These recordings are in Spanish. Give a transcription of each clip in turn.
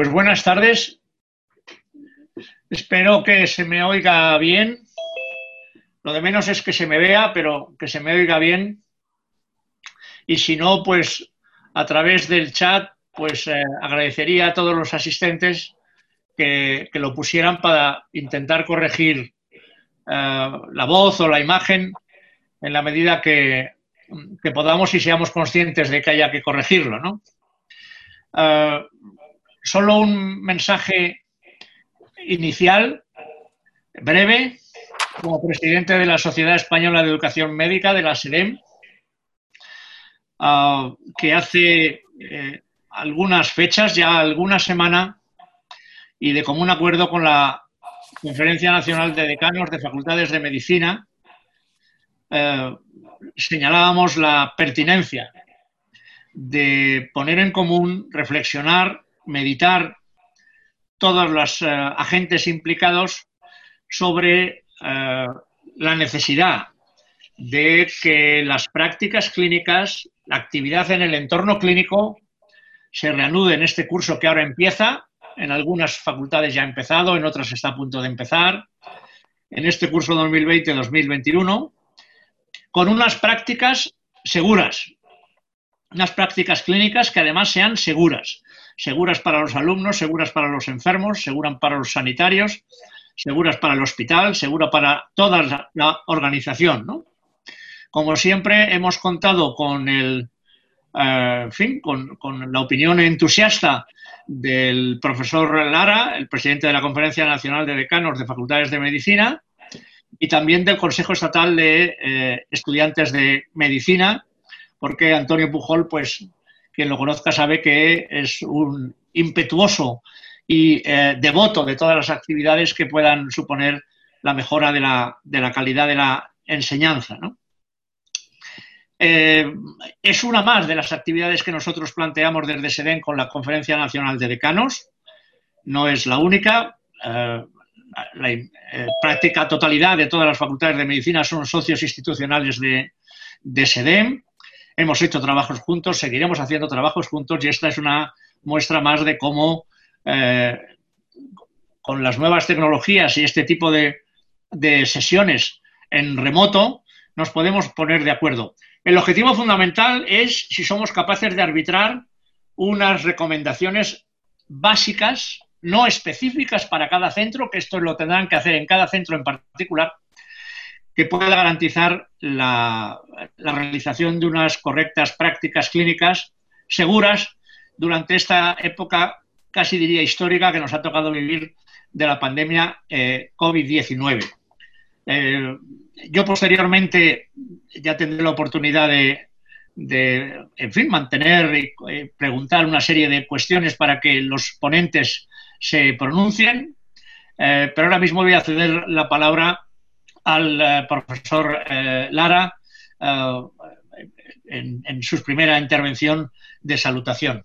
Pues buenas tardes. Espero que se me oiga bien. Lo de menos es que se me vea, pero que se me oiga bien. Y si no, pues a través del chat, pues eh, agradecería a todos los asistentes que, lo pusieran para intentar corregir eh, la voz o la imagen en la medida que, podamos y seamos conscientes de que haya que corregirlo. ¿no? Eh, solo un mensaje inicial, breve, como presidente de la Sociedad Española de Educación Médica, de la SEDEM, ah, que hace eh, algunas fechas, ya alguna semana, y de común acuerdo con la Conferencia Nacional de Decanos de Facultades de Medicina, eh, señalábamos la pertinencia de poner en común, reflexionar, meditar todos los eh, agentes implicados sobre eh, la necesidad de que las prácticas clínicas, la actividad en el entorno clínico, se reanude en este curso que ahora empieza. En algunas facultades ya ha empezado, en otras está a punto de empezar. En este curso 2020-2021, con unas prácticas seguras, unas prácticas clínicas que además sean seguras, seguras para los alumnos, seguras para los enfermos, seguras para los sanitarios, seguras para el hospital, segura para toda la, organización. Como siempre, hemos contado con el, eh, fin, con, con, la opinión entusiasta del profesor Lara, el presidente de la Conferencia Nacional de Decanos de Facultades de Medicina, y también del Consejo Estatal de eh, Estudiantes de Medicina, porque Antonio Pujol, pues quien lo conozca sabe que es un impetuoso y eh, devoto de todas las actividades que puedan suponer la mejora de la, calidad de la enseñanza. Eh, es una más de las actividades que nosotros planteamos desde SEDEN con la Conferencia Nacional de Decanos. No es la única. Eh, la, práctica totalidad de todas las facultades de medicina son socios institucionales de, de SEDEN. Hemos hecho trabajos juntos, seguiremos haciendo trabajos juntos y esta es una muestra más de cómo eh, con las nuevas tecnologías y este tipo de, sesiones en remoto nos podemos poner de acuerdo. El objetivo fundamental es si somos capaces de arbitrar unas recomendaciones básicas, no específicas para cada centro, que esto lo tendrán que hacer en cada centro en particular, que pueda garantizar la, realización de unas correctas prácticas clínicas seguras durante esta época casi diría histórica que nos ha tocado vivir de la pandemia eh, COVID-19. Eh, yo posteriormente ya tendré la oportunidad de, en fin, mantener y preguntar una serie de cuestiones para que los ponentes se pronuncien, eh, pero ahora mismo voy a ceder la palabra al eh, profesor eh, Lara eh, en, en, su primera intervención de salutación.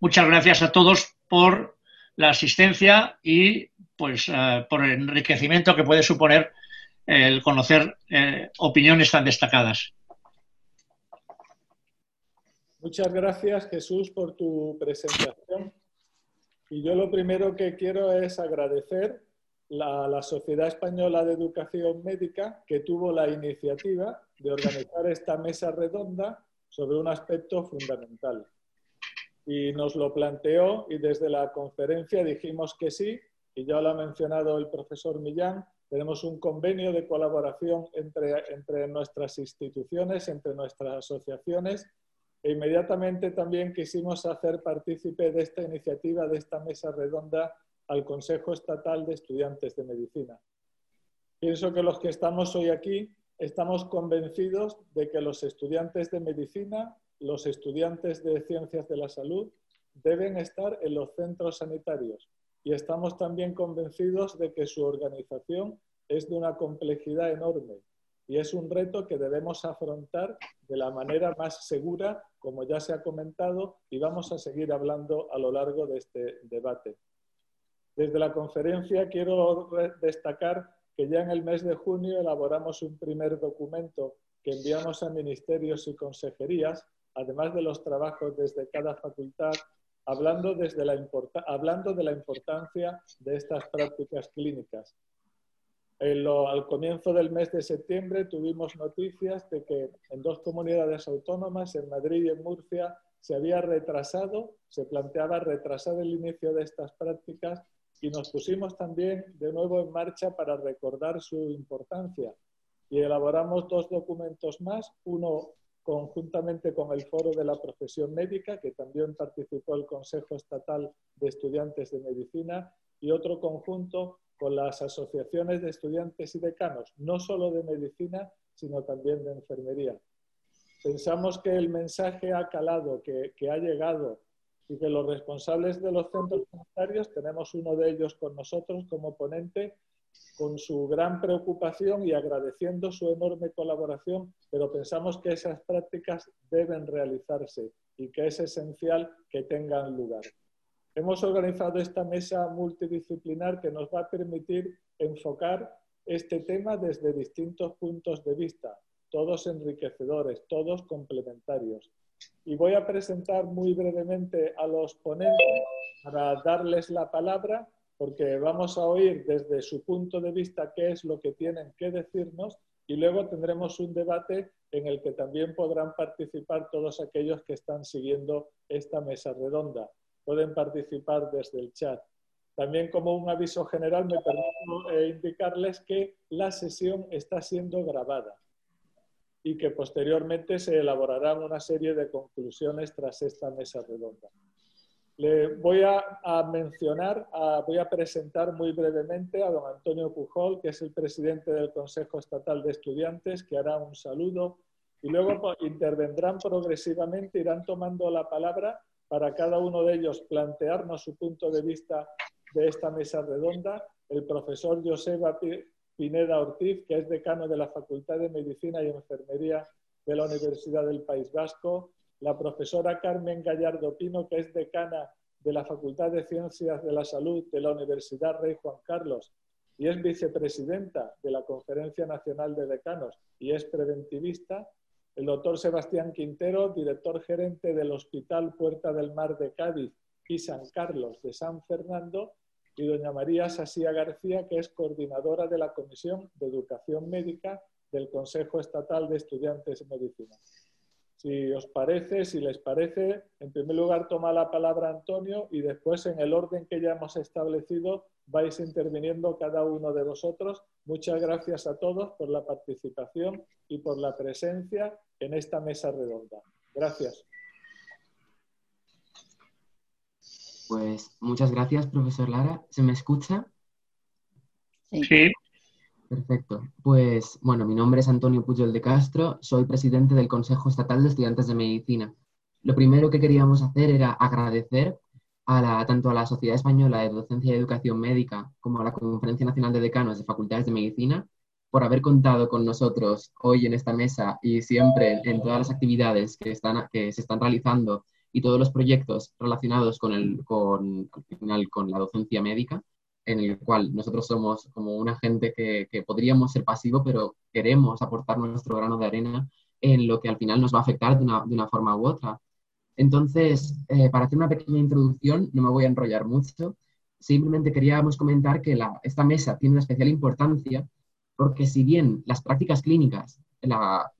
Muchas gracias a todos por la asistencia y pues por el enriquecimiento que puede suponer el conocer opiniones tan destacadas. Muchas gracias Jesús por tu presentación. Y yo lo primero que quiero es agradecer la, Sociedad Española de Educación Médica, que tuvo la iniciativa de organizar esta mesa redonda sobre un aspecto fundamental. Y nos lo planteó y desde la conferencia dijimos que sí, y ya lo ha mencionado el profesor Millán, tenemos un convenio de colaboración entre, entre nuestras instituciones, entre nuestras asociaciones, e inmediatamente también quisimos hacer partícipe de esta iniciativa, de esta mesa redonda, al Consejo Estatal de Estudiantes de Medicina. Pienso que los que estamos hoy aquí estamos convencidos de que los estudiantes de medicina, los estudiantes de ciencias de la salud, deben estar en los centros sanitarios y estamos también convencidos de que su organización es de una complejidad enorme y es un reto que debemos afrontar de la manera más segura, como ya se ha comentado, y vamos a seguir hablando a lo largo de este debate. Desde la conferencia quiero destacar que ya en el mes de junio elaboramos un primer documento que enviamos a ministerios y consejerías, además de los trabajos desde cada facultad hablando, desde la hablando de la importancia de estas prácticas clínicas. al comienzo del mes de septiembre tuvimos noticias de que en dos comunidades autónomas, en Madrid y en Murcia, se había retrasado, se planteaba retrasar el inicio de estas prácticas y nos pusimos también de nuevo en marcha para recordar su importancia. Y elaboramos dos documentos más, uno conjuntamente con el Foro de la Profesión Médica, que también participó el Consejo Estatal de Estudiantes de Medicina, y otro conjunto con las asociaciones de estudiantes y decanos, no solo de medicina, sino también de enfermería. Pensamos que el mensaje ha calado, que, que ha llegado y que los responsables de los centros sanitarios, tenemos uno de ellos con nosotros como ponente, con su gran preocupación y agradeciendo su enorme colaboración, pero pensamos que esas prácticas deben realizarse y que es esencial que tengan lugar. Hemos organizado esta mesa multidisciplinar que nos va a permitir enfocar este tema desde distintos puntos de vista, todos enriquecedores, todos complementarios y voy a presentar muy brevemente a los ponentes para darles la palabra, porque vamos a oír desde su punto de vista qué es lo que tienen que decirnos y luego tendremos un debate en el que también podrán participar todos aquellos que están siguiendo esta mesa redonda. Pueden participar desde el chat. También como un aviso general me permito eh, indicarles que la sesión está siendo grabada y que posteriormente se elaborarán una serie de conclusiones tras esta mesa redonda. Le voy a, mencionar, voy a presentar muy brevemente a don Antonio Pujol, que es el presidente del Consejo Estatal de Estudiantes, que hará un saludo y luego pues, intervendrán progresivamente, irán tomando la palabra para cada uno de ellos plantearnos su punto de vista de esta mesa redonda. El profesor Joseba Pineda Ortiz, que es decano de la Facultad de Medicina y Enfermería de la Universidad del País Vasco, la profesora Carmen Gallardo Pino, que es decana de la Facultad de Ciencias de la Salud de la Universidad Rey Juan Carlos y es vicepresidenta de la Conferencia Nacional de Decanos y es preventivista, el doctor Sebastián Quintero, director gerente del Hospital Puerta del Mar de Cádiz y San Carlos de San Fernando, y doña María Sasía García, que es coordinadora de la Comisión de Educación Médica del Consejo Estatal de Estudiantes de Medicina. Si os parece, si les parece, en primer lugar toma la palabra Antonio y después en el orden que ya hemos establecido vais interviniendo cada uno de vosotros. Muchas gracias a todos por la participación y por la presencia en esta mesa redonda. Gracias. Pues muchas gracias, profesor Lara. ¿Se me escucha? Sí. Perfecto. Pues bueno, mi nombre es Antonio Puyol de Castro, soy presidente del Consejo Estatal de Estudiantes de Medicina. Lo primero que queríamos hacer era agradecer a la, tanto a la Sociedad Española de Docencia y Educación Médica como a la Conferencia Nacional de Decanos de Facultades de Medicina por haber contado con nosotros hoy en esta mesa y siempre en todas las actividades que, están, que se están realizando y todos los proyectos relacionados con, el, con, final, con la docencia médica, en el cual nosotros somos como una gente que, podríamos ser pasivo, pero queremos aportar nuestro grano de arena en lo que al final nos va a afectar de una, de una forma u otra. Entonces, eh, para hacer una pequeña introducción, no me voy a enrollar mucho, simplemente queríamos comentar que esta mesa tiene una especial importancia porque si bien las prácticas clínicas, la,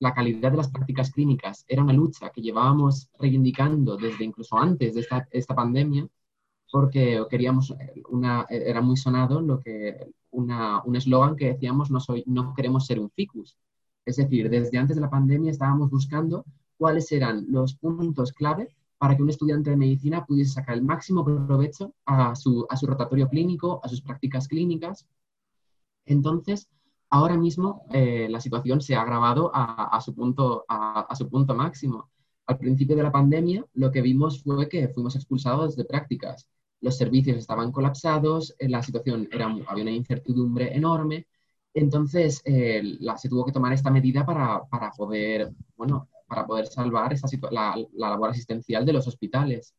la calidad de las prácticas clínicas era una lucha que llevábamos reivindicando desde incluso antes de esta, esta pandemia, porque queríamos, una, era muy sonado lo que, una, un eslogan que decíamos no, soy, no queremos ser un ficus. Es decir, desde antes de la pandemia estábamos buscando cuáles eran los puntos clave para que un estudiante de medicina pudiese sacar el máximo provecho a su, a su rotatorio clínico, a sus prácticas clínicas. Entonces, ahora mismo eh, la situación se ha agravado a, su punto, a, su punto máximo. Al principio de la pandemia lo que vimos fue que fuimos expulsados de prácticas. Los servicios estaban colapsados, eh, la situación era, había una incertidumbre enorme, entonces eh, se tuvo que tomar esta medida para, poder, bueno, para poder salvar la, la, labor asistencial de los hospitales.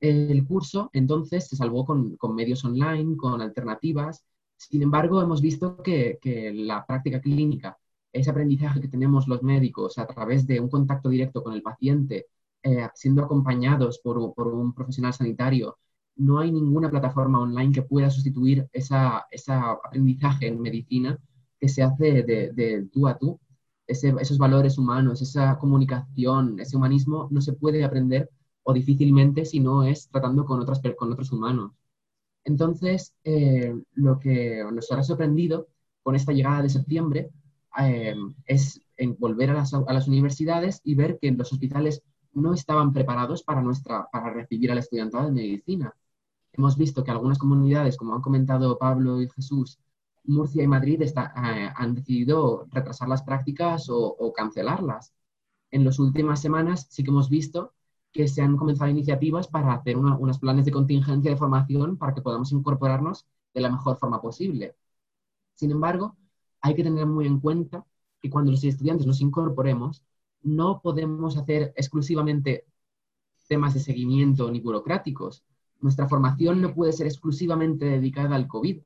El curso entonces se salvó con, con medios online, con alternativas, sin embargo, hemos visto que, la práctica clínica, ese aprendizaje que tenemos los médicos a través de un contacto directo con el paciente eh, siendo acompañados por, un profesional sanitario, no hay ninguna plataforma online que pueda sustituir ese aprendizaje en medicina que se hace de, tú a tú. esos valores humanos, esa comunicación, ese humanismo no se puede aprender o difícilmente si no es tratando con, otras, con otros humanos. Entonces, eh, lo que nos ha sorprendido con esta llegada de septiembre eh, es volver a las, universidades y ver que los hospitales no estaban preparados para, nuestra, para recibir al estudiantado de medicina. Hemos visto que algunas comunidades, como han comentado Pablo y Jesús, Murcia y Madrid eh, han decidido retrasar las prácticas o, cancelarlas. En las últimas semanas sí que hemos visto que se han comenzado iniciativas para hacer unos planes de contingencia de formación para que podamos incorporarnos de la mejor forma posible. Sin embargo, hay que tener muy en cuenta que cuando los estudiantes nos incorporemos, no podemos hacer exclusivamente temas de seguimiento ni burocráticos. Nuestra formación no puede ser exclusivamente dedicada al COVID.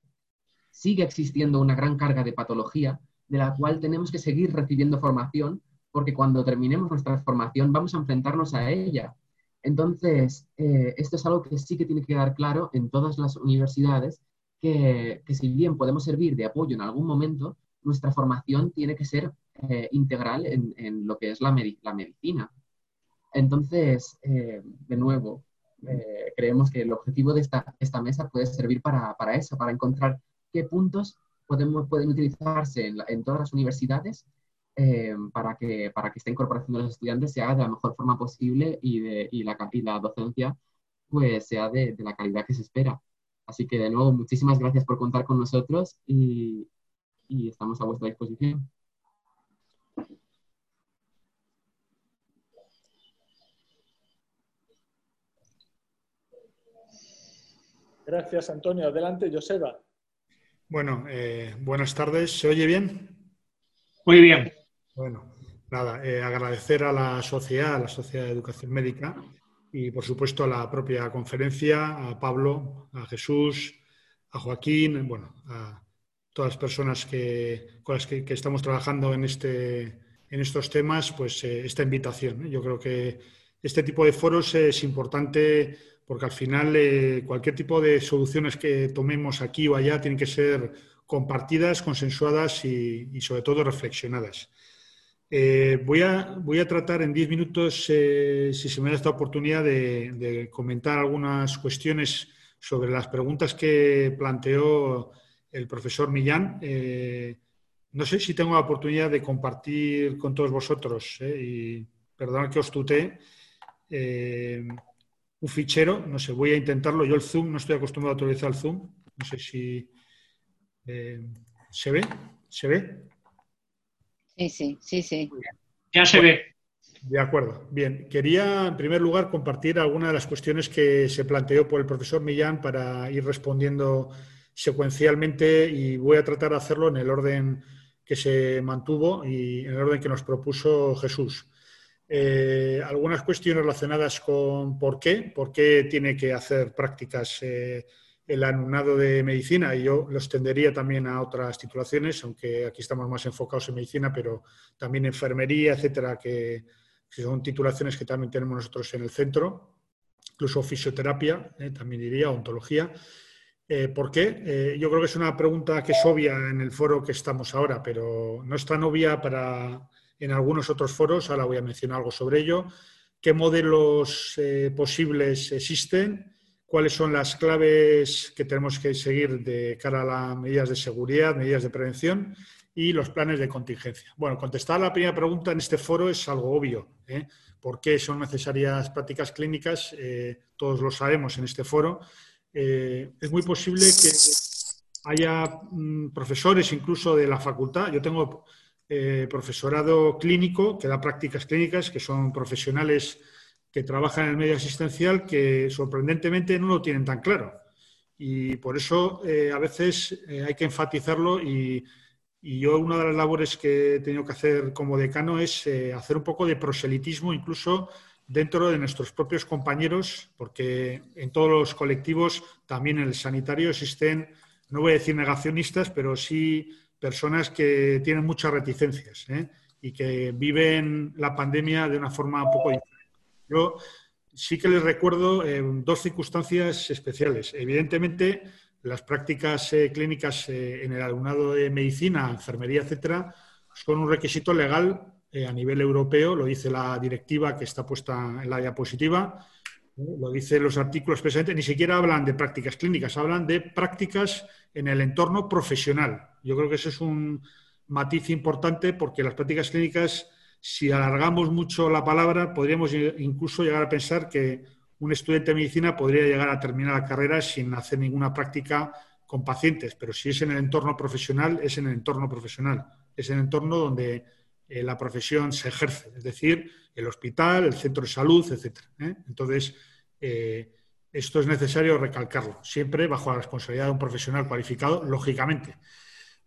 Sigue existiendo una gran carga de patología de la cual tenemos que seguir recibiendo formación porque cuando terminemos nuestra formación vamos a enfrentarnos a ella. Entonces, eh, esto es algo que sí que tiene que quedar claro en todas las universidades, que, que si bien podemos servir de apoyo en algún momento, nuestra formación tiene que ser eh, integral en, lo que es la, la medicina. Entonces, eh, de nuevo, creemos que el objetivo de esta, esta mesa puede servir para, para, eso, para encontrar qué puntos podemos, pueden utilizarse en, en todas las universidades para, que, para que esta incorporación de los estudiantes se haga de la mejor forma posible y, de, y, la, y la docencia pues sea de, de, la calidad que se espera. Así que de nuevo, muchísimas gracias por contar con nosotros y, y estamos a vuestra disposición. Gracias, Antonio. Adelante, Joseba. Bueno, eh, buenas tardes. ¿Se oye bien? Muy bien. Bueno, nada, eh, agradecer a la sociedad, a la Sociedad de Educación Médica y, por supuesto, a la propia conferencia, a Pablo, a Jesús, a Joaquín, bueno, a todas las personas que, con las que, estamos trabajando en, este, en estos temas, pues eh, esta invitación. Yo creo que este tipo de foros es importante porque al final eh, cualquier tipo de soluciones que tomemos aquí o allá tienen que ser compartidas, consensuadas y, sobre todo reflexionadas. Eh, voy, a, voy, a, tratar en diez minutos, si se me da esta oportunidad, de, comentar algunas cuestiones sobre las preguntas que planteó el profesor Millán. Eh, no sé si tengo la oportunidad de compartir con todos vosotros, eh, y perdonad que os tuté, eh, un fichero, no sé, voy a intentarlo. Yo el Zoom, no estoy acostumbrado a utilizar el Zoom, no sé si se ve, ¿se ve? Sí, sí, sí, sí. Ya se ve. De acuerdo. Bien, quería en primer lugar compartir algunas de las cuestiones que se planteó por el profesor Millán para ir respondiendo secuencialmente y voy a tratar de hacerlo en el orden que se mantuvo y en el orden que nos propuso Jesús. Eh, algunas cuestiones relacionadas con por qué, por qué tiene que hacer prácticas eh, el alumnado de medicina y yo lo extendería también a otras titulaciones, aunque aquí estamos más enfocados en medicina, pero también enfermería, etcétera, que, son titulaciones que también tenemos nosotros en el centro, incluso fisioterapia, eh, también diría, ontología. Eh, ¿Por qué? Eh, yo creo que es una pregunta que es obvia en el foro que estamos ahora, pero no es tan obvia para en algunos otros foros. Ahora voy a mencionar algo sobre ello. ¿Qué modelos posibles existen? ¿Cuáles son las claves que tenemos que seguir de cara a las medidas de seguridad, medidas de prevención y los planes de contingencia? Bueno, contestar la primera pregunta en este foro es algo obvio. ¿Por qué son necesarias prácticas clínicas? todos lo sabemos en este foro eh, es muy posible que haya mm, profesores incluso de la facultad. Yo tengo eh, profesorado clínico que da prácticas clínicas, que son profesionales que trabajan en el medio asistencial, que sorprendentemente no lo tienen tan claro. Y por eso eh, a veces hay que enfatizarlo y, yo una de las labores que he tenido que hacer como decano es hacer un poco de proselitismo incluso dentro de nuestros propios compañeros, porque en todos los colectivos, también en el sanitario, existen, no voy a decir negacionistas, pero sí personas que tienen muchas reticencias ¿eh? y que viven la pandemia de una forma un poco. Yo sí que les recuerdo eh, dos circunstancias especiales. Evidentemente, las prácticas eh, clínicas en el alumnado de medicina, enfermería, etcétera, son un requisito legal a nivel europeo, lo dice la directiva que está puesta en la diapositiva, lo dicen los artículos presentes, ni siquiera hablan de prácticas clínicas, hablan de prácticas en el entorno profesional. Yo creo que ese es un matiz importante porque las prácticas clínicas, si alargamos mucho la palabra, podríamos incluso llegar a pensar que un estudiante de medicina podría llegar a terminar la carrera sin hacer ninguna práctica con pacientes, pero si es en el entorno profesional, es en el entorno profesional, es en el entorno donde eh, la profesión se ejerce, es decir, el hospital, el centro de salud, etc. ¿eh? Entonces, eh, esto es necesario recalcarlo, siempre bajo la responsabilidad de un profesional cualificado, lógicamente.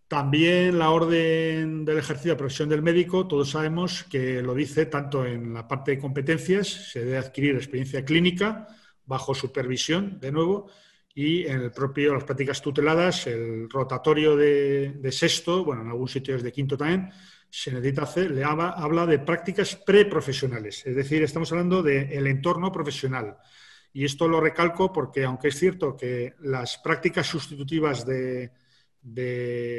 También la orden del ejercicio de profesión del médico, todos sabemos que lo dice tanto en la parte de competencias, se debe adquirir experiencia clínica bajo supervisión, de nuevo, y en el propio, las prácticas tuteladas, el rotatorio de, sexto, bueno, en algún sitio es de quinto también, se necesita hacer, le habla, de prácticas preprofesionales, es decir, estamos hablando del entorno profesional. Y esto lo recalco porque, aunque es cierto que las prácticas sustitutivas de,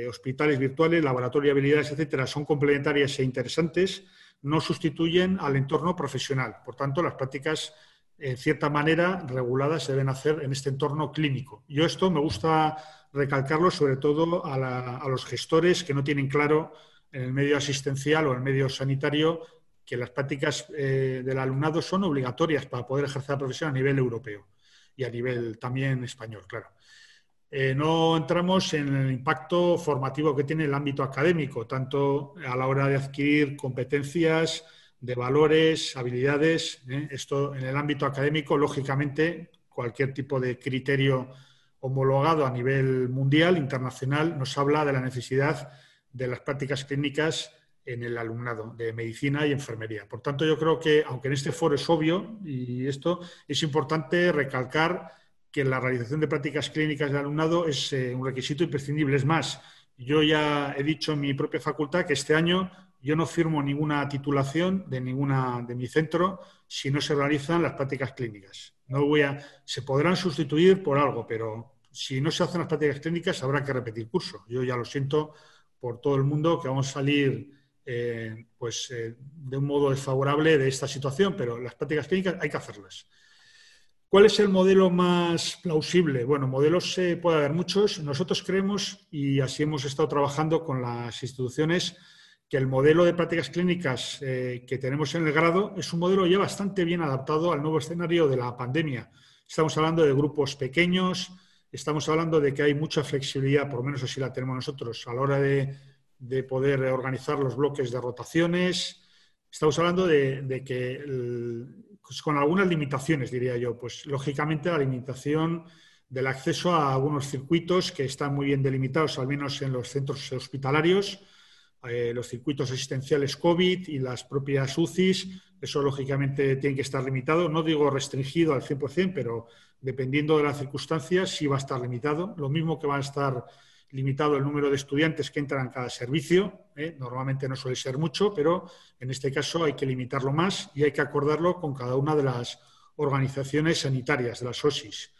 hospitales virtuales, laboratorio de habilidades, etcétera, son complementarias e interesantes, no sustituyen al entorno profesional. Por tanto, las prácticas, en cierta manera, reguladas se deben hacer en este entorno clínico. Yo esto me gusta recalcarlo sobre todo a los gestores que no tienen claro en el medio asistencial o en el medio sanitario que las prácticas eh, del alumnado son obligatorias para poder ejercer la profesión a nivel europeo y a nivel también español, claro. Eh, no entramos en el impacto formativo que tiene el ámbito académico, tanto a la hora de adquirir competencias, de valores, habilidades. ¿eh? Esto en el ámbito académico, lógicamente, cualquier tipo de criterio homologado a nivel mundial, internacional, nos habla de la necesidad de las prácticas clínicas en el alumnado de medicina y enfermería. Por tanto, yo creo que, aunque en este foro es obvio, y esto es importante recalcar que la realización de prácticas clínicas del alumnado es eh, un requisito imprescindible. Es más, yo ya he dicho en mi propia facultad que este año yo no firmo ninguna titulación de ninguna de mi centro si no se realizan las prácticas clínicas. No voy a, se podrán sustituir por algo, pero si no se hacen las prácticas clínicas habrá que repetir curso. Yo ya lo siento por todo el mundo que vamos a salir eh, pues, eh, de un modo desfavorable de esta situación, pero las prácticas clínicas hay que hacerlas. ¿Cuál es el modelo más plausible? Bueno, modelos se puede haber muchos. Nosotros creemos, y así hemos estado trabajando con las instituciones, que el modelo de prácticas clínicas eh, que tenemos en el grado es un modelo ya bastante bien adaptado al nuevo escenario de la pandemia. Estamos hablando de grupos pequeños, estamos hablando de que hay mucha flexibilidad, por lo menos así la tenemos nosotros, a la hora de de poder organizar los bloques de rotaciones. Estamos hablando de, que, pues, con algunas limitaciones, diría yo, pues lógicamente la limitación del acceso a algunos circuitos que están muy bien delimitados, al menos en los centros hospitalarios, eh, los circuitos asistenciales COVID y las propias UCIs, eso lógicamente tiene que estar limitado, no digo restringido al 100%, pero dependiendo de las circunstancias sí va a estar limitado, lo mismo que va a estar limitado el número de estudiantes que entran en cada servicio. ¿eh? Normalmente no suele ser mucho, pero en este caso hay que limitarlo más y hay que acordarlo con cada una de las organizaciones sanitarias, de las OSIS.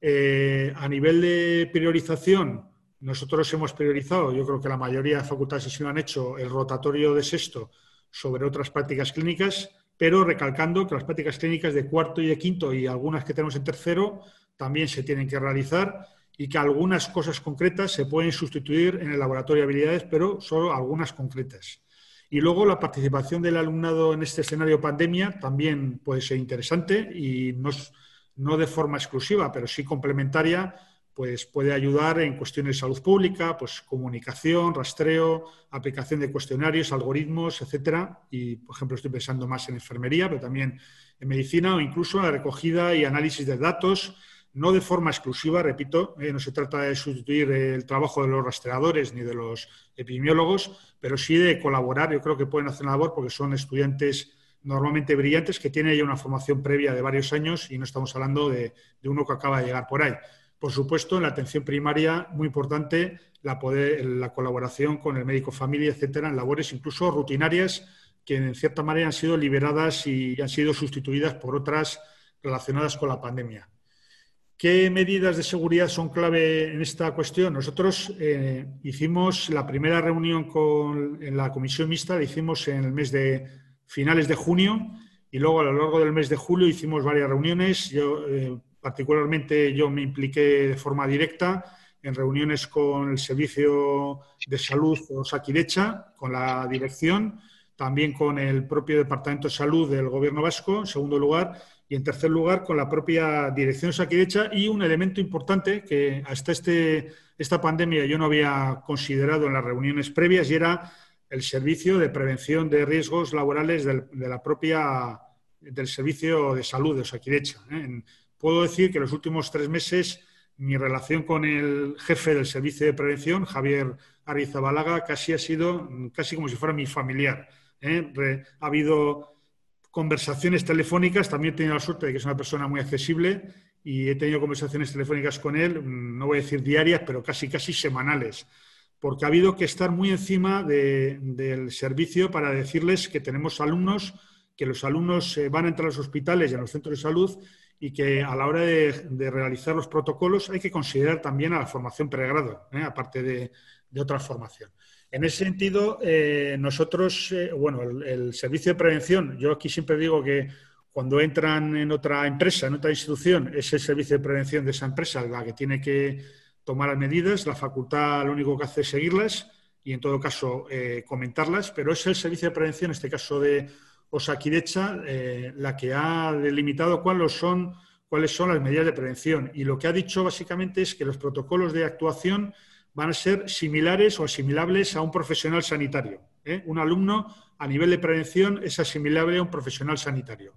Eh, a nivel de priorización, nosotros hemos priorizado, yo creo que la mayoría de facultades han hecho, el rotatorio de sexto sobre otras prácticas clínicas, pero recalcando que las prácticas clínicas de cuarto y de quinto y algunas que tenemos en tercero también se tienen que realizar y que algunas cosas concretas se pueden sustituir en el laboratorio de habilidades, pero solo algunas concretas. Y luego la participación del alumnado en este escenario pandemia también puede ser interesante y no, no de forma exclusiva, pero sí complementaria, pues puede ayudar en cuestiones de salud pública, pues comunicación, rastreo, aplicación de cuestionarios, algoritmos, etcétera. Y, por ejemplo, estoy pensando más en enfermería, pero también en medicina o incluso en la recogida y análisis de datos no de forma exclusiva, repito, eh, no se trata de sustituir el trabajo de los rastreadores ni de los epidemiólogos, pero sí de colaborar. Yo creo que pueden hacer la labor porque son estudiantes normalmente brillantes que tienen ya una formación previa de varios años y no estamos hablando de, uno que acaba de llegar por ahí. Por supuesto, en la atención primaria, muy importante la, la colaboración con el médico familia, etcétera, en labores incluso rutinarias que en cierta manera han sido liberadas y han sido sustituidas por otras relacionadas con la pandemia. ¿Qué medidas de seguridad son clave en esta cuestión? Nosotros eh, hicimos la primera reunión con, en la comisión mixta, la hicimos en el mes de finales de junio y luego a lo largo del mes de julio hicimos varias reuniones. Yo, eh, particularmente, yo me impliqué de forma directa en reuniones con el Servicio de Salud Osakidecha, con la dirección, también con el propio Departamento de Salud del Gobierno Vasco, en segundo lugar, y en tercer lugar con la propia dirección Osakidecha y un elemento importante que hasta este, esta pandemia yo no había considerado en las reuniones previas y era el servicio de prevención de riesgos laborales del, de la propia, del servicio de salud de Osakidecha. ¿eh? Puedo decir que en los últimos tres meses mi relación con el jefe del servicio de prevención, Javier Arizabalaga, casi ha sido casi como si fuera mi familiar. ¿eh? ha habido conversaciones telefónicas, también he tenido la suerte de que es una persona muy accesible y he tenido conversaciones telefónicas con él, no voy a decir diarias, pero casi casi semanales, porque ha habido que estar muy encima del servicio para decirles que tenemos alumnos, que los alumnos eh, van a entrar a los hospitales y a los centros de salud y que a la hora de, realizar los protocolos hay que considerar también a la formación pregrado, ¿eh? aparte de, otra formación. En ese sentido, eh, nosotros, eh, bueno, el, servicio de prevención, yo aquí siempre digo que cuando entran en otra empresa, en otra institución, es el servicio de prevención de esa empresa la que tiene que tomar las medidas, la facultad lo único que hace es seguirlas y en todo caso comentarlas, pero es el servicio de prevención, en este caso de Osakidecha eh, la que ha delimitado cuáles son, cuáles son las medidas de prevención. Y lo que ha dicho básicamente es que los protocolos de actuación van a ser similares o asimilables a un profesional sanitario. ¿eh? Un alumno a nivel de prevención es asimilable a un profesional sanitario.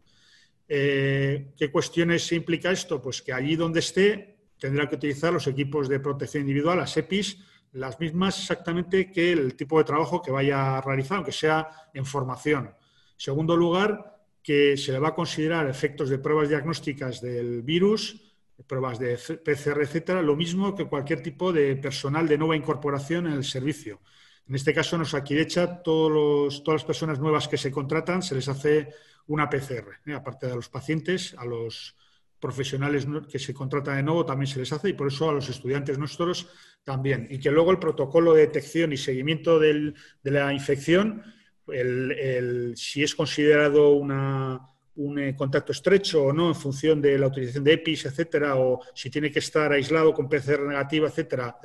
Eh, ¿Qué cuestiones implica esto? Pues que allí donde esté tendrá que utilizar los equipos de protección individual, las EPIs, las mismas exactamente que el tipo de trabajo que vaya a realizar, aunque sea en formación. Segundo lugar, que se le va a considerar efectos de pruebas diagnósticas del virus, pruebas de PCR, etcétera, lo mismo que cualquier tipo de personal de nueva incorporación en el servicio. En este caso, nos Aquirecha, todos todas las personas nuevas que se contratan se les hace una PCR. ¿eh? Aparte de los pacientes, a los profesionales que se contratan de nuevo también se les hace y por eso a los estudiantes nuestros también. Y que luego el protocolo de detección y seguimiento de la infección si es considerado un eh, contacto estrecho o no en función de la utilización de EPIs, etcétera, o si tiene que estar aislado con PCR negativa, etcétera,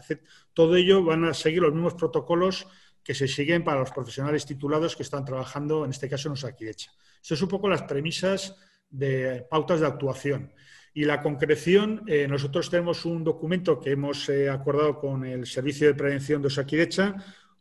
Todo ello van a seguir los mismos protocolos que se siguen para los profesionales titulados que están trabajando, en este caso en Osakidecha. Eso es un poco las premisas de pautas de actuación. Y la concreción, eh, nosotros tenemos un documento que hemos eh, acordado con el Servicio de Prevención de Osakidecha,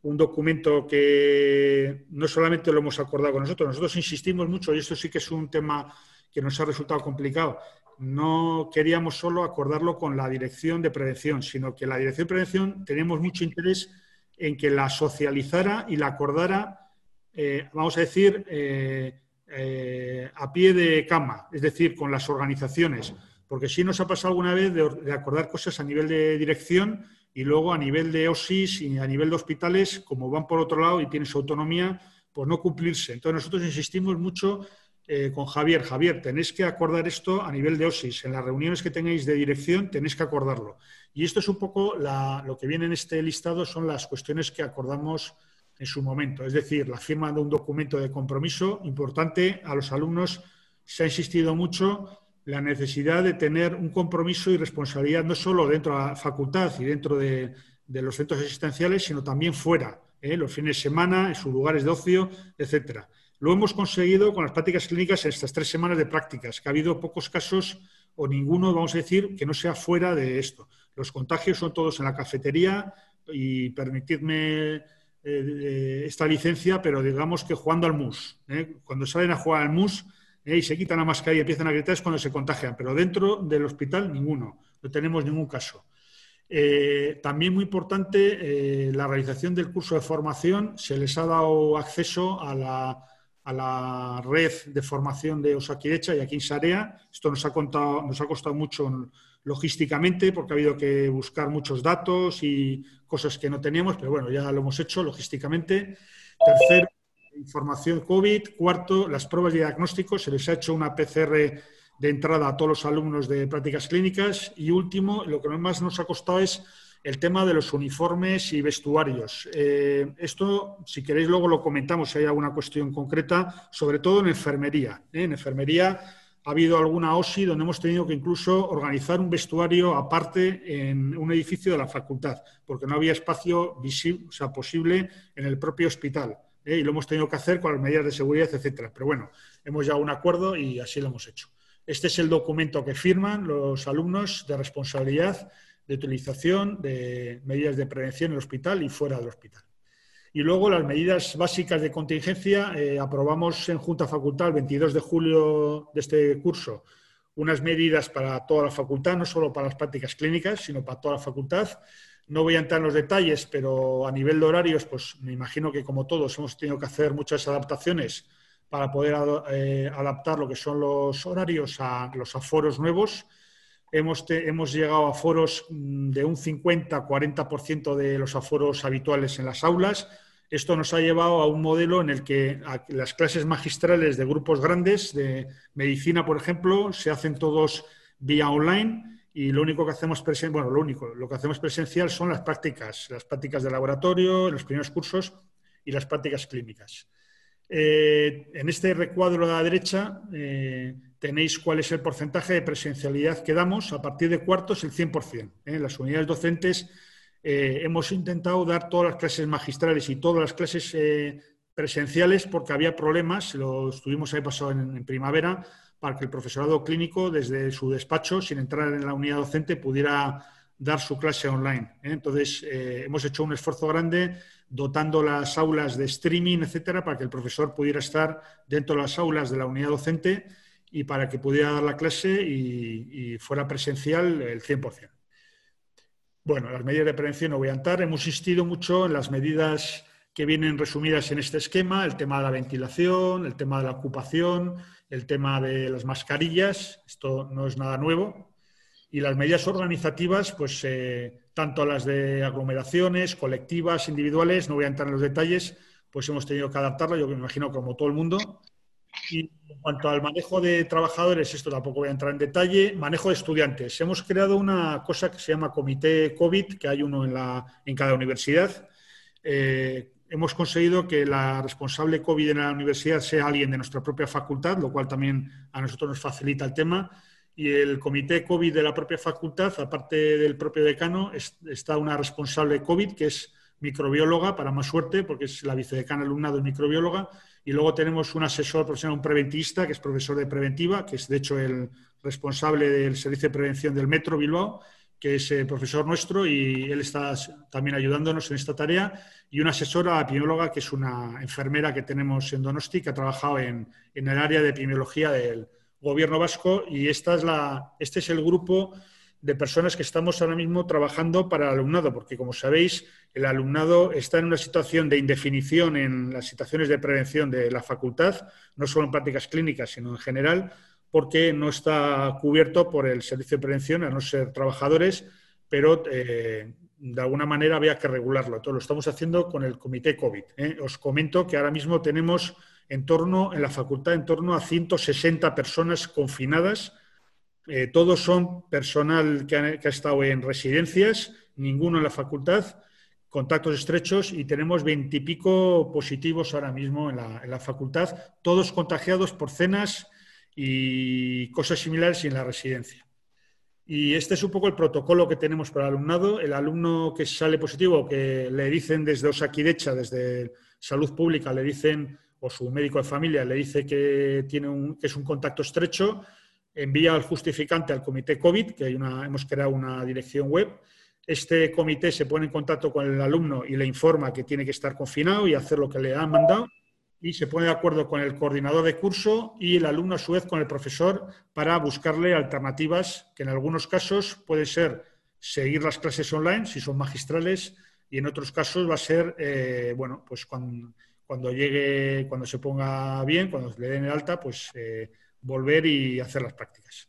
un documento que no solamente lo hemos acordado con nosotros, nosotros insistimos mucho, y esto sí que es un tema que nos ha resultado complicado, no queríamos solo acordarlo con la Dirección de Prevención, sino que la Dirección de Prevención tenemos mucho interés en que la socializara y la acordara, eh, vamos a decir, eh, eh, a pie de cama, es decir, con las organizaciones, porque sí nos ha pasado alguna vez de acordar cosas a nivel de dirección y luego a nivel de OSIS y a nivel de hospitales, como van por otro lado y tienen su autonomía, pues no cumplirse. Entonces nosotros insistimos mucho eh, con Javier, Javier, tenéis que acordar esto a nivel de OSIS. En las reuniones que tengáis de dirección tenéis que acordarlo. Y esto es un poco lo que viene en este listado, son las cuestiones que acordamos en su momento. Es decir, la firma de un documento de compromiso importante a los alumnos. Se ha insistido mucho la necesidad de tener un compromiso y responsabilidad no solo dentro de la facultad y dentro de, los centros asistenciales, sino también fuera, ¿eh? los fines de semana, en sus lugares de ocio, etcétera. Lo hemos conseguido con las prácticas clínicas en estas tres semanas de prácticas, que ha habido pocos casos o ninguno, vamos a decir, que no sea fuera de esto. Los contagios son todos en la cafetería y permitidme eh, eh, esta licencia, pero digamos que jugando al mus. Cuando salen a jugar al mus, y se quitan la mascarilla y empiezan a gritar es cuando se contagian, pero dentro del hospital ninguno, no tenemos ningún caso. Eh, también muy importante eh, la realización del curso de formación, se les ha dado acceso a la, red de formación de Osakidecha y aquí en Sarea. Esto nos ha, contado, nos ha costado mucho logísticamente porque ha habido que buscar muchos datos y cosas que no teníamos, pero bueno, ya lo hemos hecho logísticamente. Tercero, información COVID. Cuarto, las pruebas de diagnóstico. Se les ha hecho una PCR de entrada a todos los alumnos de prácticas clínicas. Y último, lo que más nos ha costado es el tema de los uniformes y vestuarios. Eh, esto, si queréis, luego lo comentamos si hay alguna cuestión concreta, sobre todo en enfermería. ¿eh? En enfermería ha habido alguna OSI donde hemos tenido que incluso organizar un vestuario aparte en un edificio de la facultad, porque no había espacio visible, o sea, posible en el propio hospital. ¿Eh? Y lo hemos tenido que hacer con las medidas de seguridad, etcétera. Pero bueno, hemos llegado a un acuerdo y así lo hemos hecho. Este es el documento que firman los alumnos de responsabilidad de utilización de medidas de prevención en el hospital y fuera del hospital. Y luego las medidas básicas de contingencia, eh, aprobamos en Junta Facultad el 22 de julio de este curso unas medidas para toda la facultad, no solo para las prácticas clínicas, sino para toda la facultad. No voy a entrar en los detalles, pero a nivel de horarios, pues me imagino que como todos hemos tenido que hacer muchas adaptaciones para poder eh, adaptar lo que son los horarios a los aforos nuevos Hemos, hemos, llegado a aforos mm, de un 50-40% de los aforos habituales en las aulas. Esto nos ha llevado a un modelo en el que las clases magistrales de grupos grandes, de medicina, por ejemplo, se hacen todos vía online y lo único que hacemos presencial, bueno, lo único, lo que hacemos presencial son las prácticas, las prácticas de laboratorio, los primeros cursos y las prácticas clínicas. Eh, en este recuadro de la derecha eh, tenéis cuál es el porcentaje de presencialidad que damos. A partir de cuartos, el 100%. En ¿eh? las unidades docentes hemos intentado dar todas las clases magistrales y todas las clases presenciales porque había problemas, lo estuvimos ahí pasado en, primavera, para que el profesorado clínico desde su despacho, sin entrar en la unidad docente, pudiera dar su clase online. Entonces, hemos hecho un esfuerzo grande dotando las aulas de streaming, etcétera, para que el profesor pudiera estar dentro de las aulas de la unidad docente y para que pudiera dar la clase y, fuera presencial el 100%. Bueno, las medidas de prevención no voy a entrar. Hemos insistido mucho en las medidas que vienen resumidas en este esquema, el tema de la ventilación, el tema de la ocupación, el tema de las mascarillas. Esto no es nada nuevo. Y las medidas organizativas, pues eh, tanto las de aglomeraciones, colectivas, individuales, no voy a entrar en los detalles, pues hemos tenido que adaptarla, yo me imagino como todo el mundo. Y en cuanto al manejo de trabajadores, esto tampoco voy a entrar en detalle. Manejo de estudiantes. Hemos creado una cosa que se llama Comité COVID, que hay uno en, la, en cada universidad. Eh, hemos conseguido que la responsable COVID en la universidad sea alguien de nuestra propia facultad, lo cual también a nosotros nos facilita el tema. Y el comité COVID de la propia facultad, aparte del propio decano, está una responsable COVID, que es microbióloga, para más suerte, porque es la vicedecana alumnado de microbióloga, y luego tenemos un asesor profesional, un preventista, que es profesor de preventiva, que es de hecho el responsable del servicio de prevención del Metro Bilbao, que es el profesor nuestro y él está también ayudándonos en esta tarea, y una asesora epidemióloga, que es una enfermera que tenemos en Donosti, que ha trabajado en, en el área de epidemiología del, gobierno vasco y esta es la, este es el grupo de personas que estamos ahora mismo trabajando para el alumnado, porque como sabéis, el alumnado está en una situación de indefinición en las situaciones de prevención de la facultad, no solo en prácticas clínicas, sino en general, porque no está cubierto por el servicio de prevención, a no ser trabajadores, pero eh, de alguna manera había que regularlo. Todo lo estamos haciendo con el comité COVID. ¿eh? Os comento que ahora mismo tenemos en torno, en la facultad, en torno a 160 personas confinadas. Eh, todos son personal que ha, estado en residencias, ninguno en la facultad, contactos estrechos y tenemos veintipico positivos ahora mismo en la, facultad, todos contagiados por cenas y cosas similares en la residencia. Y este es un poco el protocolo que tenemos para el alumnado. El alumno que sale positivo, que le dicen desde Osakidecha, desde Salud Pública, le dicen o su médico de familia le dice que, tiene un, que es un contacto estrecho, envía al justificante al comité COVID, que hay una, hemos creado una dirección web. Este comité se pone en contacto con el alumno y le informa que tiene que estar confinado y hacer lo que le han mandado y se pone de acuerdo con el coordinador de curso y el alumno a su vez con el profesor para buscarle alternativas que en algunos casos puede ser seguir las clases online si son magistrales y en otros casos va a ser, eh, bueno, pues cuando llegue, cuando se ponga bien, cuando le den el alta, pues eh, volver y hacer las prácticas.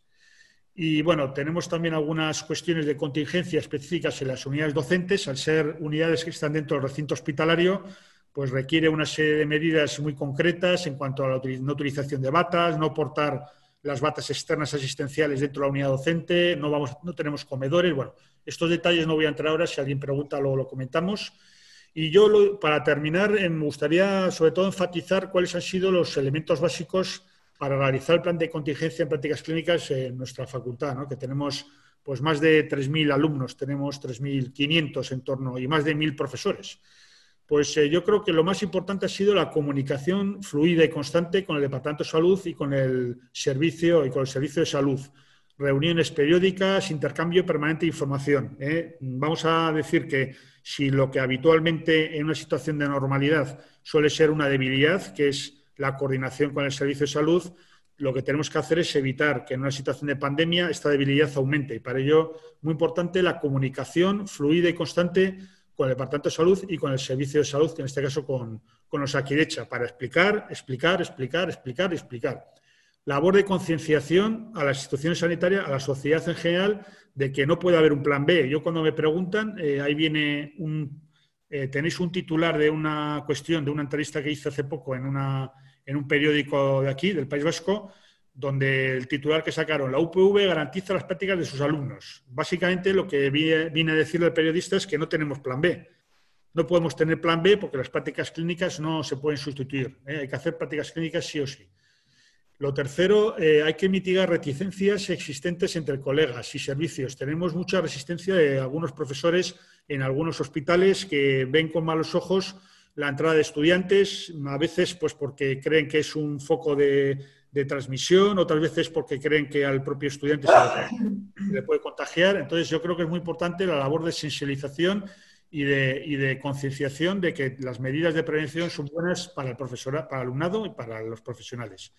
Y bueno, tenemos también algunas cuestiones de contingencia específicas en las unidades docentes. Al ser unidades que están dentro del recinto hospitalario, pues requiere una serie de medidas muy concretas en cuanto a la no utilización de batas, no portar las batas externas asistenciales dentro de la unidad docente, no, vamos, no tenemos comedores. Bueno, estos detalles no voy a entrar ahora, si alguien pregunta luego lo comentamos. Y yo, para terminar, eh, me gustaría sobre todo enfatizar cuáles han sido los elementos básicos para realizar el plan de contingencia en prácticas clínicas en nuestra facultad, ¿no? que tenemos pues más de 3.000 alumnos, tenemos 3.500 en torno y más de 1.000 profesores. Pues eh, yo creo que lo más importante ha sido la comunicación fluida y constante con el Departamento de Salud y con el servicio y con el servicio de salud. Reuniones periódicas, intercambio permanente de información. ¿eh? Vamos a decir que si lo que habitualmente en una situación de normalidad suele ser una debilidad, que es la coordinación con el servicio de salud, lo que tenemos que hacer es evitar que en una situación de pandemia esta debilidad aumente. Y para ello, muy importante la comunicación fluida y constante con el Departamento de Salud y con el Servicio de Salud, en este caso con, con los Aquidecha, para explicar, explicar, explicar, explicar, explicar. Labor de concienciación a las instituciones sanitarias, a la sociedad en general, de que no puede haber un plan B. Yo cuando me preguntan, eh, ahí viene un... Eh, tenéis un titular de una cuestión, de una entrevista que hice hace poco en, una, en un periódico de aquí, del País Vasco, donde el titular que sacaron, la UPV garantiza las prácticas de sus alumnos. Básicamente lo que viene a decir el periodista es que no tenemos plan B. No podemos tener plan B porque las prácticas clínicas no se pueden sustituir. ¿eh? Hay que hacer prácticas clínicas sí o sí. Lo tercero, eh, hay que mitigar reticencias existentes entre colegas y servicios. Tenemos mucha resistencia de algunos profesores en algunos hospitales que ven con malos ojos la entrada de estudiantes, a veces pues porque creen que es un foco de, de transmisión, otras veces porque creen que al propio estudiante se le, puede contagiar. Entonces, yo creo que es muy importante la labor de sensibilización y de, y de concienciación de que las medidas de prevención son buenas para el profesorado, para el alumnado y para los profesionales.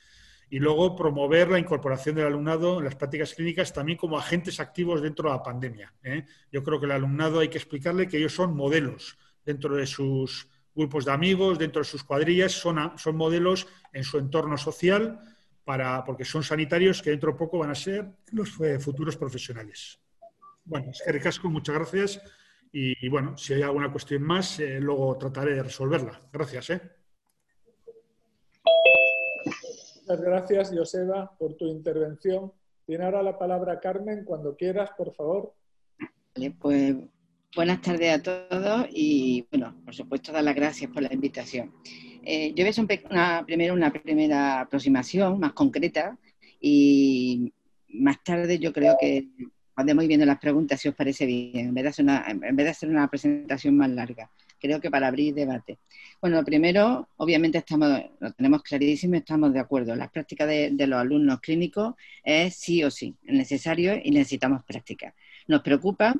Y luego promover la incorporación del alumnado en las prácticas clínicas también como agentes activos dentro de la pandemia. ¿eh? Yo creo que el alumnado hay que explicarle que ellos son modelos dentro de sus grupos de amigos, dentro de sus cuadrillas, son, son modelos en su entorno social para, porque son sanitarios que dentro de poco van a ser los eh, futuros profesionales. Bueno, es que recasco, muchas gracias. Y, bueno, si hay alguna cuestión más, eh, luego trataré de resolverla. Gracias. ¿eh? Muchas gracias, Joseba, por tu intervención. Tiene ahora la palabra Carmen, cuando quieras, por favor. pues buenas tardes a todos y, bueno, por supuesto, dar las gracias por la invitación. Eh, yo voy a hacer una, primero una primera aproximación más concreta y más tarde yo creo que podemos viendo las preguntas si os parece bien, en vez, de hacer una, en vez de hacer una presentación más larga. Creo que para abrir debate. Bueno, primero, obviamente estamos, lo tenemos clarísimo, estamos de acuerdo. Las prácticas de, los alumnos clínicos es sí o sí, es necesario y necesitamos prácticas. Nos preocupa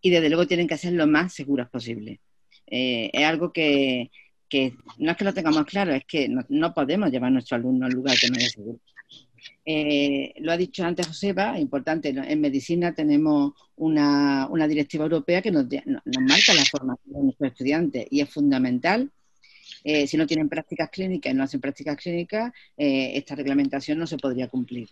y desde luego tienen que ser lo más seguras posible. Eh, es algo que, no es que lo tengamos claro, es que no, podemos llevar a nuestro alumno al lugar que no es seguro. Eh, lo ha dicho antes Joseba, importante, en medicina tenemos una, directiva europea que nos, marca la formación de nuestros estudiantes y es fundamental. Eh, si no tienen prácticas clínicas y no hacen prácticas clínicas, eh, esta reglamentación no se podría cumplir.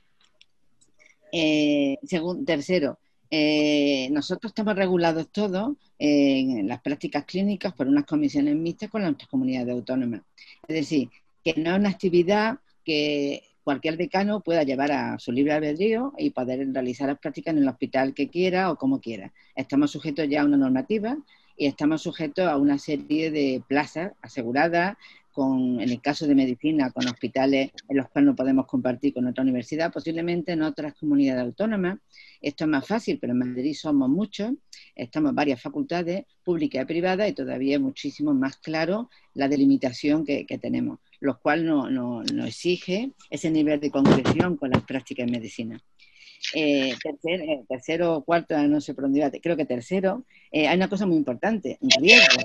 tercero, eh, nosotros estamos regulados todos en las prácticas clínicas por unas comisiones mixtas con las comunidades autónomas. Es decir, que no es una actividad que cualquier decano pueda llevar a su libre albedrío y poder realizar las prácticas en el hospital que quiera o como quiera. Estamos sujetos ya a una normativa y estamos sujetos a una serie de plazas aseguradas con, en el caso de medicina, con hospitales en los cuales no podemos compartir con otra universidad, posiblemente en otras comunidades autónomas. Esto es más fácil, pero en Madrid somos muchos, estamos varias facultades, públicas y privadas, y todavía es muchísimo más claro la delimitación que, tenemos, lo cual nos no, exige ese nivel de concreción con las prácticas en medicina. Eh, eh, tercero o cuarto, no sé por dónde creo que tercero, eh, hay una cosa muy importante, riesgo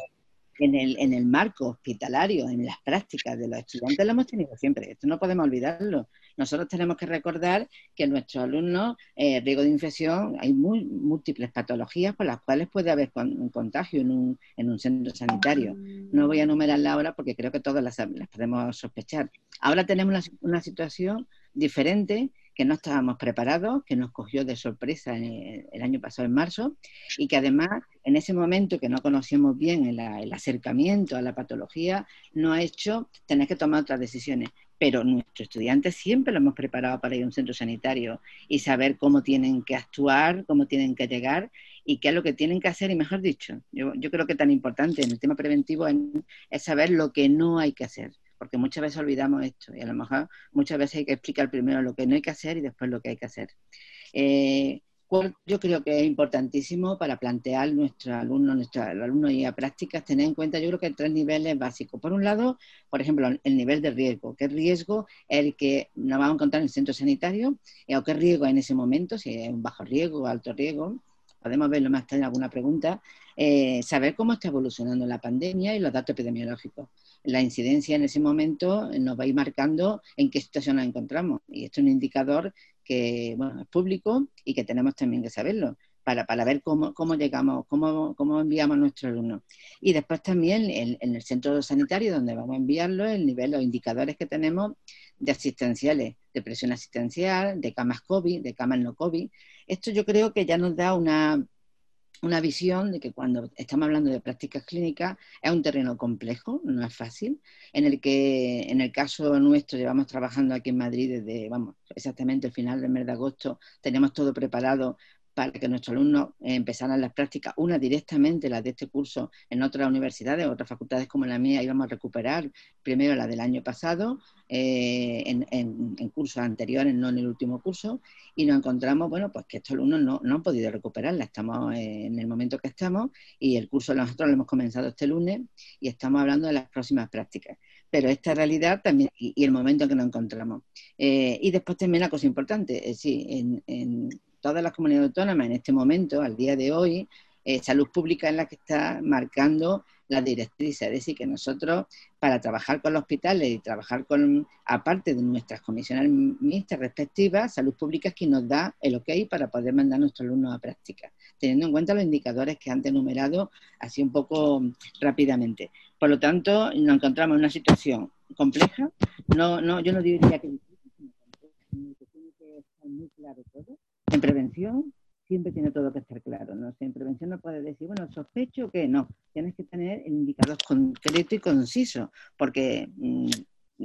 en el, en el marco hospitalario, en las prácticas de los estudiantes, lo hemos tenido siempre. Esto no podemos olvidarlo. Nosotros tenemos que recordar que nuestros alumnos, eh, riesgo de infección, hay múltiples patologías por las cuales puede haber un contagio en un, en un centro sanitario. No voy a enumerarla ahora porque creo que todas las, las podemos sospechar. Ahora tenemos una situación diferente que no estábamos preparados, que nos cogió de sorpresa el, año pasado, en marzo, y que además en ese momento que no conocíamos bien el, acercamiento a la patología, nos ha hecho tener que tomar otras decisiones pero nuestros estudiantes siempre lo hemos preparado para ir a un centro sanitario y saber cómo tienen que actuar, cómo tienen que llegar y qué es lo que tienen que hacer. Y mejor dicho, yo, creo que tan importante en el tema preventivo es, saber lo que no hay que hacer, porque muchas veces olvidamos esto y a lo mejor muchas veces hay que explicar primero lo que no hay que hacer y después lo que hay que hacer. Eh, yo creo que es importantísimo para plantear nuestro alumno, nuestro alumno y a prácticas, tener en cuenta, yo creo que hay tres niveles básicos. Por un lado, por ejemplo, el nivel de riesgo. ¿Qué riesgo es el que nos vamos a encontrar en el centro sanitario? ¿O qué riesgo en ese momento? Si es un bajo riesgo o alto riesgo. Podemos verlo más tarde en alguna pregunta. Eh, saber cómo está evolucionando la pandemia y los datos epidemiológicos. La incidencia en ese momento nos va a ir marcando en qué situación nos encontramos. Y esto es un indicador que bueno, es público y que tenemos también que saberlo para, para ver cómo, cómo llegamos, cómo, cómo, enviamos a nuestros alumnos. Y después también en, en, el centro sanitario donde vamos a enviarlo, el nivel, los indicadores que tenemos de asistenciales, de presión asistencial, de camas COVID, de camas no COVID. Esto yo creo que ya nos da una, una visión de que cuando estamos hablando de prácticas clínicas es un terreno complejo, no es fácil, en el que en el caso nuestro llevamos trabajando aquí en Madrid desde, vamos, exactamente el final del mes de agosto, tenemos todo preparado para que nuestros alumnos empezaran las prácticas, una directamente las de este curso en otras universidades, otras facultades como la mía, íbamos a recuperar primero la del año pasado, eh, en, cursos anteriores, no en el último curso, y nos encontramos, bueno, pues que estos alumnos no, han podido recuperarla, estamos en el momento que estamos, y el curso nosotros lo hemos comenzado este lunes, y estamos hablando de las próximas prácticas pero esta realidad también y, el momento en que nos encontramos. Eh, y después también la cosa importante, sí, en, todas las comunidades autónomas en este momento, al día de hoy, eh, salud pública es la que está marcando la directriz, es decir, que nosotros para trabajar con los hospitales y trabajar con, aparte de nuestras comisiones mixtas respectivas, salud pública es quien nos da el ok para poder mandar a nuestros alumnos a práctica, teniendo en cuenta los indicadores que antes enumerado así un poco rápidamente. Por lo tanto, nos encontramos en una situación compleja, no, no, yo no diría que muy claro todo, en prevención siempre tiene todo que estar claro. ¿no? en prevención no puedes decir, bueno, sospecho que no. Tienes que tener el indicador concreto y conciso, porque mm,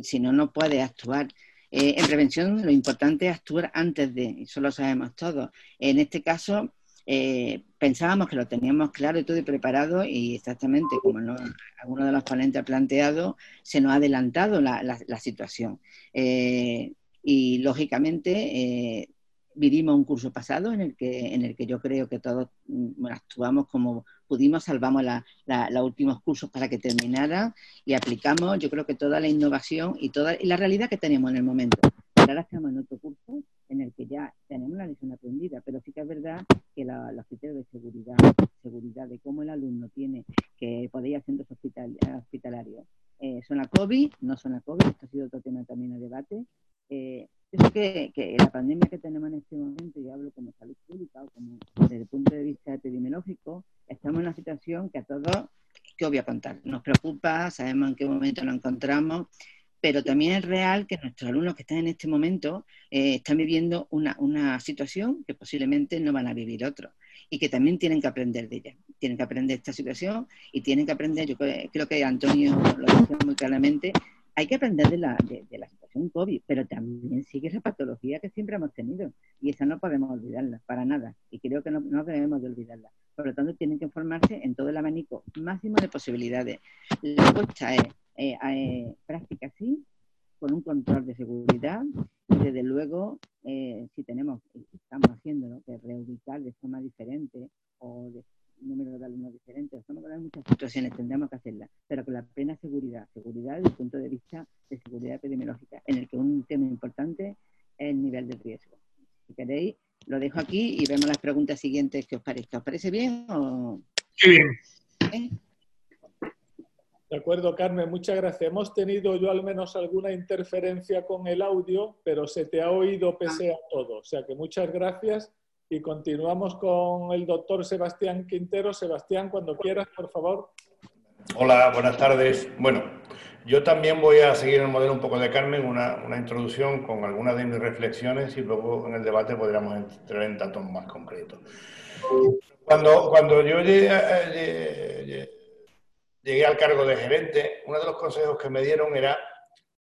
si no, no puedes actuar. Eh, en prevención lo importante es actuar antes de, eso lo sabemos todos. En este caso, eh, pensábamos que lo teníamos claro y todo y preparado y exactamente como no, alguno de los ponentes ha planteado, se nos ha adelantado la, la, situación. Eh, y lógicamente vivimos un curso pasado en el que, en el que yo creo que todos mm, actuamos como pudimos, salvamos los últimos cursos para que terminara y aplicamos, yo creo que toda la innovación y toda y la realidad que tenemos en el momento. Ahora estamos en otro curso en el que ya tenemos la lección aprendida, pero sí que es verdad que los criterios de seguridad, seguridad de cómo el alumno tiene que poder ir a centros hospitalarios, eh, son la COVID, no son la COVID, esto ha sido otro tema también de debate, eh, yo que, que, la pandemia que tenemos en este momento, y hablo como salud pública o como desde el punto de vista epidemiológico, estamos en una situación que a todos, que voy a contar, nos preocupa, sabemos en qué momento nos encontramos, pero también es real que nuestros alumnos que están en este momento eh, están viviendo una, una, situación que posiblemente no van a vivir otros y que también tienen que aprender de ella. Tienen que aprender esta situación y tienen que aprender, yo creo, creo que Antonio lo dice muy claramente, hay que aprender de la, de, la situación COVID, pero también sigue esa patología que siempre hemos tenido y esa no podemos olvidarla, para nada, y creo que no, no debemos de olvidarla. Por lo tanto, tienen que formarse en todo el abanico máximo de posibilidades. La respuesta es eh, eh, práctica sí, con un control de seguridad y desde luego, eh, si tenemos, estamos haciéndolo, que reubicar de forma diferente o de número de alumnos diferentes, estamos en muchas situaciones, tendremos que hacerlas, pero con la plena seguridad, seguridad desde el punto de vista de seguridad epidemiológica, en el que un tema importante es el nivel de riesgo. Si queréis, lo dejo aquí y vemos las preguntas siguientes que os parezca. ¿Os parece bien o...? Sí, bien. ¿Eh? De acuerdo, Carmen, muchas gracias. Hemos tenido yo al menos alguna interferencia con el audio, pero se te ha oído pese a todo. O sea que muchas gracias y continuamos con el doctor Sebastián Quintero. Sebastián, cuando quieras, por favor. Hola, buenas tardes. Bueno, Yo también voy a seguir el modelo un poco de Carmen, una, una, introducción con algunas de mis reflexiones y luego en el debate podríamos entrar en datos más concretos. Cuando, cuando yo llegué, llegué, al cargo de gerente, uno de los consejos que me dieron era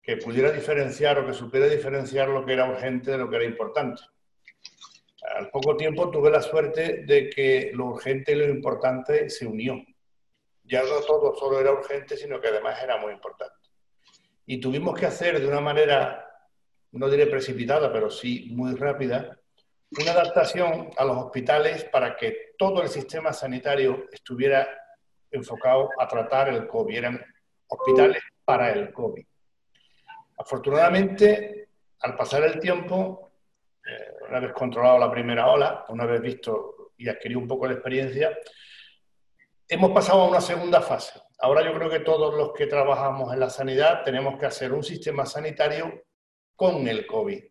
que pudiera diferenciar o que supiera diferenciar lo que era urgente de lo que era importante. Al poco tiempo tuve la suerte de que lo urgente y lo importante se unió ya no todo solo era urgente, sino que además era muy importante. Y tuvimos que hacer de una manera, no diré precipitada, pero sí muy rápida, una adaptación a los hospitales para que todo el sistema sanitario estuviera enfocado a tratar el COVID. Eran hospitales para el COVID. Afortunadamente, al pasar el tiempo, eh, una vez controlado la primera ola, una vez visto y adquirido un poco de experiencia, hemos pasado a una segunda fase. Ahora yo creo que todos los que trabajamos en la sanidad tenemos que hacer un sistema sanitario con el COVID.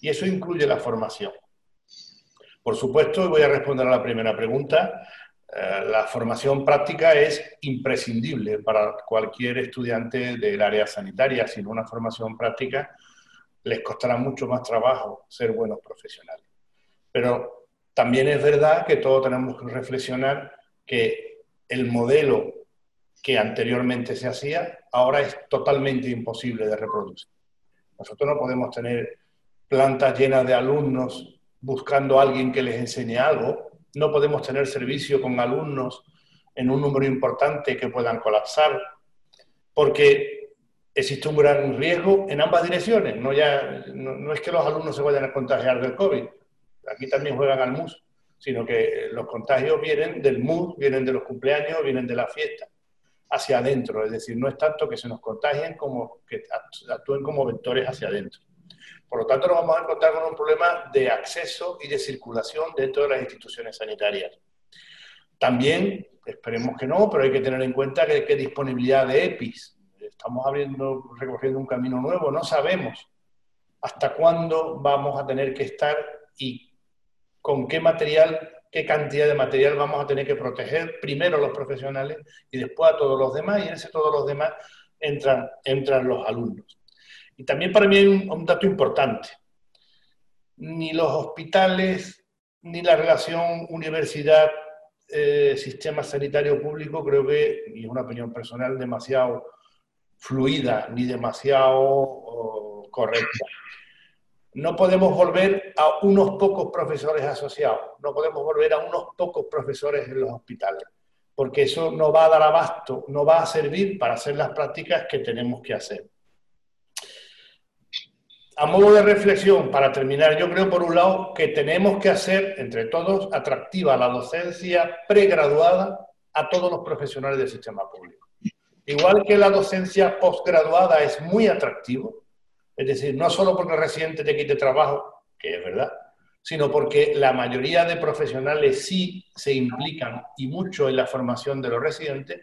Y eso incluye la formación. Por supuesto, y voy a responder a la primera pregunta, eh, la formación práctica es imprescindible para cualquier estudiante del área sanitaria. Sin una formación práctica les costará mucho más trabajo ser buenos profesionales. Pero también es verdad que todos tenemos que reflexionar que el modelo que anteriormente se hacía ahora es totalmente imposible de reproducir. Nosotros no podemos tener plantas llenas de alumnos buscando a alguien que les enseñe algo, no podemos tener servicio con alumnos en un número importante que puedan colapsar, porque existe un gran riesgo en ambas direcciones. No, es que los alumnos se vayan a contagiar del COVID, aquí también juegan al MUS, sino que los contagios vienen del mood, vienen de los cumpleaños, vienen de la fiesta, hacia adentro. Es decir, no es tanto que se nos contagien como que actúen como vectores hacia adentro. Por lo tanto, nos vamos a encontrar con un problema de acceso y de circulación dentro de las instituciones sanitarias. También, esperemos que no, pero hay que tener en cuenta que disponibilidad de EPIs. Estamos abriendo, recorriendo un camino nuevo, no sabemos hasta cuándo vamos a tener que estar y con qué material, qué cantidad de material vamos a tener que proteger, primero a los profesionales y después a todos los demás, y en ese todos los demás entran, entran los alumnos. Y también para mí hay un, dato importante. Ni los hospitales, ni la relación universidad, eh, sistema sanitario público, creo que, y es una opinión personal, demasiado fluida ni demasiado correcta. No podemos volver a unos pocos profesores asociados, no podemos volver a unos pocos profesores en los hospitales, porque eso no va a dar abasto, no va a servir para hacer las prácticas que tenemos que hacer. A modo de reflexión, para terminar, yo creo por un lado que tenemos que hacer entre todos atractiva la docencia pregraduada a todos los profesionales del sistema público. Igual que la docencia postgraduada es muy atractivo, es decir, no solo porque el residente te quite trabajo, que es verdad, sino porque la mayoría de profesionales sí se implican y mucho en la formación de los residentes.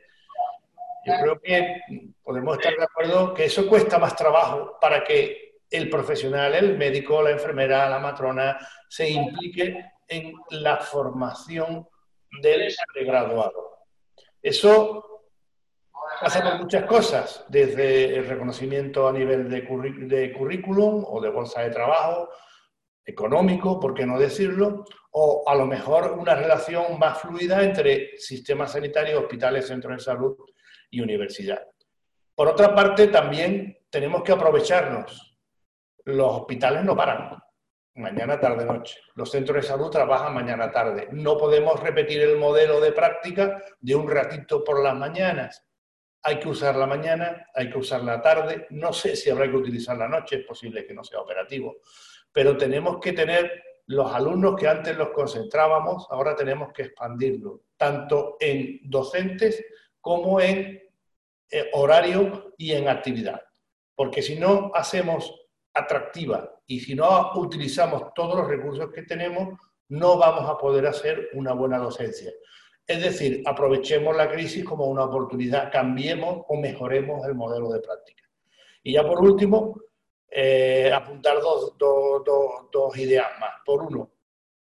Yo creo que podemos estar de acuerdo que eso cuesta más trabajo para que el profesional, el médico, la enfermera, la matrona, se implique en la formación del graduado. Eso Hacemos muchas cosas, desde el reconocimiento a nivel de, currículum o de bolsa de trabajo, económico, por qué no decirlo, o a lo mejor una relación más fluida entre sistema sanitario, hospitales, centros de salud y universidad. Por otra parte, también tenemos que aprovecharnos. Los hospitales no paran, mañana, tarde, noche. Los centros de salud trabajan mañana, tarde. No podemos repetir el modelo de práctica de un ratito por las mañanas hay que usar la mañana, hay que usar la tarde, no sé si habrá que utilizar la noche, es posible que no sea operativo, pero tenemos que tener los alumnos que antes los concentrábamos, ahora tenemos que expandirlo, tanto en docentes como en eh, horario y en actividad. Porque si no hacemos atractiva y si no utilizamos todos los recursos que tenemos, no vamos a poder hacer una buena docencia. Es decir, aprovechemos la crisis como una oportunidad, cambiemos o mejoremos el modelo de práctica. Y ya por último, eh, apuntar dos, dos ideas más. Por uno,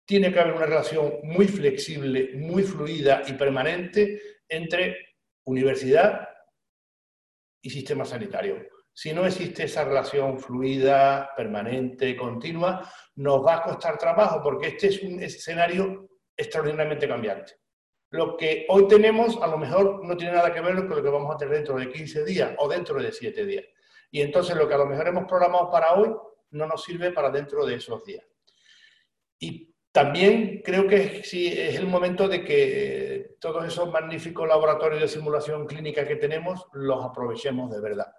tiene que haber una relación muy flexible, muy fluida y permanente entre universidad y sistema sanitario. Si no existe esa relación fluida, permanente, continua, nos va a costar trabajo porque este es un escenario extraordinariamente cambiante. Lo que hoy tenemos a lo mejor no tiene nada que ver con lo que vamos a tener dentro de 15 días o dentro de 7 días. Y entonces lo que a lo mejor hemos programado para hoy no nos sirve para dentro de esos días. Y también creo que sí es el momento de que eh, todos esos magníficos laboratorios de simulación clínica que tenemos los aprovechemos de verdad.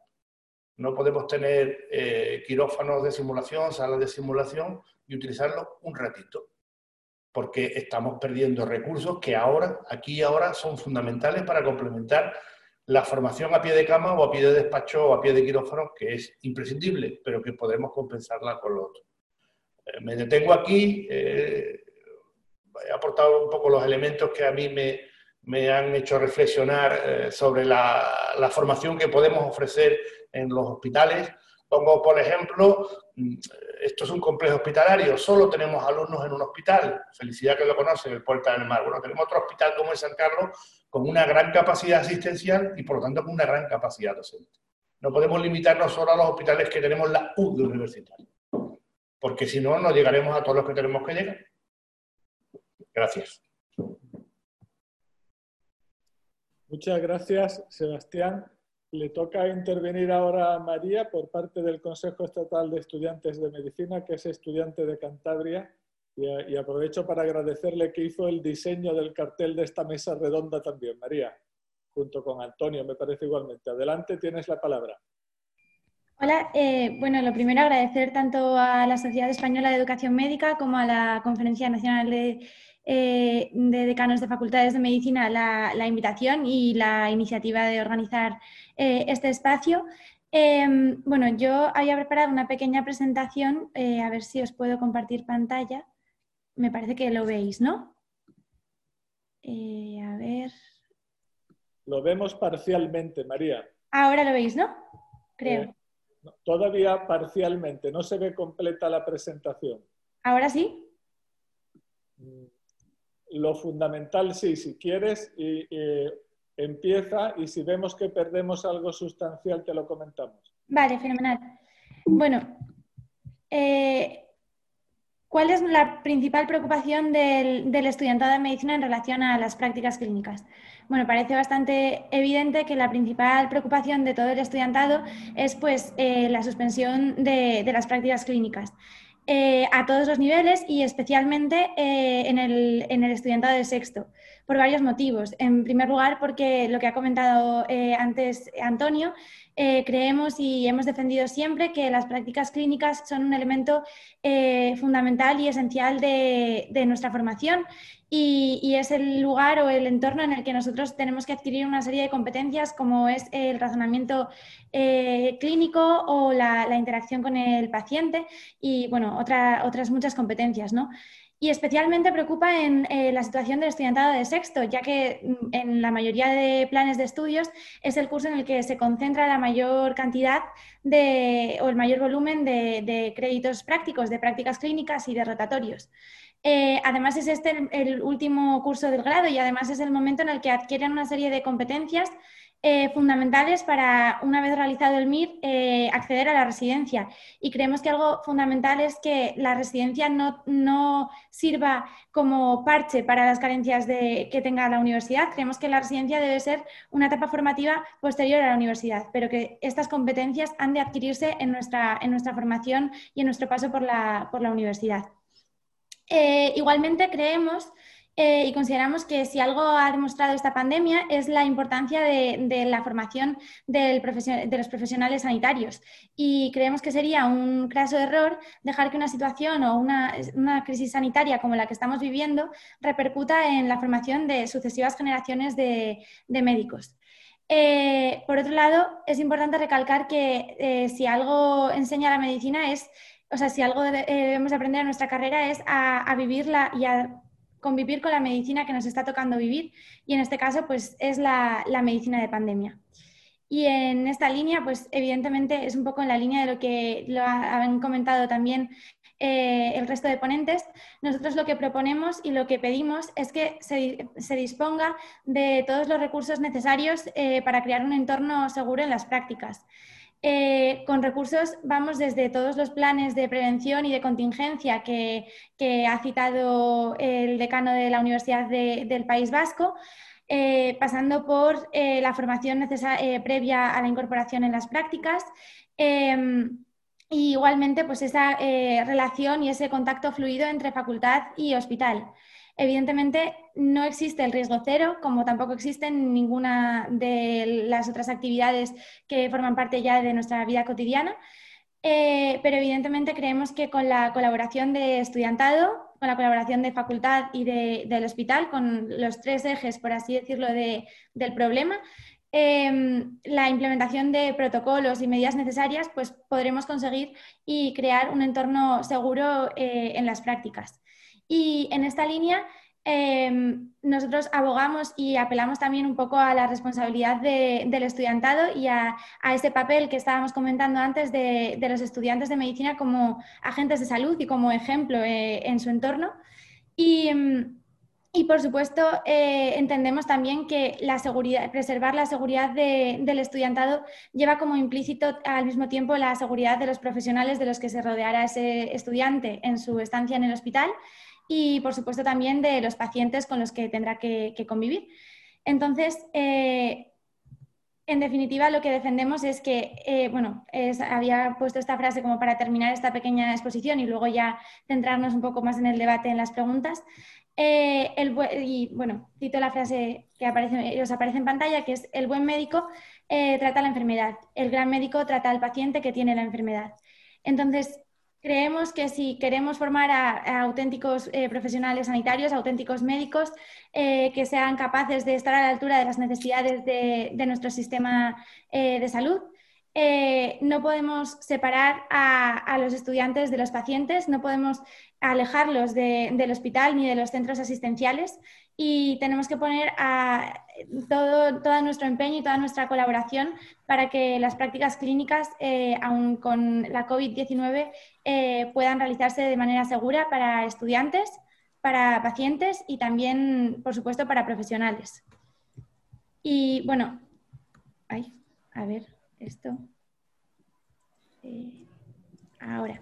No podemos tener eh, quirófanos de simulación, salas de simulación y utilizarlos un ratito, porque estamos perdiendo recursos que ahora, aquí y ahora, son fundamentales para complementar la formación a pie de cama o a pie de despacho o a pie de quirófano, que es imprescindible, pero que podemos compensarla con lo otro. Eh, me detengo aquí, eh, he aportado un poco los elementos que a mí me, me han hecho reflexionar eh, sobre la, la, formación que podemos ofrecer en los hospitales. Pongo, por ejemplo, mm, esto es un complejo hospitalario, solo tenemos alumnos en un hospital, felicidad que lo conocen, el Puerta del Mar. Bueno, tenemos otro hospital como en San Carlos con una gran capacidad asistencial y por lo tanto con una gran capacidad docente. No podemos limitarnos solo a los hospitales que tenemos la U de universitario, porque si no, no llegaremos a todos los que tenemos que llegar. Gracias. Muchas gracias, Sebastián. Le toca intervenir ahora a María por parte del Consejo Estatal de Estudiantes de Medicina, que es estudiante de Cantabria, y, aprovecho para agradecerle que hizo el diseño del cartel de esta mesa redonda también, María, junto con Antonio, me parece igualmente. Adelante, tienes la palabra. Hola, eh, bueno, lo primero agradecer tanto a la Sociedad Española de Educación Médica como a la Conferencia Nacional de eh, de decanos de facultades de medicina la, invitación y la iniciativa de organizar eh, este espacio. Em, bueno, yo había preparado una pequeña presentación, eh, a ver si os puedo compartir pantalla. Me parece que lo veis, ¿no? a ver. Lo vemos parcialmente, María. Ahora lo veis, ¿no? Creo. todavía parcialmente, no se ve completa la presentación. ¿Ahora sí? Mm, lo fundamental, sí, si quieres, y, empieza y si vemos que perdemos algo sustancial, te lo comentamos. Vale, fenomenal. Bueno, eh, ¿cuál es la principal preocupación del, estudiantado de medicina en relación a las prácticas clínicas? Bueno, parece bastante evidente que la principal preocupación de todo el estudiantado es pues, eh, la suspensión de las prácticas clínicas. Eh, a todos los niveles y especialmente eh, en, el, en, el, estudiantado de sexto, por varios motivos. En primer lugar, porque lo que ha comentado eh, antes Antonio, creemos y hemos defendido siempre que las prácticas clínicas son un elemento fundamental y esencial de, nuestra formación y, es el lugar o el entorno en el que nosotros tenemos que adquirir una serie de competencias como es el razonamiento eh, clínico o la, interacción con el paciente y, bueno, otras muchas competencias, ¿no? Y especialmente preocupa en eh, la situación del estudiantado de sexto, ya que mm, en la mayoría de planes de estudios es el curso en el que se concentra la mayor cantidad de, o el mayor volumen de, créditos prácticos, de prácticas clínicas y de rotatorios. Eh, además es este el, último curso del grado y además es el momento en el que adquieren una serie de competencias eh, fundamentales para, una vez realizado el MIR, eh, acceder a la residencia. Y creemos que algo fundamental es que la residencia no, sirva como parche para las carencias de, que tenga la universidad. Creemos que la residencia debe ser una etapa formativa posterior a la universidad, pero que estas competencias han de adquirirse en nuestra, en nuestra formación y en nuestro paso por la, por la universidad. Eh, igualmente creemos eh, y consideramos que si algo ha demostrado esta pandemia es la importancia de, la formación de los profesionales sanitarios. Y creemos que sería un craso error dejar que una situación o una, crisis sanitaria como la que estamos viviendo repercuta en la formación de sucesivas generaciones de, médicos. Eh, por otro lado, es importante recalcar que si algo enseña la medicina es o sea, si algo eh, debemos aprender en nuestra carrera es a, vivirla y a convivir con la medicina que nos está tocando vivir y en este caso pues es la, medicina de pandemia. Y en esta línea, pues evidentemente es un poco en la línea de lo que lo han comentado también eh, el resto de ponentes, nosotros lo que proponemos y lo que pedimos es que se, disponga de todos los recursos necesarios eh, para crear un entorno seguro en las prácticas. Eh, con recursos vamos desde todos los planes de prevención y de contingencia que, ha citado el decano de la Universidad del País Vasco, pasando por la formación previa a la incorporación en las prácticas, em, y igualmente, pues esa eh, relación y ese contacto fluido entre facultad y hospital. Evidentemente, no existe el riesgo cero, como tampoco existen ninguna de las otras actividades que forman parte ya de nuestra vida cotidiana, eh, pero evidentemente creemos que con la colaboración de estudiantado, con la colaboración de facultad y del hospital, con los tres ejes, por así decirlo, del problema, Em, la implementación de protocolos y medidas necesarias, pues podremos conseguir y crear un entorno seguro eh, en las prácticas. Y en esta línea, em, nosotros abogamos y apelamos también un poco a la responsabilidad del estudiantado y a, ese papel que estábamos comentando antes de, los estudiantes de medicina como agentes de salud y como ejemplo eh, en su entorno. Y em, por supuesto, eh, entendemos también que preservar la seguridad del estudiantado lleva como implícito al mismo tiempo la seguridad de los profesionales de los que se rodeará ese estudiante en su estancia en el hospital y, por supuesto, también de los pacientes con los que tendrá que, convivir. Entonces, eh, en definitiva, lo que defendemos es que, eh, bueno, había puesto esta frase como para terminar esta pequeña exposición y luego ya centrarnos un poco más en el debate, en las preguntas. Eh, el, y bueno, cito la frase que aparece, os aparece en pantalla, que es el buen médico trata la enfermedad, el gran médico trata al paciente que tiene la enfermedad. Entonces, creemos que si queremos formar a, auténticos eh, profesionales sanitarios, auténticos médicos, que sean capaces de estar a la altura de las necesidades de, nuestro sistema de salud, no podemos separar a, los estudiantes de los pacientes, no podemos alejarlos del hospital ni de los centros asistenciales y tenemos que poner todo, todo nuestro empeño y toda nuestra colaboración para que las prácticas clínicas, eh, aun con la COVID-19, eh, puedan realizarse de manera segura para estudiantes, para pacientes y también, por supuesto, para profesionales. Y bueno, a ver, esto. Eh, ahora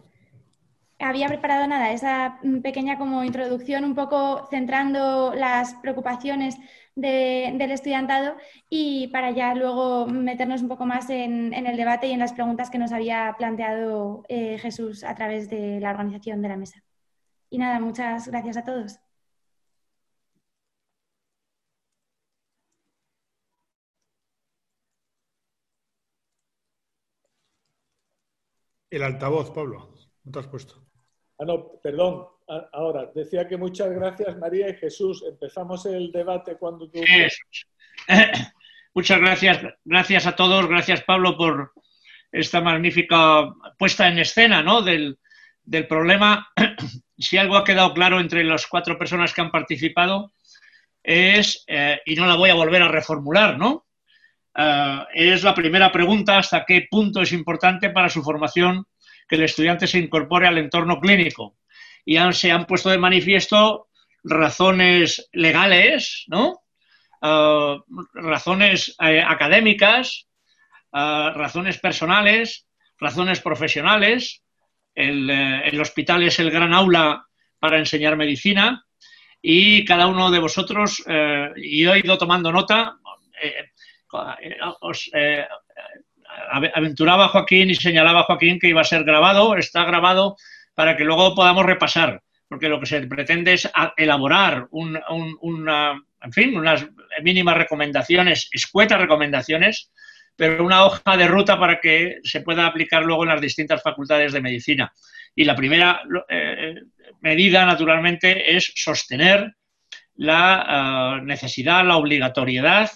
había preparado nada, esa pequeña como introducción, un poco centrando las preocupaciones del estudiantado y para ya luego meternos un poco más en, el debate y en las preguntas que nos había planteado eh, Jesús a través de la organización de la mesa. Y nada, muchas gracias a todos. El altavoz, Pablo. ¿No te has puesto? Ah, no, perdón. Ahora, decía que muchas gracias María y Jesús. Empezamos el debate cuando tú... Muchas gracias. Gracias a todos. Gracias Pablo por esta magnífica puesta en escena ¿no? del, problema. Si algo ha quedado claro entre las cuatro personas que han participado es, eh, y no la voy a volver a reformular, ¿no? Eh, es la primera pregunta, hasta qué punto es importante para su formación que el estudiante se incorpore al entorno clínico. Y se han puesto de manifiesto razones legales, ¿no? Ah, razones eh, académicas, razones personales, razones profesionales. El, eh, hospital es el gran aula para enseñar medicina y cada uno de vosotros, eh, y he ido tomando nota, os, aventuraba Joaquín y señalaba Joaquín que iba a ser grabado, está grabado para que luego podamos repasar, porque lo que se pretende es elaborar una, en fin, unas mínimas recomendaciones, escuetas recomendaciones, pero una hoja de ruta para que se pueda aplicar luego en las distintas facultades de medicina. Y la primera eh, medida, naturalmente, es sostener la eh, necesidad, la obligatoriedad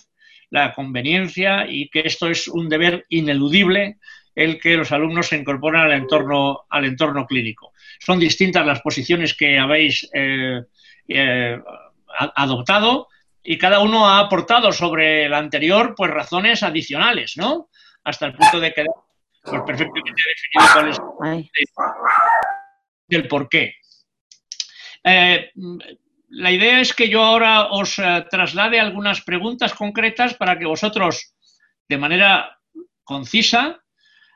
la conveniencia y que esto es un deber ineludible el que los alumnos se incorporen al entorno, al entorno clínico. Son distintas las posiciones que habéis eh, eh, adoptado y cada uno ha aportado sobre el anterior pues razones adicionales, ¿no? Hasta el punto de que pues, perfectamente definido cuál es del por qué. Eh, la idea es que yo ahora os eh, traslade algunas preguntas concretas para que vosotros, de manera concisa,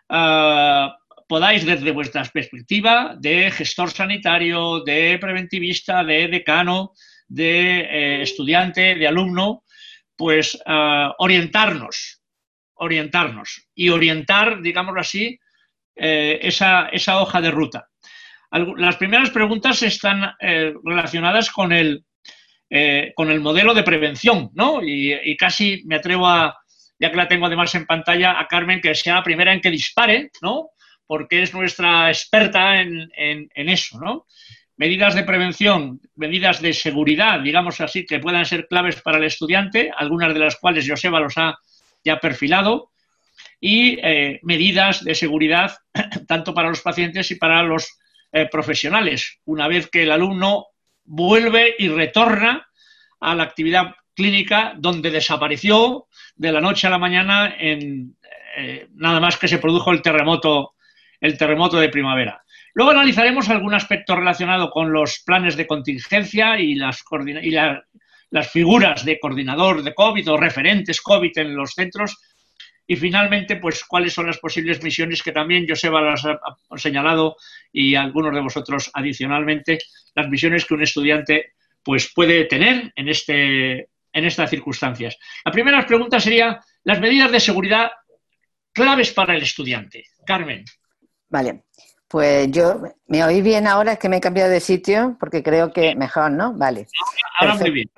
eh, podáis desde vuestra perspectiva de gestor sanitario, de preventivista, de decano, de estudiante, de alumno, pues orientarnos, orientarnos y orientar, digámoslo así, esa hoja de ruta. Las primeras preguntas están eh, relacionadas con el, eh, con el modelo de prevención, ¿no? Y, casi me atrevo a, ya que la tengo además en pantalla, a Carmen que sea la primera en que dispare, ¿no? Porque es nuestra experta en, eso, ¿no? Medidas de prevención, medidas de seguridad, digamos así, que puedan ser claves para el estudiante, algunas de las cuales Joseba los ha ya perfilado, y eh, medidas de seguridad tanto para los pacientes y para los eh, profesionales, una vez que el alumno vuelve y retorna a la actividad clínica donde desapareció de la noche a la mañana en eh, nada más que se produjo el terremoto, el terremoto de primavera. Luego analizaremos algún aspecto relacionado con los planes de contingencia y las, y las figuras de coordinador de COVID o referentes COVID en los centros y finalmente, pues cuáles son las posibles misiones que también Joseba las ha señalado y algunos de vosotros adicionalmente, las misiones que un estudiante pues puede tener en, este, en estas circunstancias. La primera pregunta sería las medidas de seguridad claves para el estudiante. Carmen. Vale, pues yo, ¿me oí bien ahora? Es que me he cambiado de sitio porque creo que mejor, ¿no? Vale. Ahora, muy bien.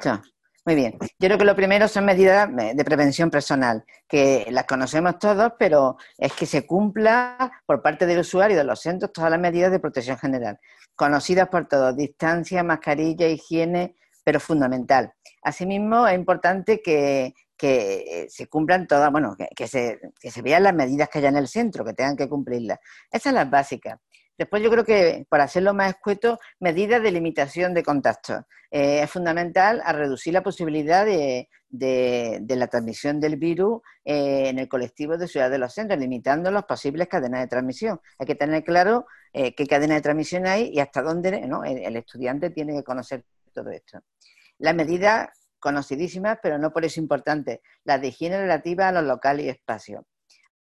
Muy bien. Yo creo que lo primero son medidas de prevención personal, que las conocemos todos, pero es que se cumpla por parte del usuario de los centros todas las medidas de protección general, conocidas por todos, distancia, mascarilla, higiene, pero fundamental. Asimismo, es importante que, se cumplan todas, bueno, que, se, que se vean las medidas que haya en el centro, que tengan que cumplirlas. Esas son las básicas. Después yo creo que, para hacerlo más escueto, medidas de limitación de contactos. Eh, es fundamental a reducir la posibilidad de, la transmisión del virus eh, en el colectivo de ciudad de los centros, limitando las posibles cadenas de transmisión. Hay que tener claro eh, qué cadena de transmisión hay y hasta dónde el, estudiante tiene que conocer todo esto. Las medidas conocidísimas, pero no por eso importantes, las de higiene relativa a los locales y espacios.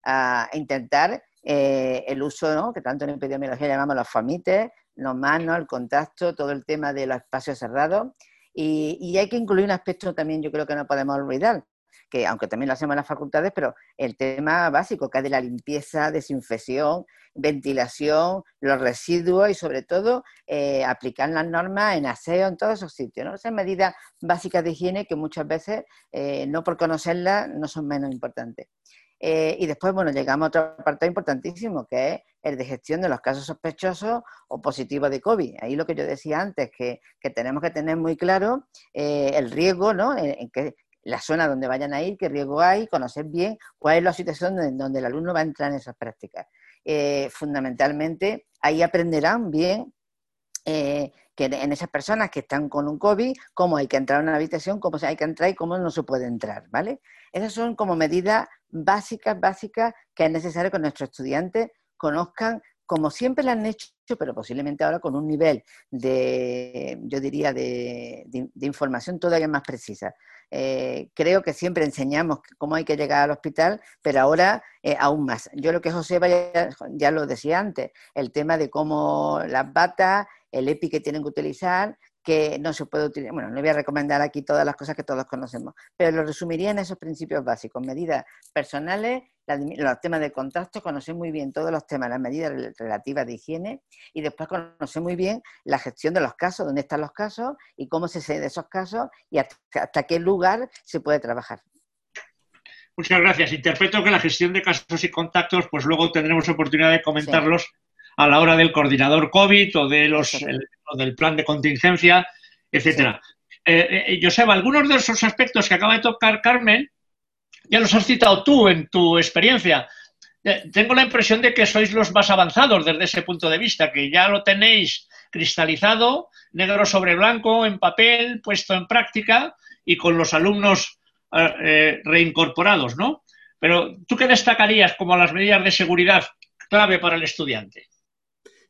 A intentar eh, el uso, que tanto en epidemiología llamamos los fomites, los manos, el contacto, todo el tema de los espacios cerrados. Y, hay que incluir un aspecto también, yo creo que no podemos olvidar, que aunque también lo hacemos en las facultades, pero el tema básico, que es de la limpieza, desinfección, ventilación, los residuos y sobre todo eh, aplicar las normas en aseo en todos esos sitios. ¿no? Esas medidas básicas de higiene que muchas veces, eh, no por conocerlas, no son menos importantes. Eh, y después, bueno, llegamos a otro apartado importantísimo, que es el de gestión de los casos sospechosos o positivos de COVID. Ahí lo que yo decía antes, que, que tenemos que tener muy claro eh, el riesgo, ¿no? En, que la zona donde vayan a ir, qué riesgo hay, conocer bien cuál es la situación donde, el alumno va a entrar en esas prácticas. Eh, fundamentalmente, ahí aprenderán bien que en esas personas que están con un COVID, cómo hay que entrar a una habitación, cómo hay que entrar y cómo no se puede entrar, ¿vale? Esas son como medidas básicas, básicas que es necesario que nuestros estudiantes conozcan como siempre lo han hecho, pero posiblemente ahora con un nivel de, yo diría, de, información todavía más precisa. Eh, creo que siempre enseñamos cómo hay que llegar al hospital, pero ahora eh, aún más. Yo lo que José ya, ya, lo decía antes, el tema de cómo las batas, el EPI que tienen que utilizar, que no se puede utilizar. Bueno, no voy a recomendar aquí todas las cosas que todos conocemos, pero lo resumiría en esos principios básicos, medidas personales, los temas de contacto, conocer muy bien todos los temas, las medidas relativas de higiene y después conocer muy bien la gestión de los casos, dónde están los casos y cómo se de esos casos y hasta, qué lugar se puede trabajar. Muchas gracias. Interpreto que la gestión de casos y contactos, pues luego tendremos oportunidad de comentarlos a la hora del coordinador COVID o, de los, del plan de contingencia, etcétera. Eh, eh, Joseba, algunos de esos aspectos que acaba de tocar Carmen, ya los has citado tú en tu experiencia. Eh, tengo la impresión de que sois los más avanzados desde ese punto de vista, que ya lo tenéis cristalizado, negro sobre blanco, en papel, puesto en práctica y con los alumnos reincorporados, ¿no? Pero, ¿tú qué destacarías como las medidas de seguridad clave para el estudiante?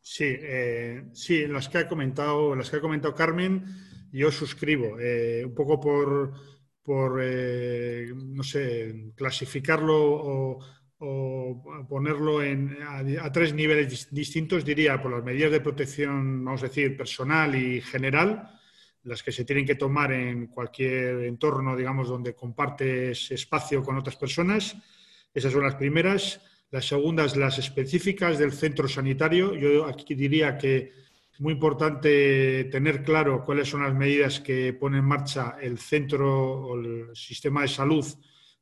Sí, eh, sí, las que ha comentado, las que ha comentado Carmen, yo suscribo. Eh, un poco por, por eh, no sé, clasificarlo o, ponerlo en, a, tres niveles distintos, diría por las medidas de protección, vamos a decir, personal y general, las que se tienen que tomar en cualquier entorno, digamos, donde compartes espacio con otras personas. Esas son las primeras. Las segundas, las específicas del centro sanitario. Yo aquí diría que es muy importante tener claro cuáles son las medidas que pone en marcha el centro o el sistema de salud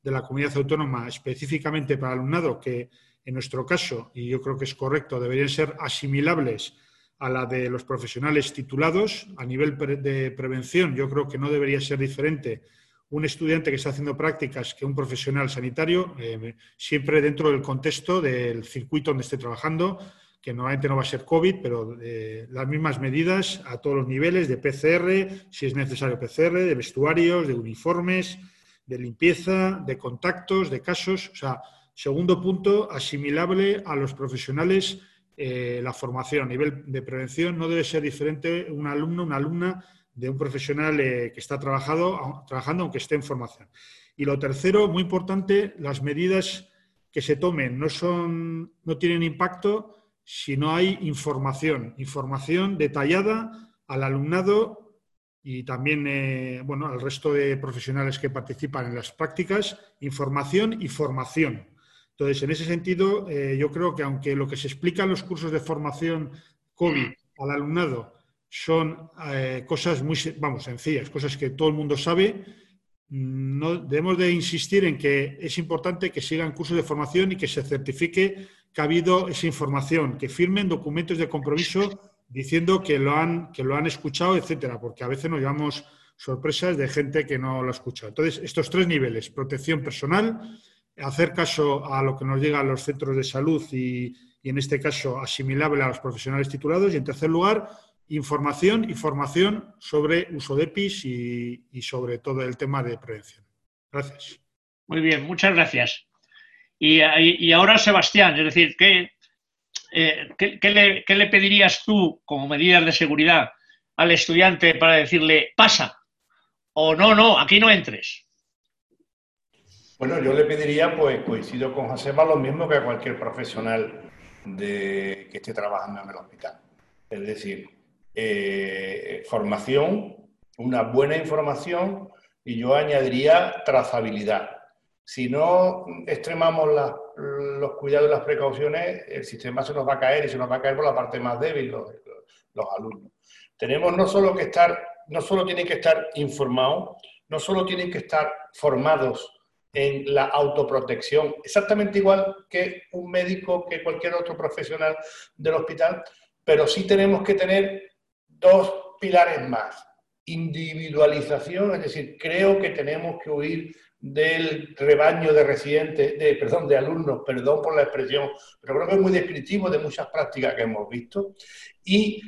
de la comunidad autónoma específicamente para alumnado, que en nuestro caso, y yo creo que es correcto, deberían ser asimilables a la de los profesionales titulados. A nivel de prevención, yo creo que no debería ser diferente un estudiante que está haciendo prácticas que un profesional sanitario, eh, siempre dentro del contexto del circuito donde esté trabajando, que normalmente no va a ser COVID, pero eh, las mismas medidas a todos los niveles de PCR, si es necesario PCR, de vestuarios, de uniformes, de limpieza, de contactos, de casos. O sea, segundo punto, asimilable a los profesionales eh, la formación a nivel de prevención no debe ser diferente un alumno, una alumna de un profesional eh, que está trabajado, trabajando aunque esté en formación. Y lo tercero, muy importante, las medidas que se tomen no, son, no tienen impacto si no hay información, información detallada al alumnado y también eh, bueno, al resto de profesionales que participan en las prácticas, información y formación. Entonces, en ese sentido, eh, yo creo que aunque lo que se explica en los cursos de formación COVID al alumnado son eh, cosas muy, vamos, sencillas, cosas que todo el mundo sabe. No, debemos de insistir en que es importante que sigan cursos de formación y que se certifique que ha habido esa información, que firmen documentos de compromiso diciendo que lo han, que lo han escuchado, etcétera, porque a veces nos llevamos sorpresas de gente que no lo ha escuchado. Entonces, estos tres niveles, protección personal, hacer caso a lo que nos llegan los centros de salud y, y en este caso asimilable a los profesionales titulados y en tercer lugar, información y formación sobre uso de EPIs y, sobre todo el tema de prevención. Gracias. Muy bien, muchas gracias. Y, ahora, Sebastián, es decir, ¿qué, eh, le, ¿qué, le, pedirías tú como medidas de seguridad al estudiante para decirle, pasa? O no, no, aquí no entres. Bueno, yo le pediría, pues coincido con Josema, lo mismo que a cualquier profesional de, que esté trabajando en el hospital. Es decir, eh, formación, una buena información y yo añadiría trazabilidad. Si no extremamos los cuidados y las precauciones, el sistema se nos va a caer y se nos va a caer por la parte más débil, los, los alumnos. Tenemos no solo que estar, no solo tienen que estar informados, no solo tienen que estar formados en la autoprotección, exactamente igual que un médico, que cualquier otro profesional del hospital, pero sí tenemos que tener dos pilares más. Individualización, es decir, creo que tenemos que huir del rebaño de residentes, de, perdón, de alumnos, perdón por la expresión, pero creo que es muy descriptivo de muchas prácticas que hemos visto. Y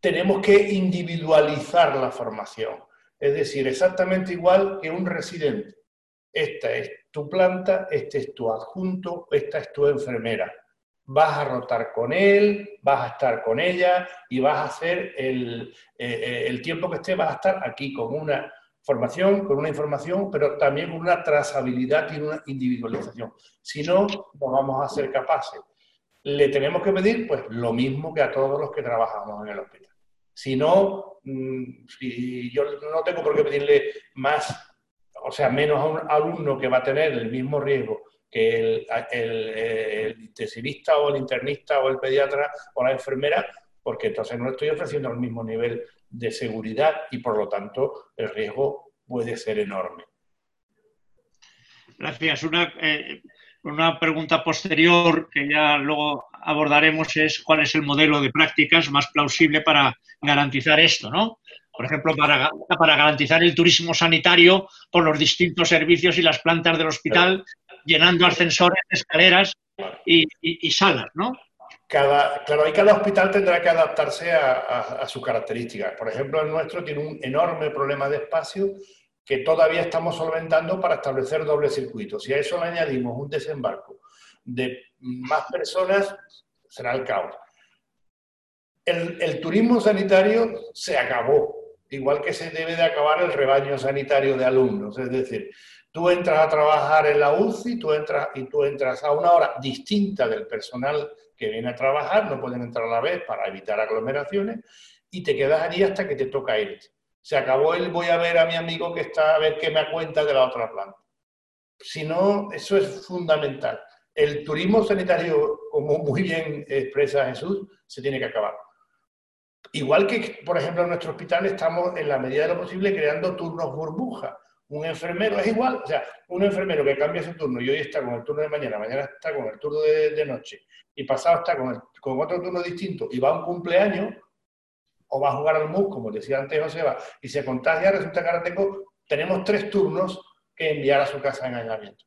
tenemos que individualizar la formación, es decir, exactamente igual que un residente. Esta es tu planta, este es tu adjunto, esta es tu enfermera vas a rotar con él, vas a estar con ella y vas a hacer el, eh, el tiempo que esté, vas a estar aquí con una formación, con una información, pero también con una trazabilidad y una individualización. Si no, no vamos a ser capaces. Le tenemos que pedir pues lo mismo que a todos los que trabajamos en el hospital. Si no, mm, si yo no tengo por qué pedirle más, o sea, menos a un alumno que va a tener el mismo riesgo que el, intensivista o el internista o el pediatra o la enfermera, porque entonces no estoy ofreciendo el mismo nivel de seguridad y por lo tanto el riesgo puede ser enorme. Gracias. Una, eh, una pregunta posterior que ya luego abordaremos es cuál es el modelo de prácticas más plausible para garantizar esto, ¿no? Por ejemplo, para, para garantizar el turismo sanitario por los distintos servicios y las plantas del hospital llenando ascensores, escaleras y, salas, ¿no? Cada, claro, y cada hospital tendrá que adaptarse a, sus características. Por ejemplo, el nuestro tiene un enorme problema de espacio que todavía estamos solventando para establecer doble circuito. Si a eso le añadimos un desembarco de más personas, será el caos. el, turismo sanitario se acabó, igual que se debe de acabar el rebaño sanitario de alumnos. Es decir, tú entras a trabajar en la UCI tú entras, y tú entras a una hora distinta del personal que viene a trabajar, no pueden entrar a la vez para evitar aglomeraciones, y te quedas allí hasta que te toca ir. Se acabó el voy a ver a mi amigo que está a ver qué me cuenta de la otra planta. Si no, eso es fundamental. El turismo sanitario, como muy bien expresa Jesús, se tiene que acabar. Igual que, por ejemplo, en nuestro hospital estamos, en la medida de lo posible, creando turnos burbuja. Un enfermero es igual, o sea, un enfermero que cambia su turno y hoy está con el turno de mañana, mañana está con el turno de, noche y pasado está con, con otro turno distinto y va a un cumpleaños o va a jugar al MUS, como decía antes Joseba, y se contagia, resulta que ahora tengo, tenemos tres turnos que enviar a su casa en aislamiento.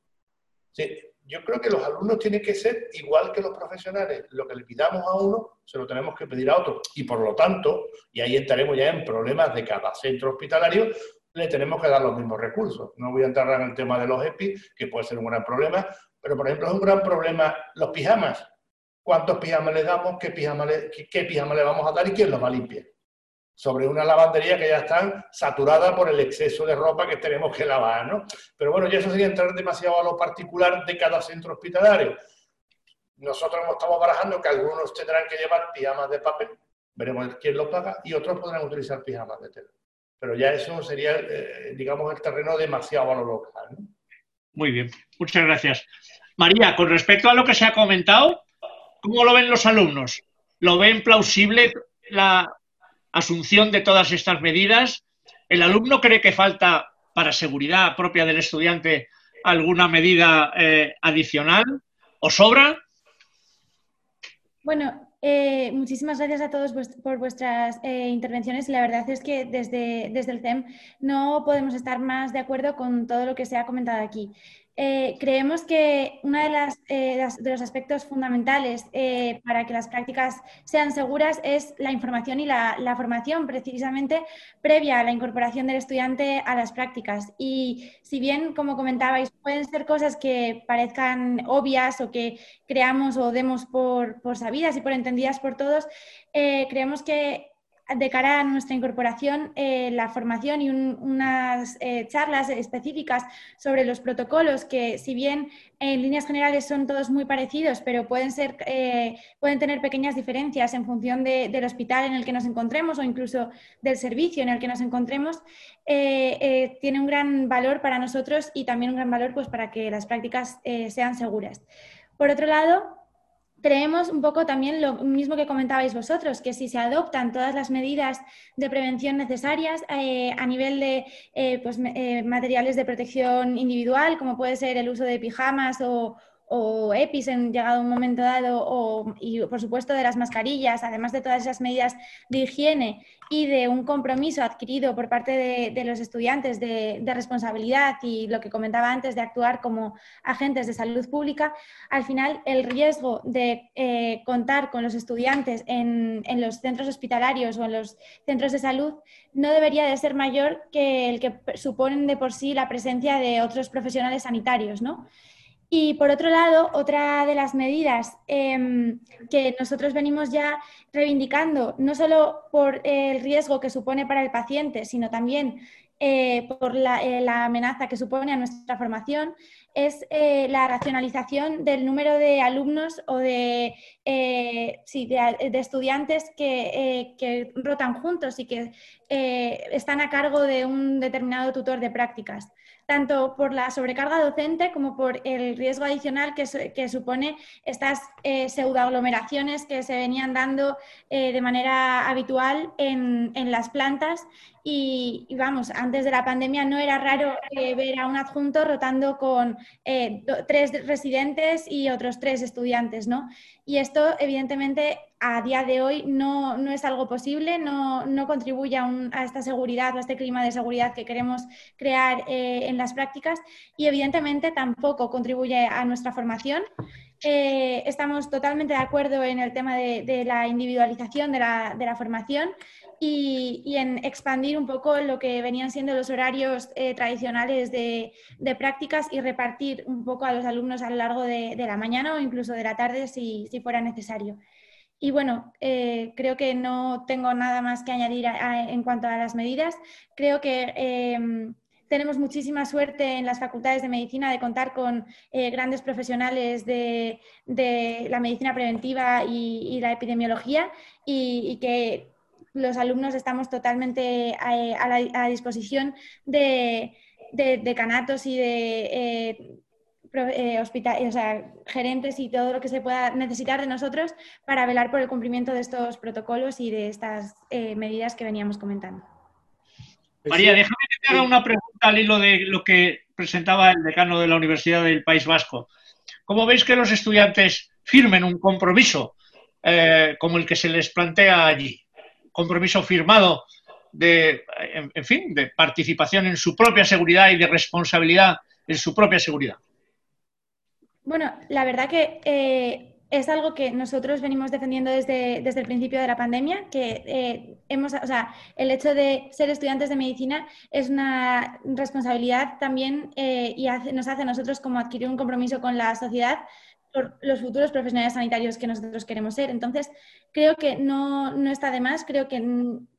Yo creo que los alumnos tienen que ser igual que los profesionales. Lo que le pidamos a uno, se lo tenemos que pedir a otro. Y por lo tanto, y ahí entraremos ya en problemas de cada centro hospitalario, le tenemos que dar los mismos recursos. No voy a entrar en el tema de los EPI, que puede ser un gran problema, pero por ejemplo es un gran problema los pijamas. ¿Cuántos pijamas le damos? ¿Qué pijama le, qué pijama le vamos a dar y quién los va a limpiar? sobre una lavandería que ya está saturada por el exceso de ropa que tenemos que lavar, ¿no? Pero bueno, ya eso sería entrar demasiado a lo particular de cada centro hospitalario. Nosotros estamos barajando que algunos tendrán que llevar pijamas de papel, veremos quién lo paga, y otros podrán utilizar pijamas de tela. Pero ya eso sería, eh, digamos, el terreno demasiado a lo local. ¿no? Muy bien, muchas gracias. María, con respecto a lo que se ha comentado, ¿cómo lo ven los alumnos? ¿Lo ven plausible la, asunción de todas estas medidas. ¿El alumno cree que falta para seguridad propia del estudiante alguna medida eh, adicional o sobra? Bueno, eh, muchísimas gracias a todos por vuestras eh, intervenciones. La verdad es que desde, desde el CEM no podemos estar más de acuerdo con todo lo que se ha comentado aquí. Eh, creemos que uno de, eh, de, los aspectos fundamentales eh, para que las prácticas sean seguras es la información y la, formación precisamente previa a la incorporación del estudiante a las prácticas. Y si bien, como comentabais, pueden ser cosas que parezcan obvias o que creamos o demos por, por sabidas y por entendidas por todos, creemos que de cara a nuestra incorporación, eh, la formación y unas eh, charlas específicas sobre los protocolos que, si bien en líneas generales son todos muy parecidos, pero pueden, ser, eh, pueden tener pequeñas diferencias en función del hospital en el que nos encontremos o incluso del servicio en el que nos encontremos, tiene un gran valor para nosotros y también un gran valor pues, para que las prácticas sean seguras. Por otro lado, creemos un poco también lo mismo que comentabais vosotros, que si se adoptan todas las medidas de prevención necesarias eh, a nivel de eh, pues, eh, materiales de protección individual, como puede ser el uso de pijamas o, o EPIs en llegado un momento dado, o, y por supuesto de las mascarillas, además de todas esas medidas de higiene y de un compromiso adquirido por parte de, los estudiantes de, responsabilidad y lo que comentaba antes de actuar como agentes de salud pública, al final el riesgo de eh, contar con los estudiantes en, en los centros hospitalarios o en los centros de salud no debería de ser mayor que el que suponen de por sí la presencia de otros profesionales sanitarios, ¿no? Y por otro lado, otra de las medidas em, que nosotros venimos ya reivindicando, no solo por el riesgo que supone para el paciente, sino también eh, por eh, la, amenaza que supone a nuestra formación, es eh, la racionalización del número de alumnos o de, de, estudiantes que, rotan juntos y que están a cargo de un determinado tutor de prácticas tanto por la sobrecarga docente como por el riesgo adicional que, supone estas eh, pseudoaglomeraciones que se venían dando eh, de manera habitual en, las plantas. Y, vamos, antes de la pandemia no era raro eh, ver a un adjunto rotando con tres residentes y otros tres estudiantes, ¿no? Y esto, evidentemente, a día de hoy no, es algo posible, no, contribuye a, esta seguridad o a este clima de seguridad que queremos crear eh, en las prácticas y evidentemente tampoco contribuye a nuestra formación. Eh, estamos totalmente de acuerdo en el tema de, la individualización de la, formación y, en expandir un poco lo que venían siendo los horarios eh, tradicionales de, prácticas y repartir un poco a los alumnos a lo largo de, la mañana o incluso de la tarde si fuera necesario. Y bueno, eh, creo que no tengo nada más que añadir en cuanto a las medidas. Creo que tenemos muchísima suerte en las facultades de medicina de contar con eh, grandes profesionales de, la medicina preventiva y, la epidemiología y, que los alumnos estamos totalmente eh, a, la, disposición de, decanatos y de eh, hospital, gerentes y todo lo que se pueda necesitar de nosotros para velar por el cumplimiento de estos protocolos y de estas medidas que veníamos comentando. María, que una pregunta al hilo de lo que presentaba el decano de la Universidad del País Vasco. ¿Cómo veis que los estudiantes firmen un compromiso eh, como el que se les plantea allí? Compromiso firmado de, en fin, de participación en su propia seguridad y de responsabilidad en su propia seguridad. Bueno, la verdad que eh, es algo que nosotros venimos defendiendo desde, desde el principio de la pandemia, que eh, hemos, o sea, el hecho de ser estudiantes de medicina es una responsabilidad también eh, y nos hace a nosotros como adquirir un compromiso con la sociedad por los futuros profesionales sanitarios que nosotros queremos ser. Entonces, creo que no, no está de más, creo que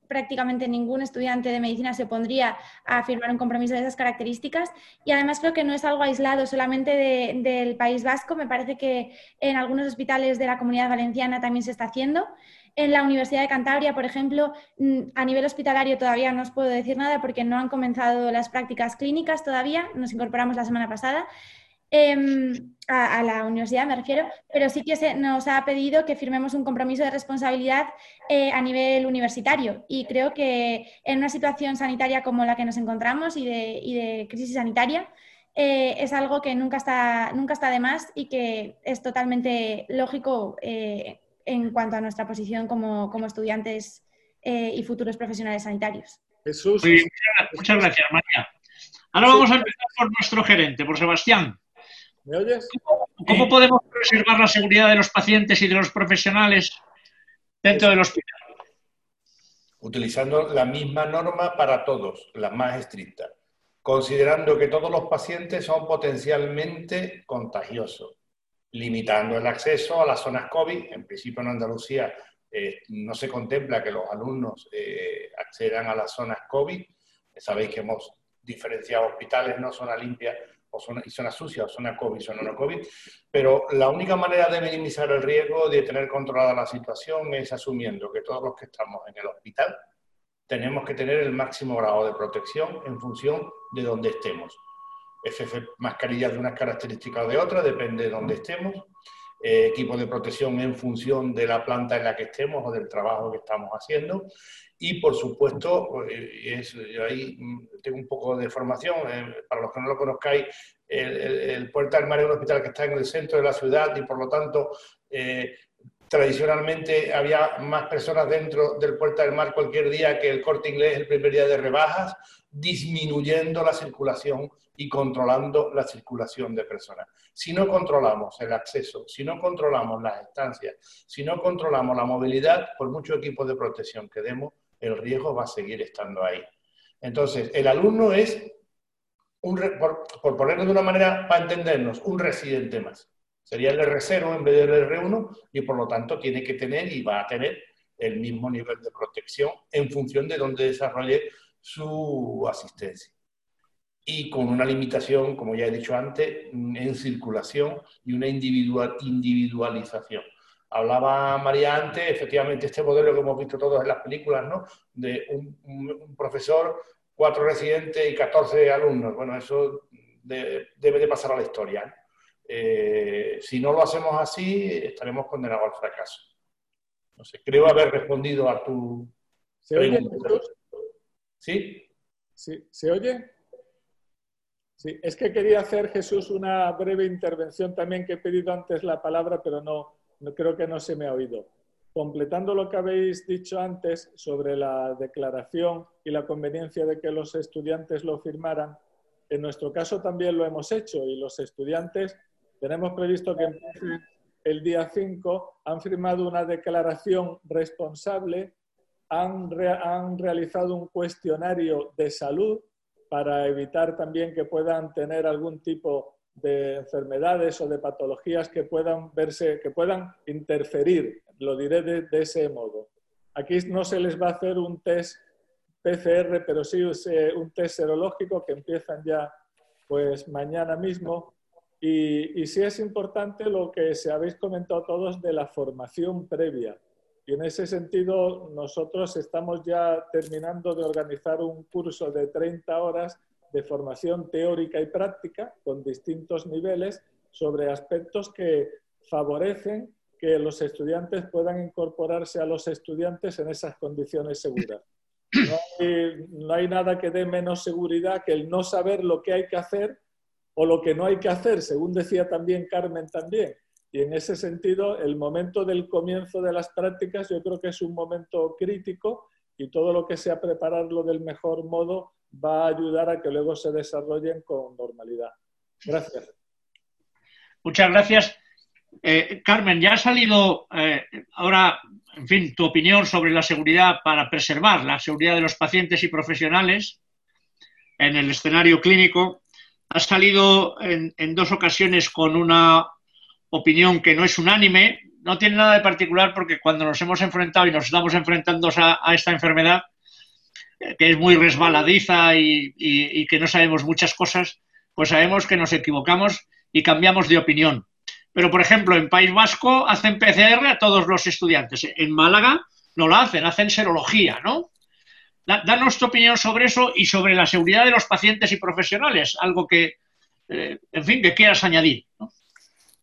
prácticamente ningún estudiante de medicina se pondría a firmar un compromiso de esas características. Y además creo que no es algo aislado solamente del País Vasco, me parece que en algunos hospitales de la comunidad valenciana también se está haciendo. En la Universidad de Cantabria, por ejemplo, mm, a nivel hospitalario todavía no os puedo decir nada porque no han comenzado las prácticas clínicas todavía, nos incorporamos la semana pasada, Em, a, la universidad me refiero, pero sí que se nos ha pedido que firmemos un compromiso de responsabilidad eh, a nivel universitario y creo que en una situación sanitaria como la que nos encontramos y de, crisis sanitaria eh, es algo que nunca está, nunca está de más y que es totalmente lógico eh, en cuanto a nuestra posición como, estudiantes y futuros profesionales sanitarios. Jesús. muchas gracias, María. Ahora vamos a empezar por nuestro gerente, por Sebastián. ¿Me oyes? ¿Cómo podemos preservar la seguridad de los pacientes y de los profesionales dentro del hospital? Utilizando la misma norma para todos, la más estricta, considerando que todos los pacientes son potencialmente contagiosos, limitando el acceso a las zonas COVID. En principio en Andalucía eh, no se contempla que los alumnos eh, accedan a las zonas COVID. Sabéis que hemos diferenciado hospitales, no zona limpia y zona sucia, o zona COVID, zona no COVID, pero la única manera de minimizar el riesgo de tener controlada la situación es asumiendo que todos los que estamos en el hospital tenemos que tener el máximo grado de protección en función de donde estemos. FF mascarillas de unas características o de otras, depende de dónde estemos. Eh, equipo de protección en función de la planta en la que estemos o del trabajo que estamos haciendo. Y por supuesto, eh, ahí mm, tengo un poco de formación, eh, para los que no lo conozcáis, el, Puerta del Mar es un hospital que está en el centro de la ciudad y por lo tanto tradicionalmente había más personas dentro del Puerta del Mar cualquier día que el corte inglés el primer día de rebajas, disminuyendo la circulación y controlando la circulación de personas. Si no controlamos el acceso, si no controlamos las estancias, si no controlamos la movilidad, por mucho equipo de protección que demos, el riesgo va a seguir estando ahí. Entonces, el alumno es, un, por, ponerlo de una manera para entendernos, un residente más. Sería el R0 en vez del R1 y por lo tanto tiene que tener y va a tener el mismo nivel de protección en función de dónde desarrolle su asistencia y con una limitación, como ya he dicho antes, en circulación y una individual, individualización. Hablaba María antes, efectivamente, este modelo que hemos visto todos en las películas, ¿no? De un, profesor, cuatro residentes y 14 alumnos. Bueno, eso debe de pasar a la historia. Eh, si no lo hacemos así, estaremos condenados al fracaso. No sé, creo haber respondido a tu ¿Se oye? ¿Sí? ¿Sí? ¿Se oye? Sí, es que quería hacer, Jesús, una breve intervención también que he pedido antes la palabra, pero no, no creo que no se me ha oído. Completando lo que habéis dicho antes sobre la declaración y la conveniencia de que los estudiantes lo firmaran, en nuestro caso también lo hemos hecho y los estudiantes tenemos previsto que el día 5, han firmado una declaración responsable, han, han realizado un cuestionario de salud para evitar también que puedan tener algún tipo de enfermedades o de patologías que puedan verse, que puedan interferir, lo diré de, ese modo. Aquí no se les va a hacer un test PCR, pero sí un test serológico que empiezan ya pues mañana mismo. Y, y sí es importante lo que se habéis comentado todos de la formación previa. Y en ese sentido, nosotros estamos ya terminando de organizar un curso de 30 horas de formación teórica y práctica con distintos niveles sobre aspectos que favorecen que los estudiantes puedan incorporarse a los estudiantes en esas condiciones seguras. No hay, nada que dé menos seguridad que el no saber lo que hay que hacer o lo que no hay que hacer, según decía también Carmen también. Y en ese sentido, el momento del comienzo de las prácticas yo creo que es un momento crítico y todo lo que sea prepararlo del mejor modo va a ayudar a que luego se desarrollen con normalidad. Gracias. Muchas gracias. Eh, Carmen, ya ha salido eh, ahora, en fin, tu opinión sobre la seguridad para preservar la seguridad de los pacientes y profesionales en el escenario clínico. Ha salido en, dos ocasiones con una opinión que no es unánime. No tiene nada de particular porque cuando nos hemos enfrentado y nos estamos enfrentando a esta enfermedad, que es muy resbaladiza y, que no sabemos muchas cosas, pues sabemos que nos equivocamos y cambiamos de opinión. Pero, por ejemplo, en País Vasco hacen PCR a todos los estudiantes. En Málaga no lo hacen, hacen serología, ¿no? Danos tu opinión sobre eso y sobre la seguridad de los pacientes y profesionales, algo que, eh, en fin, que quieras añadir.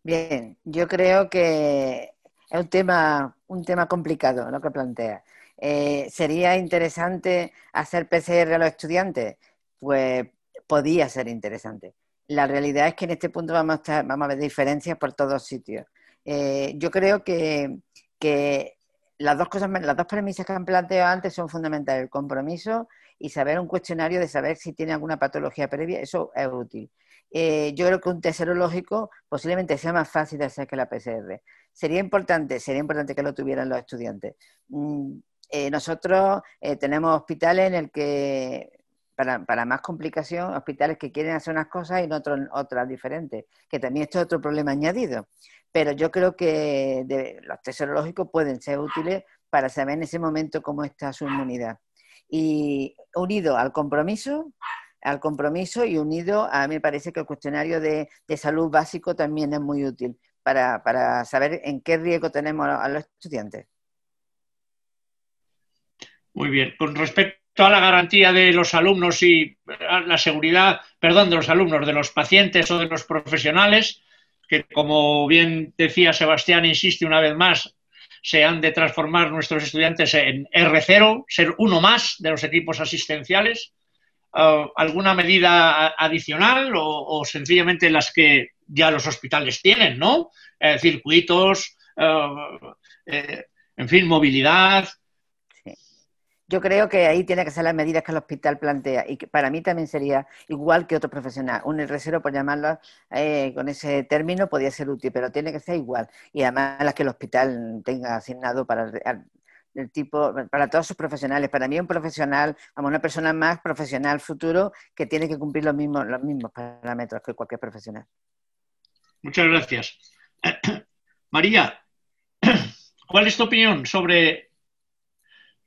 Bien, yo creo que es un tema, un tema complicado lo que plantea. Eh, ¿Sería interesante hacer PCR a los estudiantes? Pues podía ser interesante. La realidad es que en este punto vamos a, vamos a ver diferencias por todos sitios. Eh, yo creo que, las dos cosas, las dos premisas que han planteado antes son fundamentales. El compromiso y saber un cuestionario de saber si tiene alguna patología previa, eso es útil. Eh, yo creo que un test serológico posiblemente sea más fácil de hacer que la PCR. Sería importante, sería importante que lo tuvieran los estudiantes. Mm, eh, nosotros eh, tenemos hospitales en el que, para, para, más complicación, hospitales que quieren hacer unas cosas y otros otras diferentes, que también esto es otro problema añadido. Pero yo creo que los test serológicos pueden ser útiles para saber en ese momento cómo está su inmunidad. Y unido al compromiso, al compromiso y unido a mí me parece que el cuestionario de, de salud básico también es muy útil para, para, saber en qué riesgo tenemos a los estudiantes. Muy bien. Con respecto a la garantía de los alumnos y la seguridad, perdón, de los alumnos, de los pacientes o de los profesionales, que como bien decía Sebastián, insiste una vez más, se han de transformar nuestros estudiantes en R0, ser uno más de los equipos asistenciales. Uh, ¿Alguna medida adicional o, sencillamente las que ya los hospitales tienen, ¿no? Eh, circuitos, uh, eh, en fin, movilidad, yo creo que ahí tiene que ser las medidas que el hospital plantea y que para mí también sería igual que otro profesional. Un R0, por llamarlo eh, con ese término, podría ser útil, pero tiene que ser igual. Y además las que el hospital tenga asignado para el tipo, para todos sus profesionales. Para mí un profesional, vamos, una persona más profesional futuro que tiene que cumplir los mismos, los mismos parámetros que cualquier profesional. Muchas gracias. María, ¿cuál es tu opinión sobre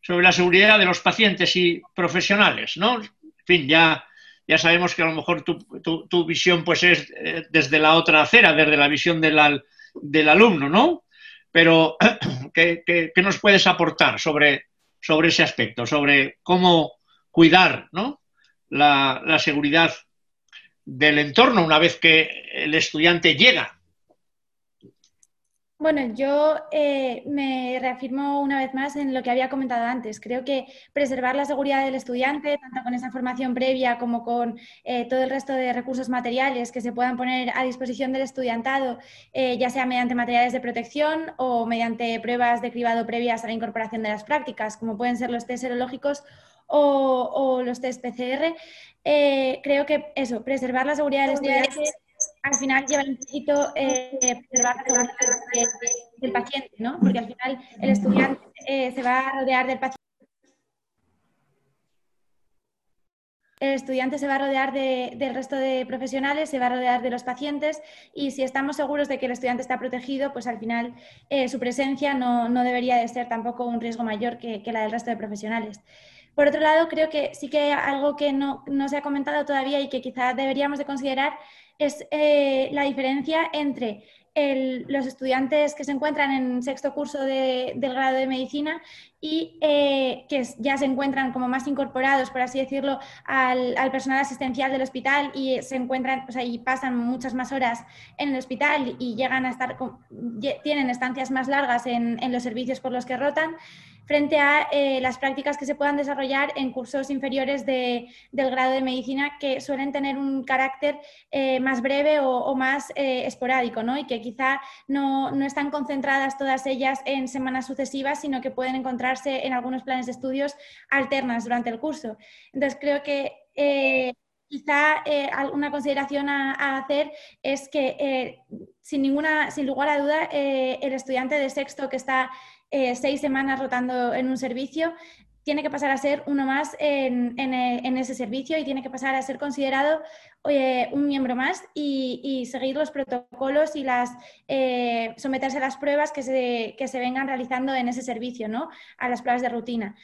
sobre la seguridad de los pacientes y profesionales, ¿no? En fin, ya, ya sabemos que a lo mejor tu, visión pues es eh, desde la otra acera, desde la visión del, del alumno, ¿no? Pero, ¿qué, nos puedes aportar sobre, sobre ese aspecto, sobre cómo cuidar ¿no? la, la seguridad del entorno una vez que el estudiante llega bueno, yo eh, me reafirmo una vez más en lo que había comentado antes. Creo que preservar la seguridad del estudiante, tanto con esa formación previa como con eh, todo el resto de recursos materiales que se puedan poner a disposición del estudiantado, eh, ya sea mediante materiales de protección o mediante pruebas de cribado previas a la incorporación de las prácticas, como pueden ser los test serológicos o, o los test PCR. creo que eso, preservar la seguridad del estudiante al final lleva implícito eh, preservar del paciente, ¿no? Porque al final el estudiante eh, se va a rodear del paciente. el estudiante se va a rodear del resto de profesionales, se va a rodear de los pacientes y si estamos seguros de que el estudiante está protegido, pues al final eh, su presencia no, debería de ser tampoco un riesgo mayor que, la del resto de profesionales. Por otro lado, creo que sí que algo que no, se ha comentado todavía y que quizá deberíamos de considerar es eh, la diferencia entre los estudiantes que se encuentran en sexto curso del grado de medicina y eh, que ya se encuentran como más incorporados, por así decirlo, al, personal asistencial del hospital y se encuentran, o sea, y pasan muchas más horas en el hospital y llegan a estar, tienen estancias más largas en los servicios por los que rotan frente a eh, las prácticas que se puedan desarrollar en cursos inferiores del grado de medicina que suelen tener un carácter eh, más breve o, más eh, esporádico, ¿no? y que quizá no, están concentradas todas ellas en semanas sucesivas, sino que pueden encontrarse en algunos planes de estudios alternas durante el curso. Entonces, creo que quizá alguna consideración a, hacer es que sin, ninguna, sin lugar a duda el estudiante de sexto que está eh, seis semanas rotando en un servicio, tiene que pasar a ser uno más en, ese servicio y tiene que pasar a ser considerado un miembro más y, seguir los protocolos y las eh, someterse a las pruebas que se, que se, vengan realizando en ese servicio, ¿no? A las pruebas de rutina.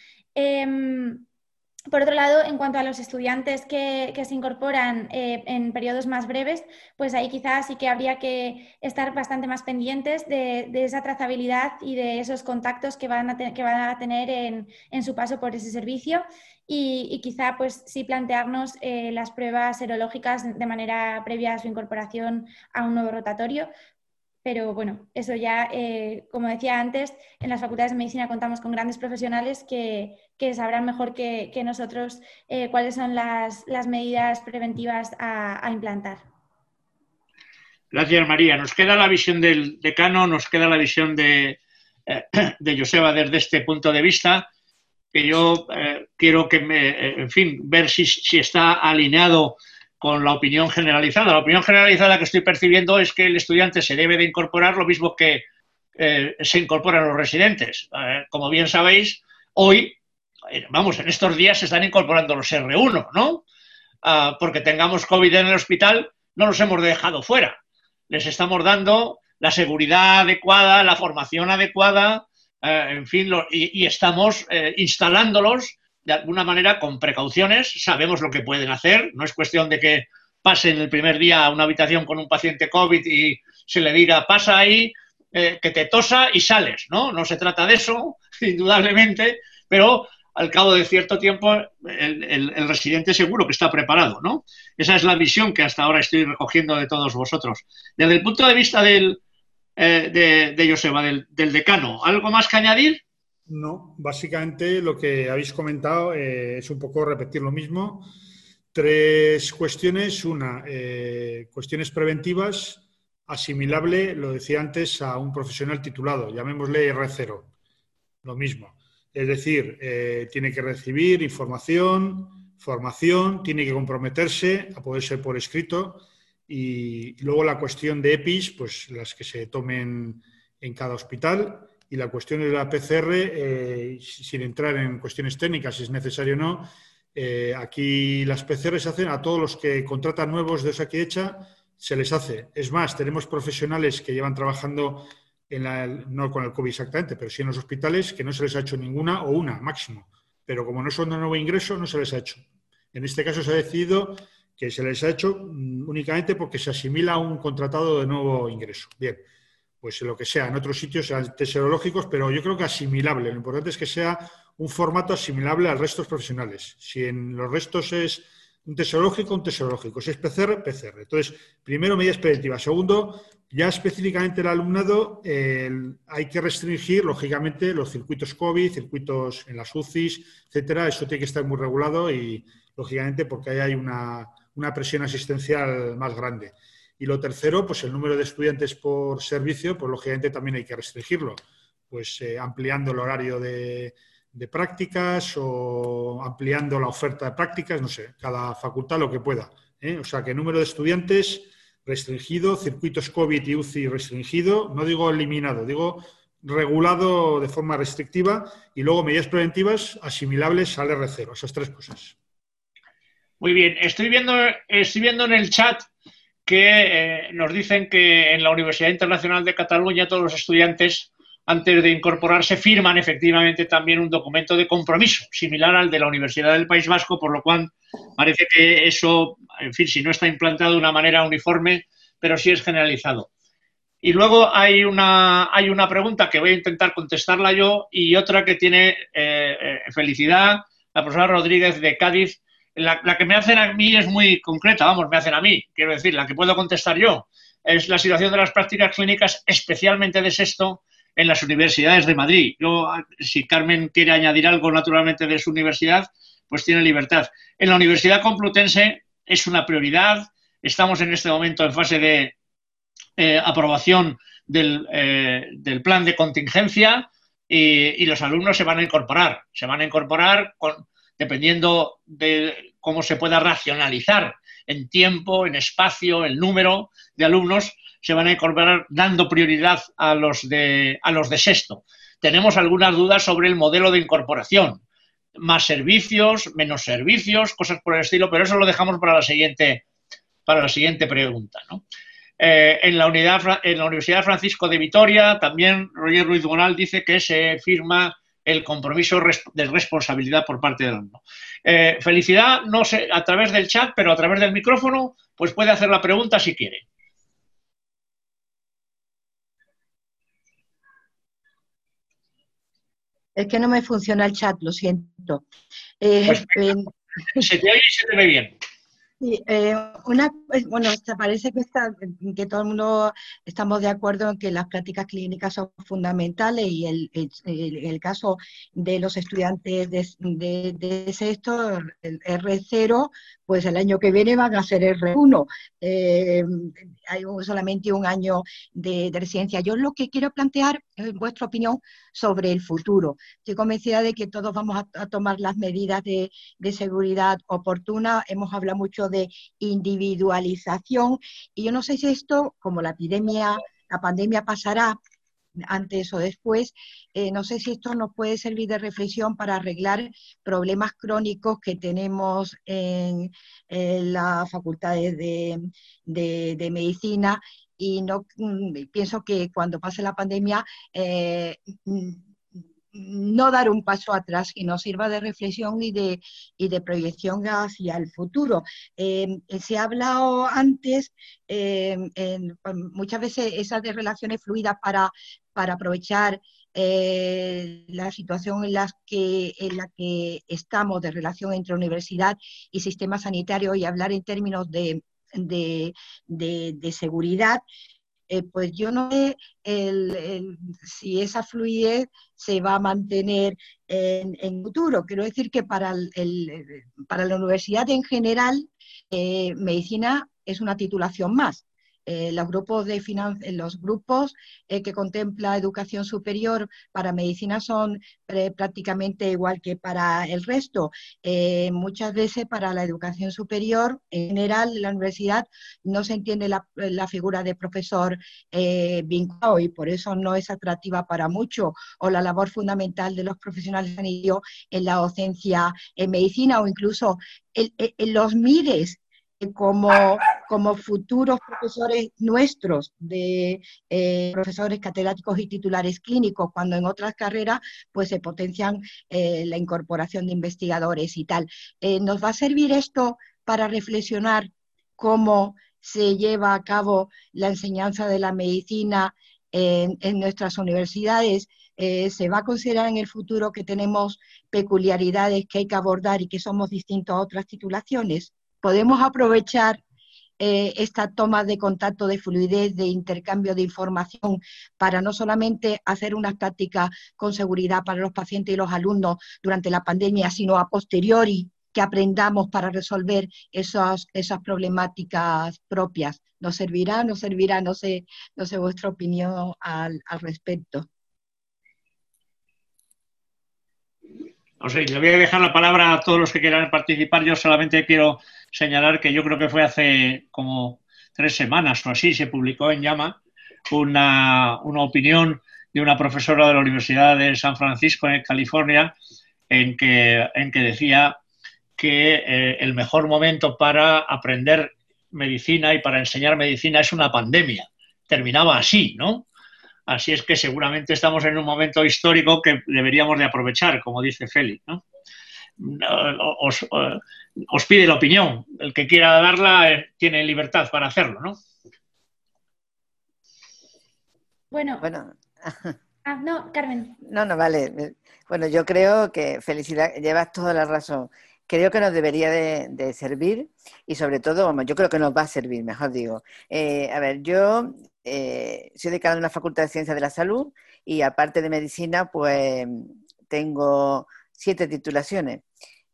Por otro lado, en cuanto a los estudiantes que, se incorporan eh, en periodos más breves, pues ahí quizás sí que habría que estar bastante más pendientes de, esa trazabilidad y de esos contactos que van a, que van a tener en, su paso por ese servicio y, quizá pues sí plantearnos eh, las pruebas serológicas de manera previa a su incorporación a un nuevo rotatorio, pero bueno, eso ya, eh, como decía antes, en las facultades de medicina contamos con grandes profesionales que, sabrán mejor que, nosotros eh, cuáles son las, medidas preventivas a, implantar. Gracias, María. Nos queda la visión del decano, nos queda la visión de, eh, de Joseba desde este punto de vista, que yo quiero que me, en fin, ver si, si está alineado con la opinión generalizada. La opinión generalizada que estoy percibiendo es que el estudiante se debe de incorporar lo mismo que eh, se incorporan los residentes. Eh, como bien sabéis, hoy, eh, vamos, en estos días se están incorporando los R1, ¿no? Ah, porque tengamos COVID en el hospital, no los hemos dejado fuera. Les estamos dando la seguridad adecuada, la formación adecuada, en fin, y, estamos instalándolos de alguna manera con precauciones, sabemos lo que pueden hacer, no es cuestión de que pasen el primer día a una habitación con un paciente COVID y se le diga, pasa ahí, eh, que te tosa y sales, ¿no? No se trata de eso, indudablemente, pero al cabo de cierto tiempo el, residente seguro que está preparado, ¿no? Esa es la visión que hasta ahora estoy recogiendo de todos vosotros. Desde el punto de vista del, eh, de, de Joseba, del decano, ¿algo más que añadir? No, básicamente lo que habéis comentado eh, es un poco repetir lo mismo. Tres cuestiones. Una, eh, cuestiones preventivas, asimilable, lo decía antes, a un profesional titulado, llamémosle R0, lo mismo. Es decir, eh, tiene que recibir información, formación, tiene que comprometerse a poder ser por escrito y luego la cuestión de EPIs, pues las que se tomen en cada hospital y la cuestión de la PCR, eh, sin entrar en cuestiones técnicas, si es necesario o no, eh, aquí las PCR se hacen a todos los que contratan nuevos de esa se les hace. Es más, tenemos profesionales que llevan trabajando, en la, no con el COVID exactamente, pero sí en los hospitales, que no se les ha hecho ninguna o una máximo. Pero como no son de nuevo ingreso, no se les ha hecho. En este caso se ha decidido que se les ha hecho mm, únicamente porque se asimila a un contratado de nuevo ingreso. Bien pues lo que sea, en otros sitios sean serológicos, pero yo creo que asimilable. Lo importante es que sea un formato asimilable al resto de profesionales. Si en los restos es un tesológico, un tesológico. Si es PCR, PCR. Entonces, primero, medidas preventivas. Segundo, ya específicamente el alumnado hay que restringir, lógicamente, los circuitos COVID, circuitos en las UCIs, etcétera. Eso tiene que estar muy regulado y, lógicamente, porque ahí hay una, una presión asistencial más grande. Y lo tercero, pues el número de estudiantes por servicio, pues lógicamente también hay que restringirlo, pues eh, ampliando el horario de, prácticas o ampliando la oferta de prácticas, no sé, cada facultad lo que pueda. ¿eh? O sea, que número de estudiantes restringido, circuitos COVID y UCI restringido, no digo eliminado, digo regulado de forma restrictiva y luego medidas preventivas asimilables al R0, esas tres cosas. Muy bien, estoy viendo, estoy viendo en el chat que eh, nos dicen que en la Universidad Internacional de Cataluña todos los estudiantes antes de incorporarse firman efectivamente también un documento de compromiso similar al de la Universidad del País Vasco, por lo cual parece que eso, en fin, si no está implantado de una manera uniforme, pero sí es generalizado. Y luego hay una, hay una pregunta que voy a intentar contestarla yo y otra que tiene eh, eh, felicidad, la profesora Rodríguez de Cádiz. La, que me hacen a mí es muy concreta, vamos, me hacen a mí, quiero decir, la que puedo contestar yo es la situación de las prácticas clínicas, especialmente de sexto, en las universidades de Madrid. Yo, si Carmen quiere añadir algo naturalmente de su universidad, pues tiene libertad. En la Universidad Complutense es una prioridad. Estamos en este momento en fase de eh, aprobación del, eh, del, plan de contingencia y, los alumnos se van a incorporar. Se van a incorporar con, dependiendo de cómo se pueda racionalizar en tiempo, en espacio, el número de alumnos, se van a incorporar dando prioridad a los de, a los de sexto. Tenemos algunas dudas sobre el modelo de incorporación. Más servicios, menos servicios, cosas por el estilo, pero eso lo dejamos para la siguiente, para la siguiente pregunta. Eh, en, la unidad, en la Universidad Francisco de Vitoria, también Roger Ruiz Gonal dice que se firma el compromiso de responsabilidad por parte del alumno. Eh, felicidad, no sé, a través del chat, pero a través del micrófono, pues puede hacer la pregunta si quiere. Es que no me funciona el chat, lo siento. Eh, pues, se te oye y se te ve bien. Eh, una, bueno, parece que, está, que todo el mundo estamos de acuerdo en que las prácticas clínicas son fundamentales y el, el, caso de los estudiantes de, de, de, sexto, el R0, pues el año que viene van a ser R1. Eh, hay solamente un año de, residencia. Yo lo que quiero plantear es vuestra opinión sobre el futuro. Estoy convencida de que todos vamos a, tomar las medidas de, de, seguridad oportunas. Hemos hablado mucho de individualización y yo no sé si esto, como la epidemia, la pandemia pasará, antes o después. Eh, no sé si esto nos puede servir de reflexión para arreglar problemas crónicos que tenemos en, las facultades de, de, medicina y no mm, pienso que cuando pase la pandemia eh, no dar un paso atrás y nos sirva de reflexión y de, y de proyección hacia el futuro. Eh, se ha hablado antes, eh, muchas veces esas de relaciones fluidas para, para aprovechar eh, la situación en la, que, en la que estamos de relación entre universidad y sistema sanitario y hablar en términos de, de, de seguridad, eh, pues yo no sé si esa fluidez se va a mantener en, futuro. Quiero decir que para, para la universidad en general, eh, medicina es una titulación más. Eh, los grupos, de eh, los grupos eh, que contempla educación superior para medicina son prácticamente igual que para el resto. muchas veces para la educación superior, en general, la universidad no se entiende la, figura de profesor vinculado y por eso no es atractiva para mucho, o la labor fundamental de los profesionales en la docencia en medicina o incluso en los MIDES como, como futuros profesores nuestros, de eh, profesores catedráticos y titulares clínicos, cuando en otras carreras pues se potencian eh, la incorporación de investigadores y tal. Eh, ¿Nos va a servir esto para reflexionar cómo se lleva a cabo la enseñanza de la medicina en, en nuestras universidades? se va a considerar en el futuro que tenemos peculiaridades que hay que abordar y que somos distintos a otras titulaciones podemos aprovechar eh, esta toma de contacto de fluidez, de intercambio de información, para no solamente hacer unas prácticas con seguridad para los pacientes y los alumnos durante la pandemia, sino a posteriori que aprendamos para resolver esas, esas problemáticas propias. ¿Nos servirá? ¿No servirá? No sé, no sé vuestra opinión al, al respecto. Le voy a dejar la palabra a todos los que quieran participar. Yo solamente quiero señalar que yo creo que fue hace como tres semanas o así, se publicó en Llama una, una opinión de una profesora de la Universidad de San Francisco, en California, en que, en que decía que eh, el mejor momento para aprender medicina y para enseñar medicina es una pandemia. Terminaba así, ¿no? Así es que seguramente estamos en un momento histórico que deberíamos de aprovechar, como dice Félix, ¿no? Os, os, pide la opinión. El que quiera darla eh, tiene libertad para hacerlo, ¿no? Bueno. Bueno. Ah, no, Carmen. No, no, vale. Bueno, yo creo que felicidad, llevas toda la razón. Creo que nos debería de, servir y sobre todo, vamos, yo creo que nos va a servir, mejor digo. Eh, a ver, yo eh, soy decana de una facultad de Ciencias de la Salud y aparte de medicina, pues tengo siete titulaciones.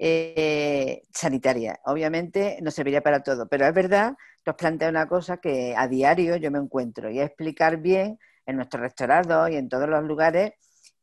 Eh, sanitaria. Obviamente no serviría para todo, pero es verdad que os plantea una cosa que a diario yo me encuentro y es explicar bien en nuestro rectorado y en todos los lugares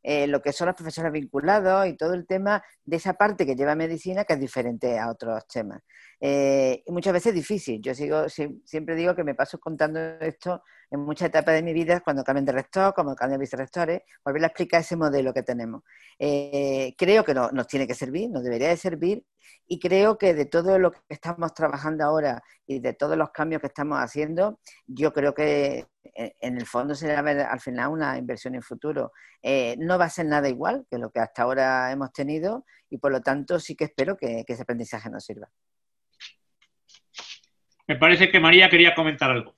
eh, lo que son los profesores vinculados y todo el tema de esa parte que lleva medicina que es diferente a otros temas. Eh, y muchas veces es difícil. Yo sigo, siempre digo que me paso contando esto en muchas etapas de mi vida, cuando cambian de rector, como cambian de vicerrectores, volver a explicar ese modelo que tenemos. Eh, creo que nos tiene que servir, nos debería de servir, y creo que de todo lo que estamos trabajando ahora y de todos los cambios que estamos haciendo, yo creo que eh, en el fondo se ver al final una inversión en futuro. Eh, no va a ser nada igual que lo que hasta ahora hemos tenido y por lo tanto sí que espero que ese aprendizaje nos sirva. Me parece que María quería comentar algo.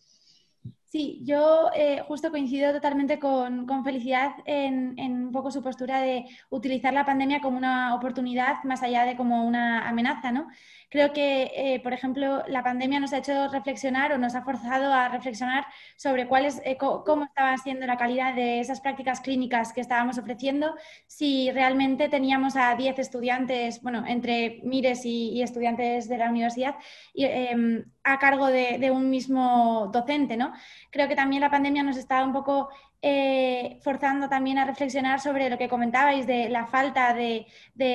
Sí, yo eh, justo coincido totalmente con, Felicidad en, un poco su postura de utilizar la pandemia como una oportunidad más allá de como una amenaza, ¿no? Creo que, eh, por ejemplo, la pandemia nos ha hecho reflexionar o nos ha forzado a reflexionar sobre cuál es, eh, cómo estaba siendo la calidad de esas prácticas clínicas que estábamos ofreciendo, si realmente teníamos a 10 estudiantes, bueno, entre mires y, estudiantes de la universidad, em, a cargo de, de, un mismo docente, ¿no? Creo que también la pandemia nos está un poco eh, forzando también a reflexionar sobre lo que comentabais de la falta de,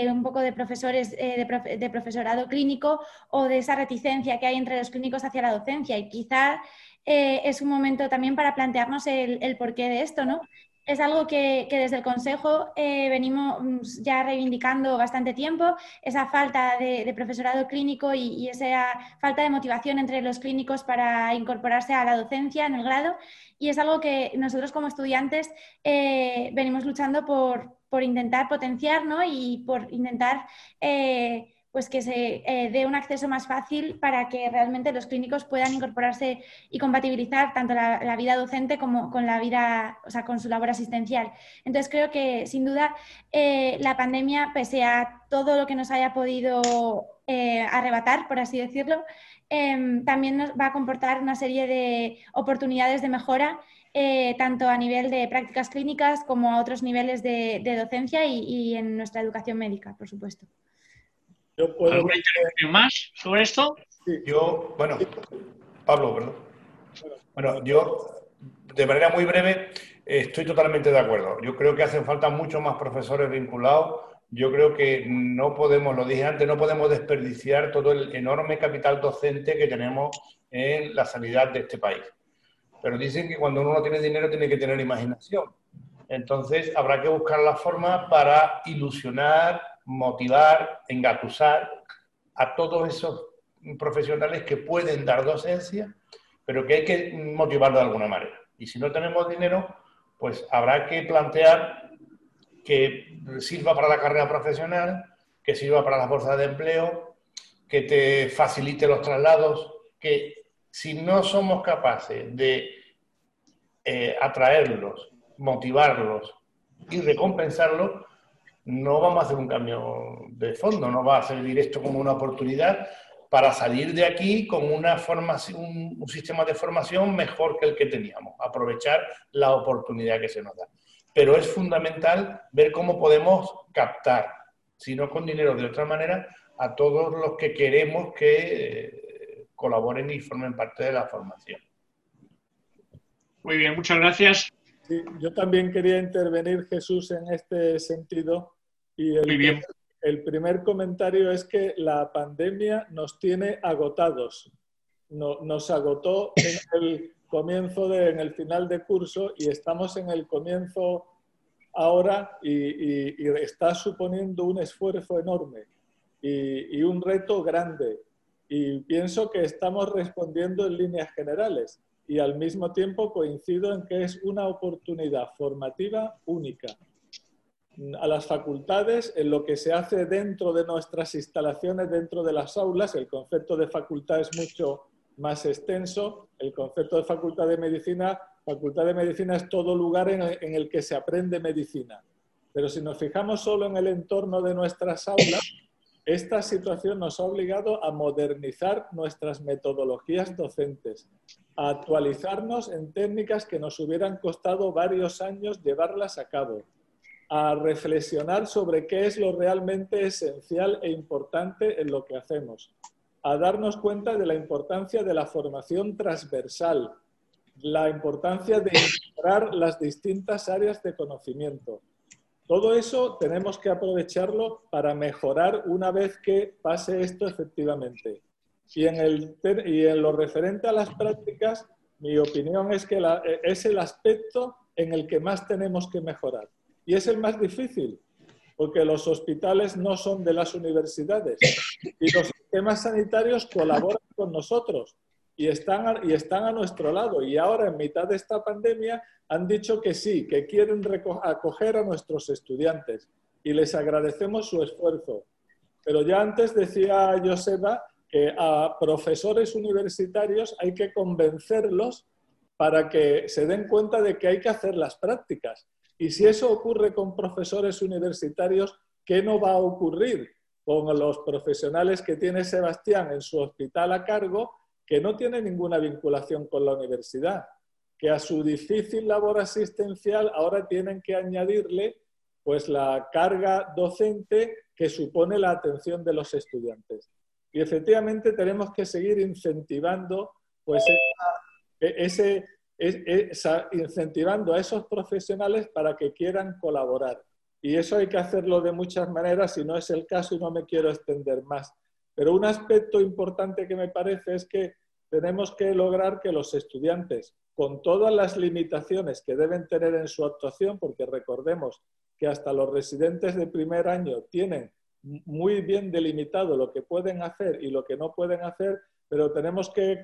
un poco de profesores, eh, de, profesorado clínico o de esa reticencia que hay entre los clínicos hacia la docencia. Y quizá eh, es un momento también para plantearnos el, el porqué de esto, ¿no? Es algo que, desde el Consejo eh, venimos ya reivindicando bastante tiempo, esa falta de, profesorado clínico y, esa falta de motivación entre los clínicos para incorporarse a la docencia en el grado. Y es algo que nosotros como estudiantes eh, venimos luchando por, intentar potenciar y por intentar... Eh, pues que se eh, dé un acceso más fácil para que realmente los clínicos puedan incorporarse y compatibilizar tanto la, vida docente como con la vida, o sea, con su labor asistencial. Entonces creo que sin duda eh, la pandemia, pese a todo lo que nos haya podido eh, arrebatar, por así decirlo, em, también nos va a comportar una serie de oportunidades de mejora tanto a nivel de prácticas clínicas como a otros niveles de, docencia y en nuestra educación médica, por supuesto. ¿Alguna intervención más sobre esto? Yo, bueno, Pablo, perdón. Bueno, yo, de manera muy breve, estoy totalmente de acuerdo. Yo creo que hacen falta muchos más profesores vinculados. Yo creo que no podemos, lo dije antes, no podemos desperdiciar todo el enorme capital docente que tenemos en la sanidad de este país. Pero dicen que cuando uno no tiene dinero tiene que tener imaginación. Entonces habrá que buscar la forma para ilusionar motivar, engatusar a todos esos profesionales que pueden dar docencia, pero que hay que motivarlo de alguna manera. Y si no tenemos dinero, pues habrá que plantear que sirva para la carrera profesional, que sirva para las bolsas de empleo, que te facilite los traslados, que si no somos capaces de eh, atraerlos, motivarlos y recompensarlos, no vamos a hacer un cambio de fondo, no va a servir esto como una oportunidad para salir de aquí con una formación, un, sistema de formación mejor que el que teníamos, aprovechar la oportunidad que se nos da. Pero es fundamental ver cómo podemos captar, si no con dinero de otra manera, a todos los que queremos que eh, colaboren y formen parte de la formación. Muy bien, muchas gracias yo también quería intervenir, Jesús, en este sentido. Y el, bien. el primer comentario es que la pandemia nos tiene agotados. nos agotó en el comienzo, de, en el final de curso y estamos en el comienzo ahora y, está suponiendo un esfuerzo enorme. y, un reto grande. Y pienso que estamos respondiendo en líneas generales y al mismo tiempo coincido en que es una oportunidad formativa única a las facultades en lo que se hace dentro de nuestras instalaciones, dentro de las aulas. El concepto de facultad es mucho más extenso. El concepto de facultad de medicina, facultad de medicina es todo lugar en el, que se aprende medicina. Pero si nos fijamos solo en el entorno de nuestras aulas, esta situación nos ha obligado a modernizar nuestras metodologías docentes, a actualizarnos en técnicas que nos hubieran costado varios años llevarlas a cabo, a reflexionar sobre qué es lo realmente esencial e importante en lo que hacemos, a darnos cuenta de la importancia de la formación transversal, la importancia de integrar las distintas áreas de conocimiento. Todo eso tenemos que aprovecharlo para mejorar una vez que pase esto efectivamente. Y en, lo referente a las prácticas, mi opinión es que es el aspecto en el que más tenemos que mejorar. Y es el más difícil, porque los hospitales no son de las universidades y los sistemas sanitarios colaboran con nosotros y están, a, y están a nuestro lado. Y ahora, en mitad de esta pandemia, han dicho que sí, que quieren acoger a nuestros estudiantes y les agradecemos su esfuerzo. Pero ya antes decía Joseba que a profesores universitarios hay que convencerlos para que se den cuenta de que hay que hacer las prácticas. Y si eso ocurre con profesores universitarios, ¿qué no va a ocurrir con los profesionales que tiene Sebastián en su hospital a cargo, que no tiene ninguna vinculación con la universidad? Que a su difícil labor asistencial ahora tienen que añadirle pues la carga docente que supone la atención de los estudiantes. Y efectivamente tenemos que seguir incentivando pues ese, incentivando a esos profesionales para que quieran colaborar. Y eso hay que hacerlo de muchas maneras, si no es el caso y no me quiero extender más. Pero un aspecto importante que me parece es que tenemos que lograr que los estudiantes, con todas las limitaciones que deben tener en su actuación, porque recordemos que hasta los residentes de primer año tienen muy bien delimitado lo que pueden hacer y lo que no pueden hacer, pero tenemos que,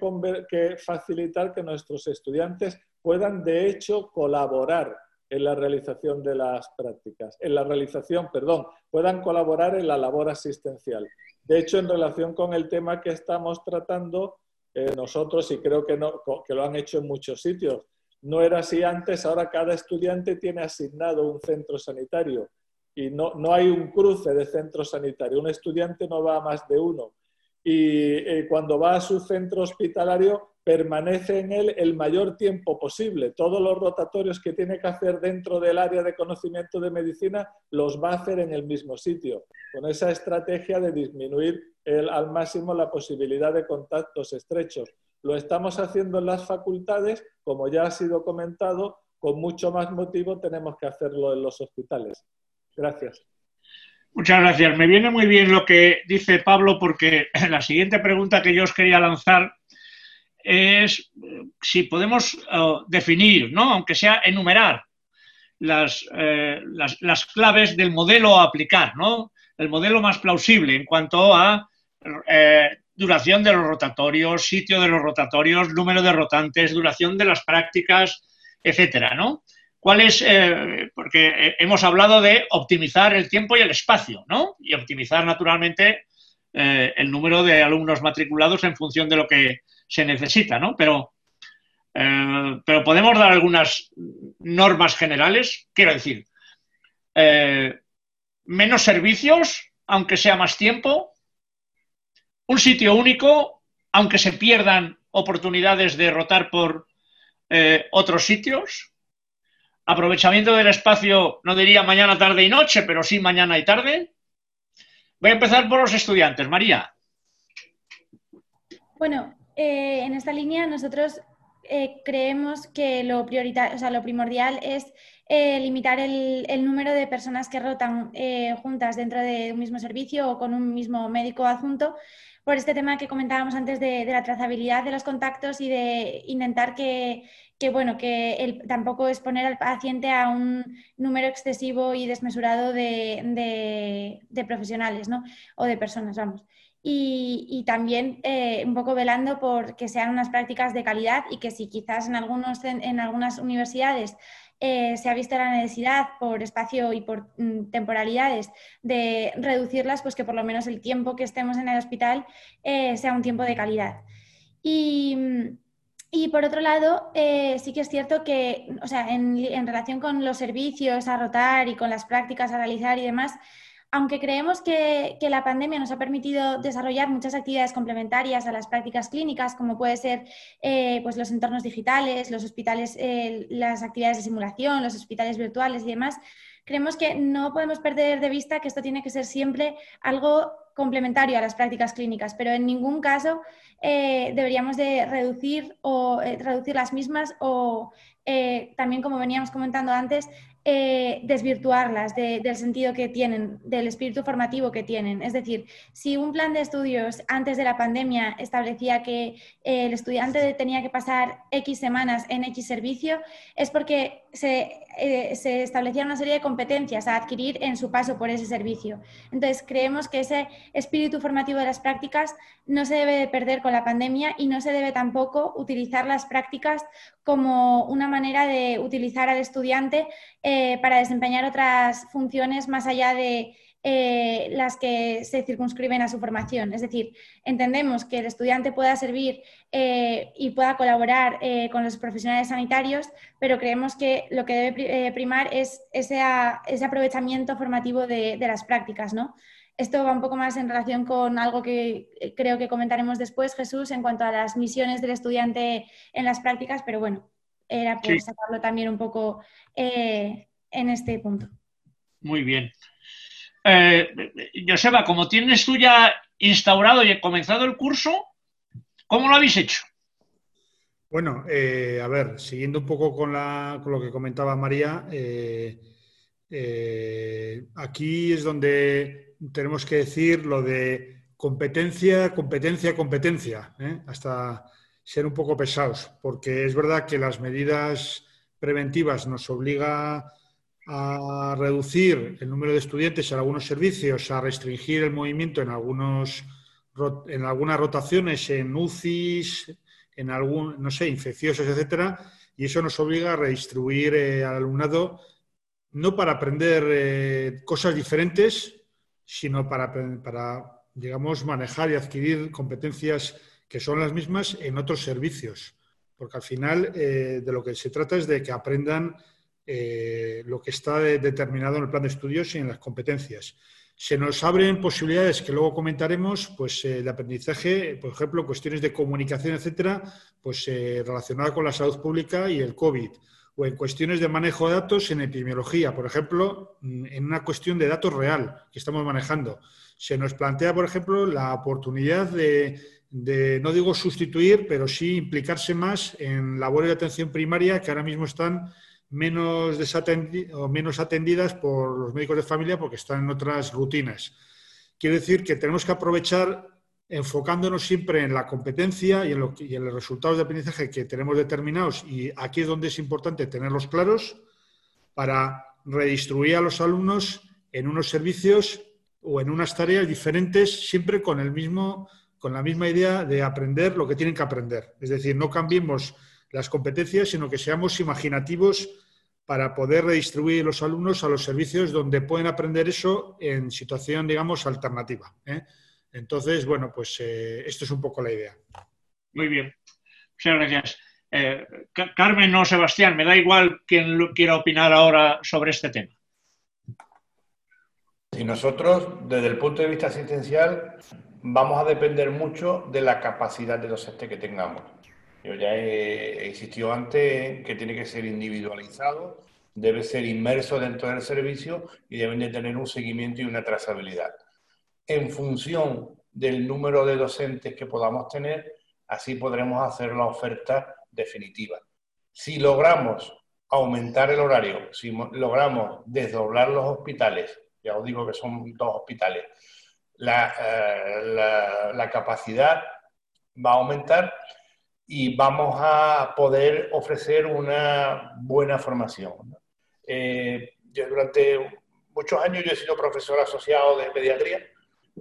facilitar que nuestros estudiantes puedan, de hecho, colaborar en la realización de las prácticas, en la realización, perdón, puedan colaborar en la labor asistencial. De hecho, en relación con el tema que estamos tratando, eh, nosotros, y creo que, no, que lo han hecho en muchos sitios, no era así antes, ahora cada estudiante tiene asignado un centro sanitario y no, no hay un cruce de centro sanitario. Un estudiante no va a más de uno y eh, cuando va a su centro hospitalario permanece en él el mayor tiempo posible. Todos los rotatorios que tiene que hacer dentro del área de conocimiento de medicina los va a hacer en el mismo sitio, con esa estrategia de disminuir al máximo la posibilidad de contactos estrechos. Lo estamos haciendo en las facultades, como ya ha sido comentado, con mucho más motivo tenemos que hacerlo en los hospitales. Gracias. Muchas gracias. Me viene muy bien lo que dice Pablo porque la siguiente pregunta que yo os quería lanzar es si podemos eh, definir, ¿no? aunque sea enumerar, las, eh, las, claves del modelo a aplicar, ¿no? el modelo más plausible en cuanto a eh, duración de los rotatorios, sitio de los rotatorios, número de rotantes, duración de las prácticas, etcétera, ¿no? ¿Cuál es? Eh, porque eh, hemos hablado de optimizar el tiempo y el espacio, ¿no? Y optimizar naturalmente eh, el número de alumnos matriculados en función de lo que se necesita, ¿no? Pero, pero podemos dar algunas normas generales, quiero decir, menos servicios, aunque sea más tiempo, un sitio único, aunque se pierdan oportunidades de rotar por otros sitios, aprovechamiento del espacio, no diría mañana, tarde y noche, pero sí mañana y tarde. Voy a empezar por los estudiantes. María. Bueno, eh, en esta línea nosotros eh, creemos que lo, prioritario, o sea, lo primordial es eh, limitar el, número de personas que rotan juntas dentro de un mismo servicio o con un mismo médico adjunto por este tema que comentábamos antes de, la trazabilidad de los contactos y de intentar que, bueno, que el, tampoco exponer al paciente a un número excesivo y desmesurado de, profesionales ¿no? o de personas, vamos. Y, también eh, un poco velando por que sean unas prácticas de calidad y que si quizás en, algunos, en algunas universidades eh, se ha visto la necesidad por espacio y por mm, temporalidades de reducirlas, pues que por lo menos el tiempo que estemos en el hospital eh, sea un tiempo de calidad. Y, por otro lado, eh, sí que es cierto que, o sea, en, relación con los servicios a rotar y con las prácticas a realizar y demás, aunque creemos que, la pandemia nos ha permitido desarrollar muchas actividades complementarias a las prácticas clínicas, como puede ser eh, pues los entornos digitales, los hospitales, eh, las actividades de simulación, los hospitales virtuales y demás, creemos que no podemos perder de vista que esto tiene que ser siempre algo complementario a las prácticas clínicas, pero en ningún caso eh, deberíamos de reducir o reducir las mismas o también, como veníamos comentando antes, eh, desvirtuarlas del sentido que tienen, del espíritu formativo que tienen. Es decir, si un plan de estudios antes de la pandemia establecía que eh, el estudiante tenía que pasar X semanas en X servicio, es porque se, eh, se establecían una serie de competencias a adquirir en su paso por ese servicio. Entonces, creemos que ese espíritu formativo de las prácticas no se debe de perder con la pandemia y no se debe tampoco utilizar las prácticas como una manera de utilizar al estudiante eh, para desempeñar otras funciones más allá de eh, las que se circunscriben a su formación. Es decir, entendemos que el estudiante pueda servir eh, y pueda colaborar eh, con los profesionales sanitarios, pero creemos que lo que debe primar es ese, aprovechamiento formativo de, las prácticas. ¿no? Esto va un poco más en relación con algo que creo que comentaremos después, Jesús, en cuanto a las misiones del estudiante en las prácticas, pero bueno, era por sacarlo también un poco en este punto. Muy bien. Eh, como tienes tú ya instaurado y comenzado el curso, ¿cómo lo habéis hecho? Bueno, eh, a ver, siguiendo un poco con, lo que comentaba María, eh, eh, aquí es donde tenemos que decir lo de competencia, competencia, competencia, hasta ser un poco pesados, porque es verdad que las medidas preventivas nos obliga a reducir el número de estudiantes en algunos servicios, a restringir el movimiento en, algunos, en algunas rotaciones, en UCIs, en algún, no sé, infecciosos, etcétera, y eso nos obliga a redistribuir eh, al alumnado no para aprender eh, cosas diferentes, sino para, para, digamos, manejar y adquirir competencias que son las mismas en otros servicios. Porque al final eh, de lo que se trata es de que aprendan eh, lo que está determinado en el plan de estudios y en las competencias. Se nos abren posibilidades que luego comentaremos, pues eh, de aprendizaje, por ejemplo, cuestiones de comunicación, etcétera, pues eh, relacionada con la salud pública y el COVID, o en cuestiones de manejo de datos en epidemiología, por ejemplo, mm, en una cuestión de datos real que estamos manejando. Se nos plantea, por ejemplo, la oportunidad de, de no digo sustituir, pero sí implicarse más en labores de atención primaria que ahora mismo están menos, atendidas por los médicos de familia porque están en otras rutinas. Quiere decir que tenemos que aprovechar enfocándonos siempre en la competencia y en, lo, y en los resultados de aprendizaje que tenemos determinados, y aquí es donde es importante tenerlos claros para redistribuir a los alumnos en unos servicios o en unas tareas diferentes, siempre con, el mismo, con la misma idea de aprender lo que tienen que aprender. Es decir, no cambiemos las competencias, sino que seamos imaginativos para poder redistribuir los alumnos a los servicios donde pueden aprender eso en situación, digamos, alternativa. ¿eh? Entonces, bueno, pues eh, esto es un poco la idea. Muy bien. Muchas gracias. Eh, Carmen o Sebastián, me da igual quién quiera opinar ahora sobre este tema. Y nosotros, desde el punto de vista asistencial, vamos a depender mucho de la capacidad de docente que tengamos. Yo ya he, insistido antes que tiene que ser individualizado, debe ser inmerso dentro del servicio y deben de tener un seguimiento y una trazabilidad. En función del número de docentes que podamos tener, así podremos hacer la oferta definitiva. Si logramos aumentar el horario, si logramos desdoblar los hospitales, ya os digo que son dos hospitales, la, la, capacidad va a aumentar y vamos a poder ofrecer una buena formación. Eh, durante muchos años yo he sido profesor asociado de pediatría,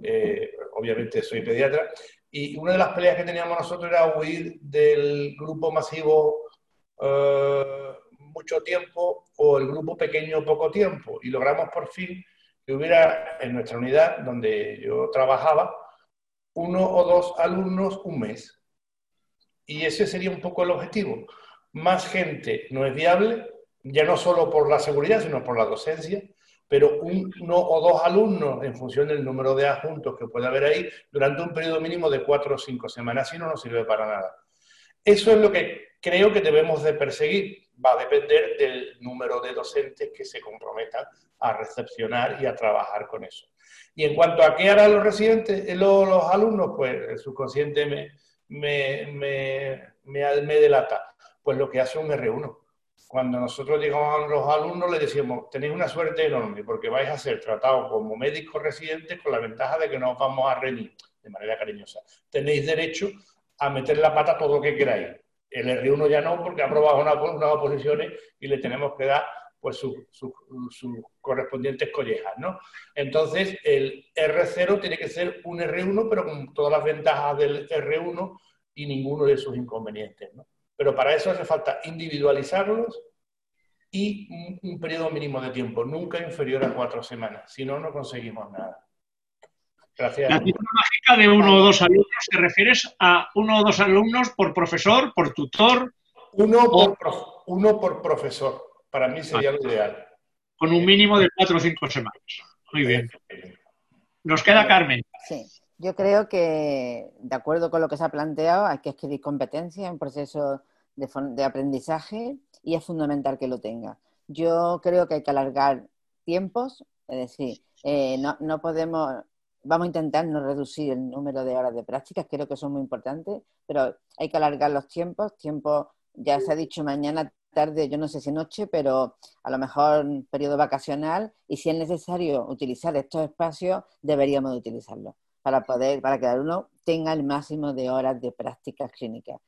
eh, obviamente soy pediatra, y una de las peleas que teníamos nosotros era huir del grupo masivo eh, mucho tiempo o el grupo pequeño poco tiempo. Y logramos por fin que hubiera en nuestra unidad donde yo trabajaba uno o dos alumnos un mes. Y ese sería un poco el objetivo. Más gente no es viable, ya no solo por la seguridad, sino por la docencia, pero uno o dos alumnos en función del número de adjuntos que puede haber ahí durante un periodo mínimo de cuatro o cinco semanas, si no, no sirve para nada. Eso es lo que creo que debemos de perseguir. Va a depender del número de docentes que se comprometan a recepcionar y a trabajar con eso. Y en cuanto a qué harán los residentes, eh, los, los alumnos, pues el subconsciente me, me, me, me, delata. Pues lo que hace un R1 cuando nosotros llegamos a los alumnos les decíamos, tenéis una suerte enorme porque vais a ser tratados como médicos residentes con la ventaja de que no os vamos a reñir de manera cariñosa. Tenéis derecho a meter la pata todo lo que queráis. El R1 ya no, porque ha aprobado unas oposiciones y le tenemos que dar pues sus correspondientes collejas, ¿no? Entonces, el R0 tiene que ser un R1, pero con todas las ventajas del R1 y ninguno de sus inconvenientes, ¿no? Pero para eso hace falta individualizarlos y un, periodo mínimo de tiempo, nunca inferior a cuatro semanas. Si no, no conseguimos nada. Gracias. La cifra mágica de uno o dos alumnos, ¿te refieres a uno o dos alumnos por profesor, por tutor? Uno, por, uno por profesor. Para mí sería lo ideal. Con un mínimo de cuatro o cinco semanas. Muy bien. Nos queda Carmen. Sí. Yo creo que, de acuerdo con lo que se ha planteado, hay que adquirir competencia en proceso de, aprendizaje y es fundamental que lo tenga. Yo creo que hay que alargar tiempos, es decir, eh, no, podemos, vamos a intentar no reducir el número de horas de prácticas, creo que son muy importantes, pero hay que alargar los tiempos, tiempo, ya se ha dicho mañana, tarde, yo no sé si noche, pero a lo mejor periodo vacacional y si es necesario utilizar estos espacios, deberíamos de utilizarlos para poder, para que el alumno tenga el máximo de horas de prácticas clínicas.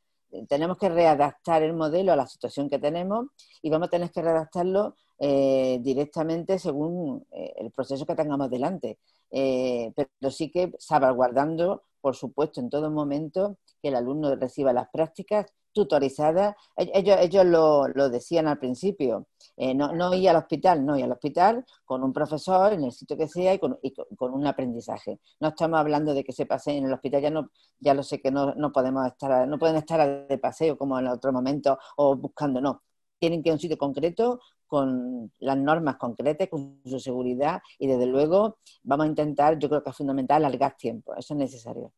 Tenemos que readaptar el modelo a la situación que tenemos y vamos a tener que readaptarlo eh, directamente según eh, el proceso que tengamos delante. Eh, pero sí que salvaguardando, por supuesto, en todo momento que el alumno reciba las prácticas tutorizadas. Ellos, ellos lo, lo decían al principio, eh, no, no, ir al hospital, no ir al hospital con un profesor en el sitio que sea y con, un aprendizaje. No estamos hablando de que se pase en el hospital, ya no, ya lo sé que no, no podemos estar, no pueden estar de paseo como en otro momento o buscando, no. Tienen que ir a un sitio concreto con las normas concretas, con su seguridad y desde luego vamos a intentar, yo creo que es fundamental, alargar tiempo, eso es necesario.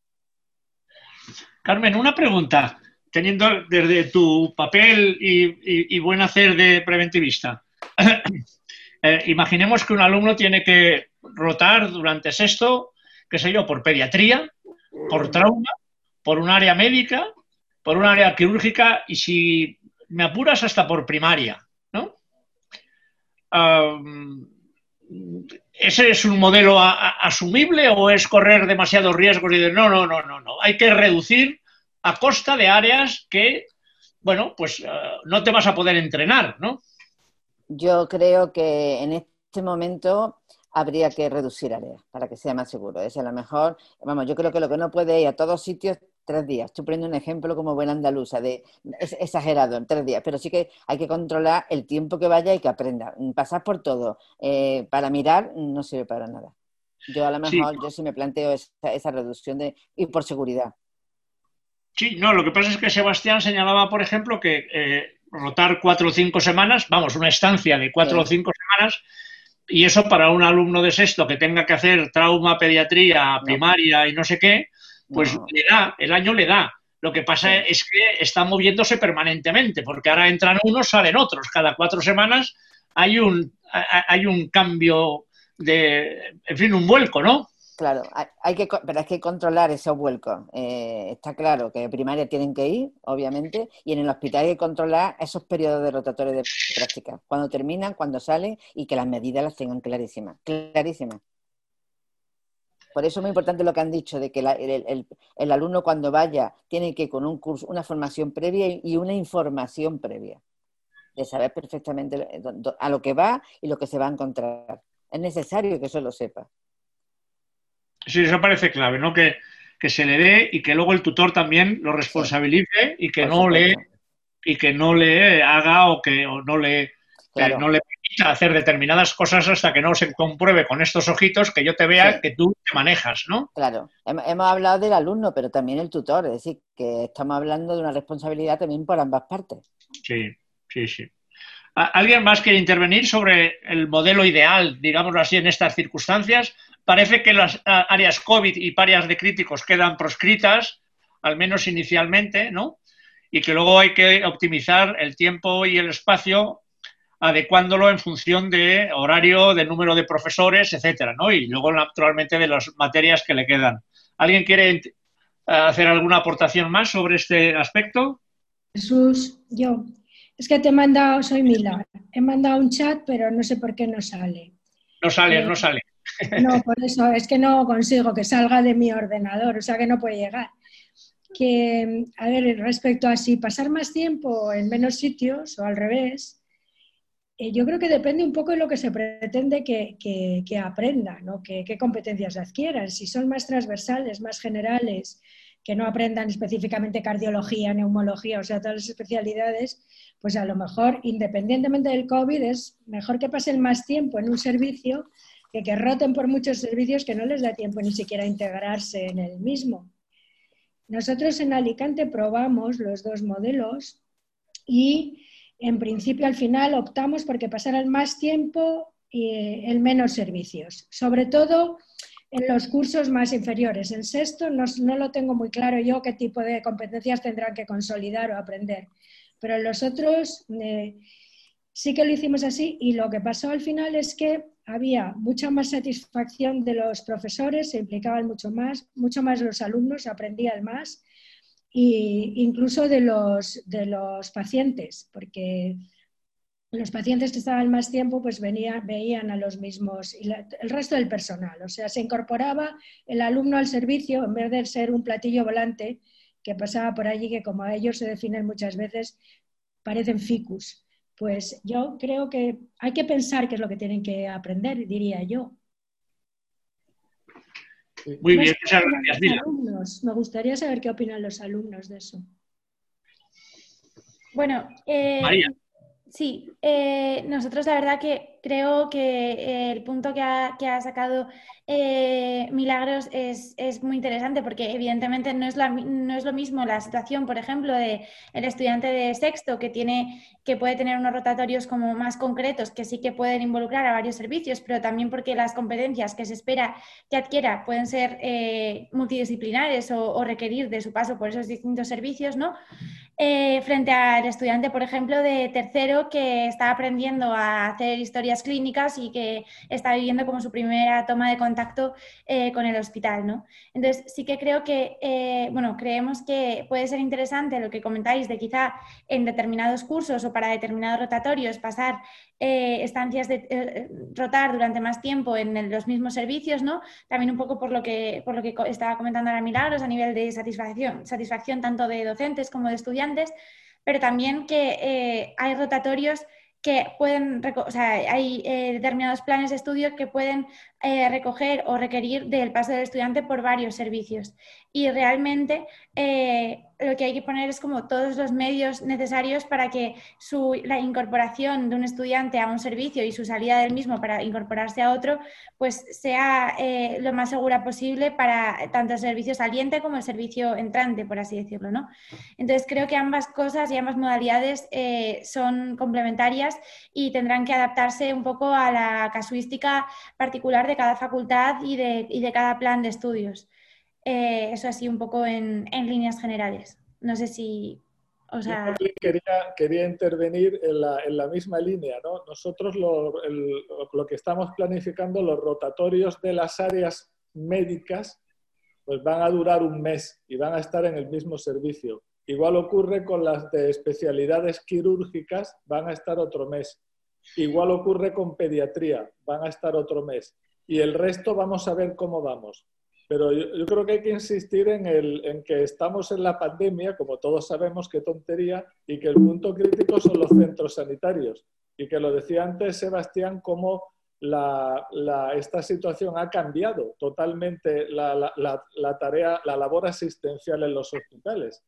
Carmen, una pregunta teniendo desde tu papel y, buen hacer de preventivista, eh, imaginemos que un alumno tiene que rotar durante sexto, qué sé yo, por pediatría, por trauma, por un área médica, por un área quirúrgica y si me apuras hasta por primaria, ¿no? ¿Ese es un modelo asumible o es correr demasiados riesgos y de no, no, no, no, no, hay que reducir a costa de áreas que, bueno, pues eh, no te vas a poder entrenar, ¿no? Yo creo que en este momento habría que reducir áreas para que sea más seguro. Es a lo mejor, vamos, yo creo que lo que no puede ir a todos sitios tres días. Estoy poniendo un ejemplo como buena andaluza, de, es exagerado, en tres días, pero sí que hay que controlar el tiempo que vaya y que aprenda. Pasar por todo eh, para mirar no sirve para nada. Yo a lo mejor, yo sí me planteo esa, esa reducción de, y por seguridad. Sí, no, lo que pasa es que Sebastián señalaba, por ejemplo, que eh, rotar cuatro o cinco semanas, vamos, una estancia de cuatro o cinco semanas, y eso para un alumno de sexto que tenga que hacer trauma, pediatría, primaria y no sé qué, pues le da, el año le da. Lo que pasa es que está moviéndose permanentemente, porque ahora entran unos, salen otros. Cada cuatro semanas hay un, hay un cambio de, en fin, un vuelco, ¿no? Claro, hay que, pero hay que controlar esos vuelcos. Eh, está claro que primaria tienen que ir, obviamente, y en el hospital hay que controlar esos periodos de rotatorio de práctica, cuando terminan, cuando salen y que las medidas las tengan clarísimas, clarísimas. Por eso es muy importante lo que han dicho, de que el, alumno cuando vaya tiene que con un curso, una formación previa y una información previa, de saber perfectamente a lo que va y lo que se va a encontrar. Es necesario que eso lo sepa. Sí, eso parece clave, ¿no? Que, se le dé y que luego el tutor también lo responsabilice y que no le y que no le haga o que no le no le permita hacer determinadas cosas hasta que no se compruebe con estos ojitos que yo te vea que tú te manejas, ¿no? Claro, hemos hablado del alumno, pero también el tutor, es decir, que estamos hablando de una responsabilidad también por ambas partes. Sí, sí, sí. ¿Alguien más quiere intervenir sobre el modelo ideal, digámoslo así, en estas circunstancias? Parece que las áreas COVID y áreas de críticos quedan proscritas, al menos inicialmente, ¿no? Y que luego hay que optimizar el tiempo y el espacio adecuándolo en función de horario, de número de profesores, etcétera, ¿no? Y luego, naturalmente, de las materias que le quedan. ¿Alguien quiere hacer alguna aportación más sobre este aspecto? Jesús, yo. Es que te he mandado, soy Mila, he mandado un chat, pero no sé por qué no sale. No sale, no sale. No, por eso es que no consigo que salga de mi ordenador, o sea que no puede llegar. Que, a ver, respecto a si pasar más tiempo en menos sitios o al revés, eh, yo creo que depende un poco de lo que se pretende que, que, aprenda, ¿no? qué competencias adquieran. Si son más transversales, más generales, que no aprendan específicamente cardiología, neumología, o sea, todas las especialidades, pues a lo mejor, independientemente del COVID, es mejor que pasen más tiempo en un servicio que que roten por muchos servicios que no les da tiempo ni siquiera a integrarse en el mismo. Nosotros en Alicante probamos los dos modelos y en principio al final optamos porque pasaran más tiempo y eh, en menos servicios. Sobre todo en los cursos más inferiores. En sexto no, lo tengo muy claro yo qué tipo de competencias tendrán que consolidar o aprender. Pero en los otros eh, sí que lo hicimos así y lo que pasó al final es que había mucha más satisfacción de los profesores, se implicaban mucho más, mucho más los alumnos, aprendían más e incluso de los, de los pacientes, porque los pacientes que estaban más tiempo pues veían a los mismos y el resto del personal. O sea, se incorporaba el alumno al servicio en vez de ser un platillo volante que pasaba por allí, que como a ellos se definen muchas veces, parecen ficus. Pues yo creo que hay que pensar qué es lo que tienen que aprender, diría yo. Muy bien, muchas gracias, Me gustaría saber qué opinan los alumnos de eso. Bueno, eh, Sí, eh, nosotros la verdad que creo que eh, el punto que ha, sacado eh, Milagros es, muy interesante porque evidentemente no es, no es lo mismo la situación, por ejemplo, de estudiante de sexto que, tiene, que puede tener unos rotatorios como más concretos que sí que pueden involucrar a varios servicios, pero también porque las competencias que se espera que adquiera pueden ser multidisciplinares o, o, requerir de su paso por esos distintos servicios, ¿no? Eh, frente al estudiante, por ejemplo, de tercero que está aprendiendo a hacer historias clínicas y que está viviendo como su primera toma de contacto eh, con el hospital. ¿no? Entonces, sí que creo que, eh, bueno, creemos que puede ser interesante lo que comentáis de quizá en determinados cursos o para determinados rotatorios pasar estancias de rotar durante más tiempo en los mismos servicios, ¿no? También un poco por lo que, por lo que estaba comentando ahora Milagros a nivel de satisfacción, satisfacción tanto de docentes como de estudiantes pero también que eh, hay rotatorios que pueden, o sea, hay eh, determinados planes de estudio que pueden eh, recoger o requerir del paso del estudiante por varios servicios. Y realmente lo que hay que poner es como todos los medios necesarios para que su, la incorporación de un estudiante a un servicio y su salida del mismo para incorporarse a otro, pues sea eh, lo más segura posible para tanto el servicio saliente como el servicio entrante, por así decirlo. ¿no? Entonces creo que ambas cosas y ambas modalidades eh, son complementarias y tendrán que adaptarse un poco a la casuística particular de cada facultad y de, y de cada plan de estudios. Eh, eso así un poco en, líneas generales. No sé si... O sea... quería, quería, intervenir en la, en la, misma línea. ¿no? Nosotros lo, lo, que estamos planificando, los rotatorios de las áreas médicas, pues van a durar un mes y van a estar en el mismo servicio. Igual ocurre con las de especialidades quirúrgicas, van a estar otro mes. Igual ocurre con pediatría, van a estar otro mes. Y el resto vamos a ver cómo vamos Pero yo, creo que hay que insistir en, el, en que estamos en la pandemia, como todos sabemos, qué tontería, y que el punto crítico son los centros sanitarios. Y que lo decía antes Sebastián, cómo la, esta situación ha cambiado totalmente la, la, tarea, la labor asistencial en los hospitales.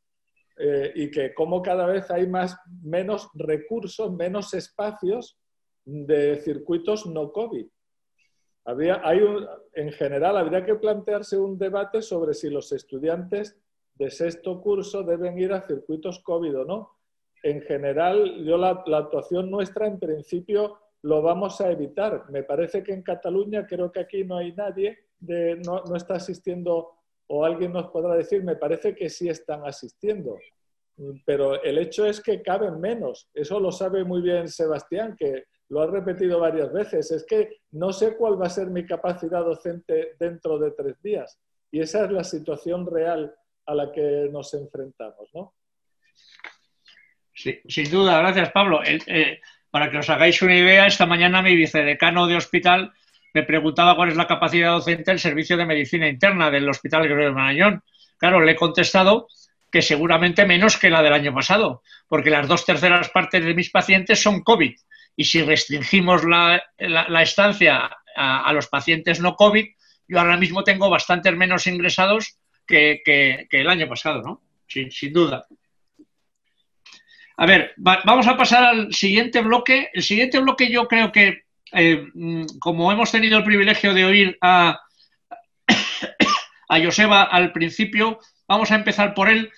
Eh, y que como cada vez hay más, menos recursos, menos espacios de circuitos no COVID. Hay en general, habría que plantearse un debate sobre si los estudiantes de sexto curso deben ir a circuitos COVID o no. En general, yo la, actuación nuestra, en principio, lo vamos a evitar. Me parece que en Cataluña, creo que aquí no hay nadie, de, no, no está asistiendo o alguien nos podrá decir, me parece que sí están asistiendo. Pero el hecho es que caben menos. Eso lo sabe muy bien Sebastián, que lo ha repetido varias veces. Es que no sé cuál va a ser mi capacidad docente dentro de tres días. Y esa es la situación real a la que nos enfrentamos, ¿no? Sí, sin duda, gracias Pablo. Eh, para que os hagáis una idea, esta mañana mi vicedecano de hospital me preguntaba cuál es la capacidad docente del servicio de medicina interna del Hospital Gregorio de Marañón. Claro, le he contestado que seguramente menos que la del año pasado, porque las dos terceras partes de mis pacientes son COVID. Y si restringimos la, estancia a, los pacientes no COVID, yo ahora mismo tengo bastantes menos ingresados que, el año pasado, ¿no? Sin, sin duda. A ver, vamos a pasar al siguiente bloque. El siguiente bloque yo creo que eh, mm, como hemos tenido el privilegio de oír a, a Joseba al principio, vamos a empezar por él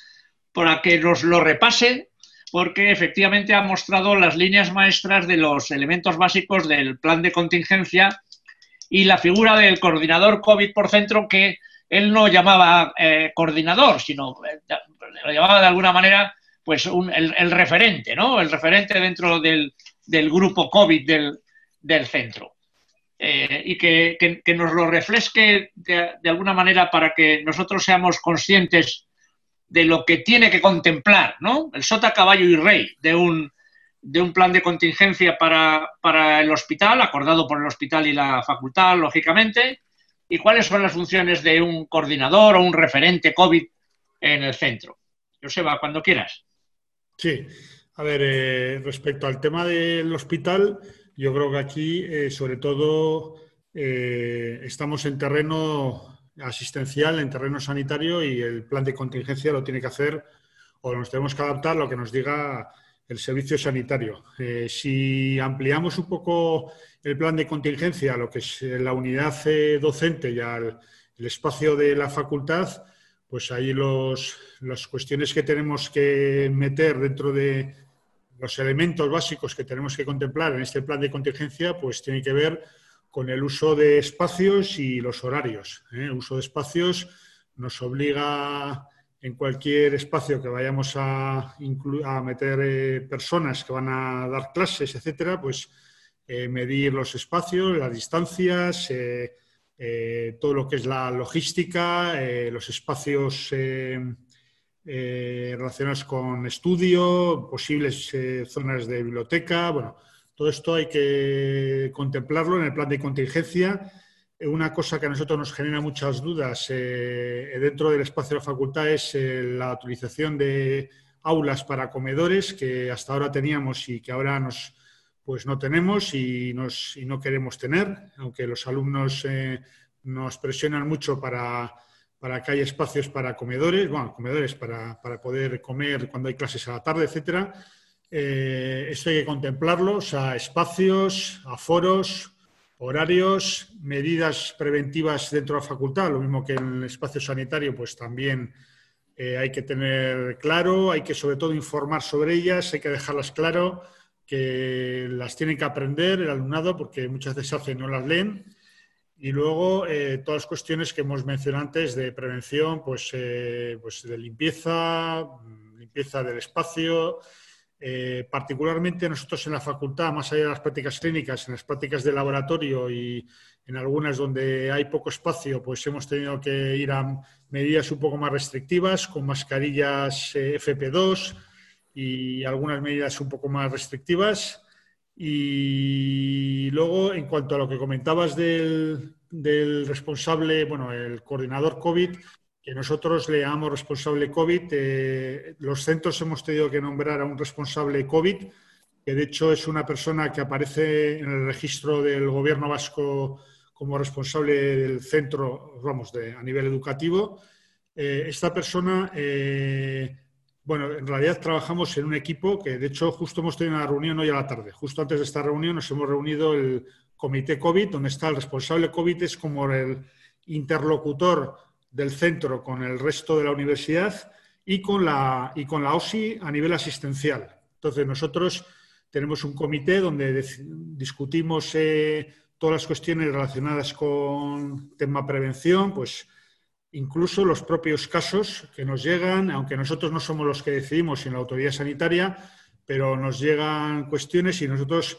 para que nos lo repase, porque efectivamente ha mostrado las líneas maestras de los elementos básicos del plan de contingencia y la figura del coordinador COVID por centro que él no llamaba eh, coordinador, sino eh, lo llamaba de alguna manera pues el, referente, ¿no? El referente dentro del, del grupo COVID del, del centro. Eh, y que, nos lo refresque de, alguna manera para que nosotros seamos conscientes de lo que tiene que contemplar, ¿no? El sota, caballo y rey de un, de un plan de contingencia para, para, el hospital, acordado por el hospital y la facultad, lógicamente, y cuáles son las funciones de un coordinador o un referente COVID en el centro. Joseba, cuando quieras. Sí, a ver, eh, respecto al tema del hospital, yo creo que aquí, eh, sobre todo, eh, estamos en terreno asistencial, en terreno sanitario y el plan de contingencia lo tiene que hacer o nos tenemos que adaptar a lo que nos diga el servicio sanitario. Eh, si ampliamos un poco el plan de contingencia a lo que es la unidad docente y al espacio de la facultad, pues ahí los, las cuestiones que tenemos que meter dentro de los elementos básicos que tenemos que contemplar en este plan de contingencia, pues tiene que ver con el uso de espacios y los horarios. ¿eh? El uso de espacios nos obliga en cualquier espacio que vayamos a, a meter eh, personas que van a dar clases, etcétera, pues eh, medir los espacios, las distancias, todo lo que es la logística, los espacios relacionados con estudio, posibles zonas de biblioteca. Bueno, todo esto hay que contemplarlo en el plan de contingencia. Una cosa que a nosotros nos genera muchas dudas eh, dentro del espacio de la facultad es la utilización de aulas para comedores que hasta ahora teníamos y que ahora nos, pues no tenemos y, nos, y no queremos tener, aunque los alumnos nos presionan mucho para para que haya espacios para comedores, bueno, comedores para, poder comer cuando hay clases a la tarde, etcétera. Eh, esto hay que contemplarlo, o sea, espacios, aforos, horarios, medidas preventivas dentro de la facultad, lo mismo que en el espacio sanitario, pues también eh, hay que tener claro, hay que sobre todo informar sobre ellas, hay que dejarlas claro, que las tienen que aprender el alumnado, porque muchas veces hacen no las leen y luego eh, todas las cuestiones que hemos mencionado antes de prevención, pues, eh, pues de limpieza, limpieza del espacio. Eh, particularmente nosotros en la facultad, más allá de las prácticas clínicas, en las prácticas de laboratorio y en algunas donde hay poco espacio, pues hemos tenido que ir a medidas un poco más restrictivas, con mascarillas FP2 y algunas medidas un poco más restrictivas. Y luego, en cuanto a lo que comentabas del responsable, bueno, el coordinador COVID, nosotros le llamamos responsable COVID. Eh, los centros hemos tenido que nombrar a un responsable COVID, que de hecho es una persona que aparece en el registro del gobierno vasco como responsable del centro, vamos, a nivel educativo. Eh, esta persona, eh, bueno, en realidad trabajamos en un equipo que, de hecho, justo hemos tenido una reunión hoy a la tarde. Justo antes de esta reunión nos hemos reunido el comité COVID, donde está el responsable COVID, es como el interlocutor del centro con el resto de la universidad y con la, y con la OSI a nivel asistencial. Entonces, nosotros tenemos un comité donde discutimos eh, todas las cuestiones relacionadas con tema prevención, pues incluso los propios casos que nos llegan, aunque nosotros no somos los que decidimos en la autoridad sanitaria, pero nos llegan cuestiones y nosotros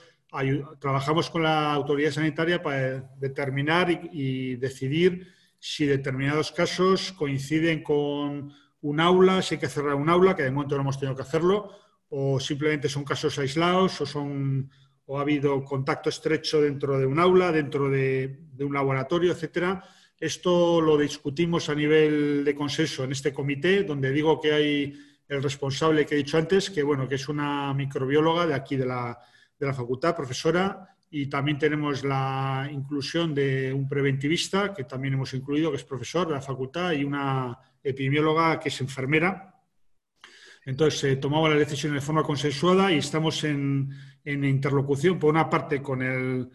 trabajamos con la autoridad sanitaria para determinar y, decidir si determinados casos coinciden con un aula, si hay que cerrar un aula, que de momento no hemos tenido que hacerlo, o simplemente son casos aislados o son o ha habido contacto estrecho dentro de un aula, dentro de, un laboratorio, etcétera. Esto lo discutimos a nivel de consenso en este comité, donde digo que hay el responsable que he dicho antes, que bueno, que es una microbióloga de aquí de la, de la facultad, profesora, y también tenemos la inclusión de un preventivista, que también hemos incluido, que es profesor de la facultad, y una epidemióloga que es enfermera. Entonces, se tomaba la decisión de forma consensuada y estamos en, en interlocución, por una parte, con el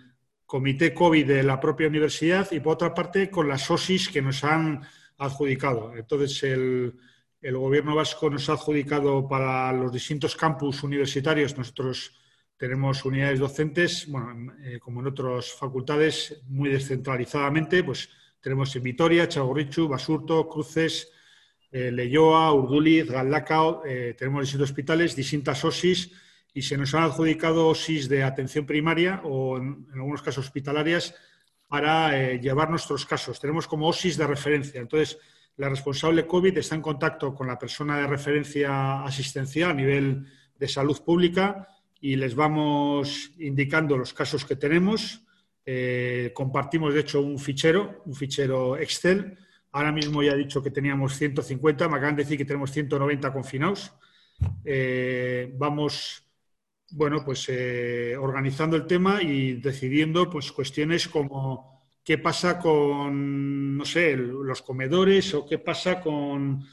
comité COVID de la propia universidad y, por otra parte, con las OSIS que nos han adjudicado. Entonces, el, el gobierno vasco nos ha adjudicado para los distintos campus universitarios. Nosotros tenemos unidades docentes, bueno, eh, como en otras facultades, muy descentralizadamente, pues tenemos en Vitoria, Chagorrichu, Basurto, Cruces, eh, Leyoa, Urduliz, Galdacao, eh, tenemos distintos hospitales, distintas OSIS y se nos han adjudicado OSIS de atención primaria o en, algunos casos hospitalarias para eh, llevar nuestros casos. Tenemos como OSIS de referencia. Entonces, la responsable COVID está en contacto con la persona de referencia asistencial a nivel de salud pública y les vamos indicando los casos que tenemos. Eh, compartimos, de hecho, un fichero, un fichero Excel. Ahora mismo ya he dicho que teníamos 150, me acaban de decir que tenemos 190 confinados. Eh, vamos bueno, pues eh, organizando el tema y decidiendo pues cuestiones como qué pasa con, no sé, los comedores o qué pasa con,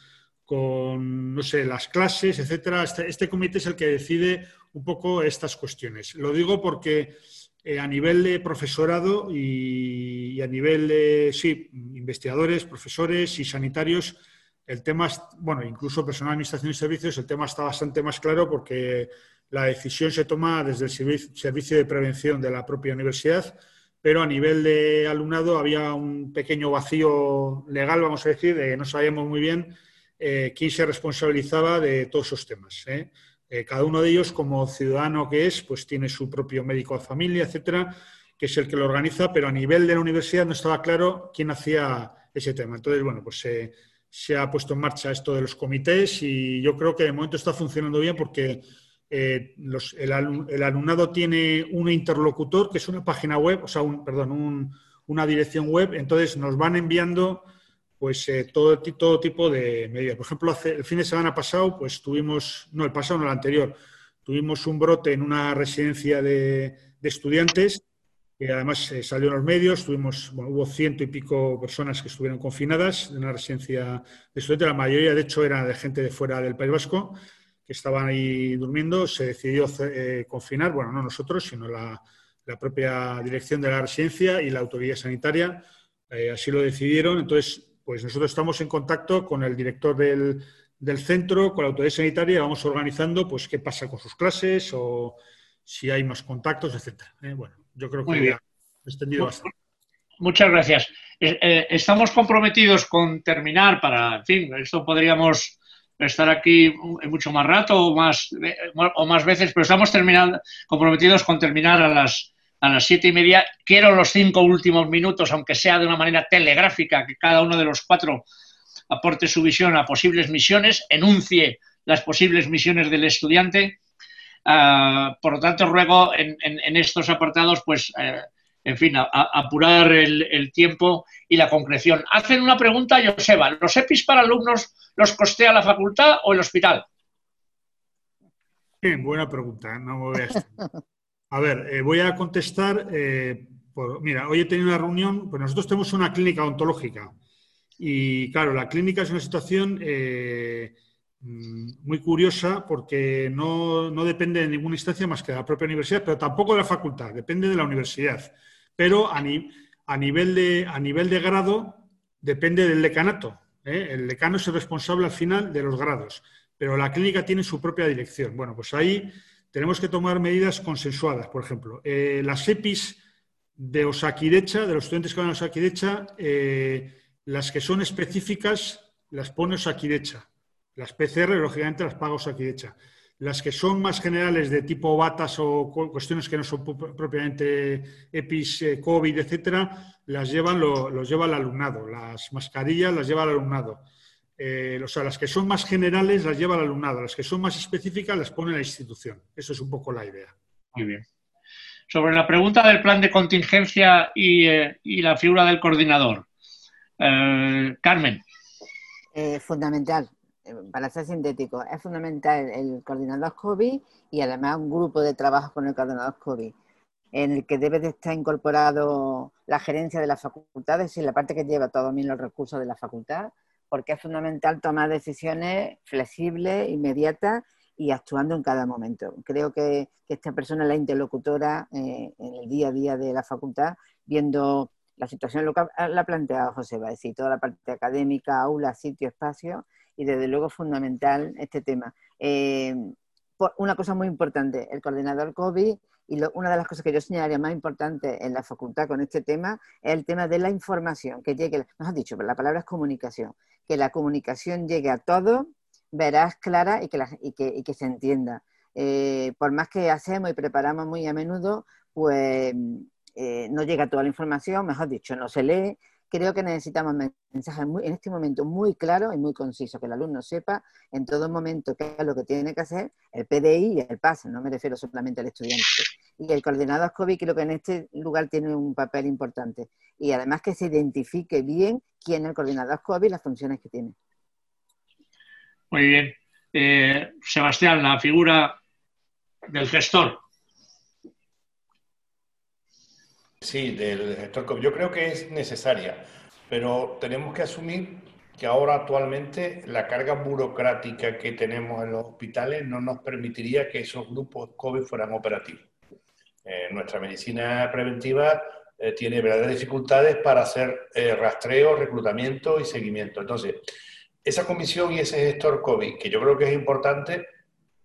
con no sé, las clases, etcétera. Este, este, comité es el que decide un poco estas cuestiones. Lo digo porque eh, a nivel de profesorado y, a nivel de, sí, investigadores, profesores y sanitarios, el tema, bueno, incluso personal administración y servicios, el tema está bastante más claro porque la decisión se toma desde el servicio de prevención de la propia universidad, pero a nivel de alumnado había un pequeño vacío legal, vamos a decir, de que no sabíamos muy bien eh, quién se responsabilizaba de todos esos temas. ¿eh? Eh, cada uno de ellos, como ciudadano que es, pues tiene su propio médico de familia, etcétera, que es el que lo organiza, pero a nivel de la universidad no estaba claro quién hacía ese tema. Entonces, bueno, pues se ha puesto en marcha esto de los comités y yo creo que de momento está funcionando bien porque eh, el, alumnado tiene un interlocutor, que es una página web, o sea, un, perdón, una dirección web, entonces nos van enviando pues eh, todo, todo tipo de medidas. Por ejemplo, hace, el fin de semana pasado, pues tuvimos, no, el pasado, no, el anterior, tuvimos un brote en una residencia de, estudiantes, que además eh, salió en los medios, tuvimos, hubo ciento y pico personas que estuvieron confinadas en una residencia de estudiantes, la mayoría, de hecho, era de gente de fuera del País Vasco, estaban ahí durmiendo, se decidió eh, confinar, bueno, no nosotros, sino la, propia dirección de la residencia y la autoridad sanitaria, así lo decidieron. Entonces, pues nosotros estamos en contacto con el director del, centro, con la autoridad sanitaria, y vamos organizando pues qué pasa con sus clases o si hay más contactos, etcétera. ¿eh? bueno, yo creo que he extendido bastante. Muchas gracias. estamos comprometidos con terminar para, en fin, esto podríamos estar aquí mucho más rato o más, o más veces, pero estamos terminando, comprometidos con terminar a las, a las siete y media. Quiero los cinco últimos minutos, aunque sea de una manera telegráfica, que cada uno de los cuatro aporte su visión a posibles misiones, enuncie las posibles misiones del estudiante. Ah, por lo tanto, ruego en, estos apartados, pues, eh, en fin, apurar el, tiempo y la concreción. Hacen una pregunta, Joseba, ¿los EPIs para alumnos los costea la facultad o el hospital? Bien, buena pregunta, ¿eh? no me voy a... A ver, eh, voy a contestar. Eh, mira, hoy he tenido una reunión, pues nosotros tenemos una clínica ontológica y claro, la clínica es una situación mm, muy curiosa porque no, depende de ninguna instancia más que de la propia universidad, pero tampoco de la facultad, depende de la universidad. Pero a, nivel, de, a nivel de grado depende del decanato. El decano es el responsable al final de los grados, pero la clínica tiene su propia dirección. Bueno, pues ahí tenemos que tomar medidas consensuadas. Por ejemplo, eh, las EPIs de Osakidecha, de los estudiantes que van a Osakidecha, eh, las que son específicas las pone Osakidecha. Las PCR, lógicamente, las paga Osakidecha. Las que son más generales de tipo batas o cuestiones que no son propiamente EPIs, eh, COVID, etcétera, las llevan, los lleva el alumnado. Las mascarillas las lleva el alumnado. Eh, o sea, las que son más generales las lleva el alumnado, las que son más específicas las pone la institución. Eso es un poco la idea. Muy bien. Sobre la pregunta del plan de contingencia y, eh, la figura del coordinador. Eh, Carmen. fundamental, para ser sintético, es fundamental el coordinador COVID y además un grupo de trabajo con el coordinador COVID en el que debe de estar incorporado la gerencia de las facultades y la parte que lleva todos los recursos de la facultad, porque es fundamental tomar decisiones flexibles, inmediatas y actuando en cada momento. Creo que, esta persona la interlocutora eh, en el día a día de la facultad, viendo la situación local, la ha planteado José, va a decir, toda la parte académica, aula, sitio, espacio, y desde luego fundamental este tema. Eh, una cosa muy importante, el coordinador COVID y una de las cosas que yo señalaría más importante en la facultad con este tema es el tema de la información, que llegue, nos has dicho, pero la palabra es comunicación, que la comunicación llegue a todos, verás, clara y que, se entienda. Eh, por más que hacemos y preparamos muy a menudo, pues eh, no llega toda la información, mejor dicho, no se lee, creo que necesitamos mensajes en este momento muy claros y muy concisos, que el alumno sepa en todo momento qué es lo que tiene que hacer, el PDI y el PASE, no me refiero solamente al estudiante. Y el coordinador COVID creo que en este lugar tiene un papel importante. Y además que se identifique bien quién es el coordinador COVID y las funciones que tiene. Muy bien. Eh, Sebastián, la figura del gestor. Sí, del gestor COVID. Yo creo que es necesaria, pero tenemos que asumir que ahora actualmente la carga burocrática que tenemos en los hospitales no nos permitiría que esos grupos COVID fueran operativos. Eh, nuestra medicina preventiva eh, tiene verdaderas dificultades para hacer eh, rastreo, reclutamiento y seguimiento. Entonces, esa comisión y ese gestor COVID, que yo creo que es importante,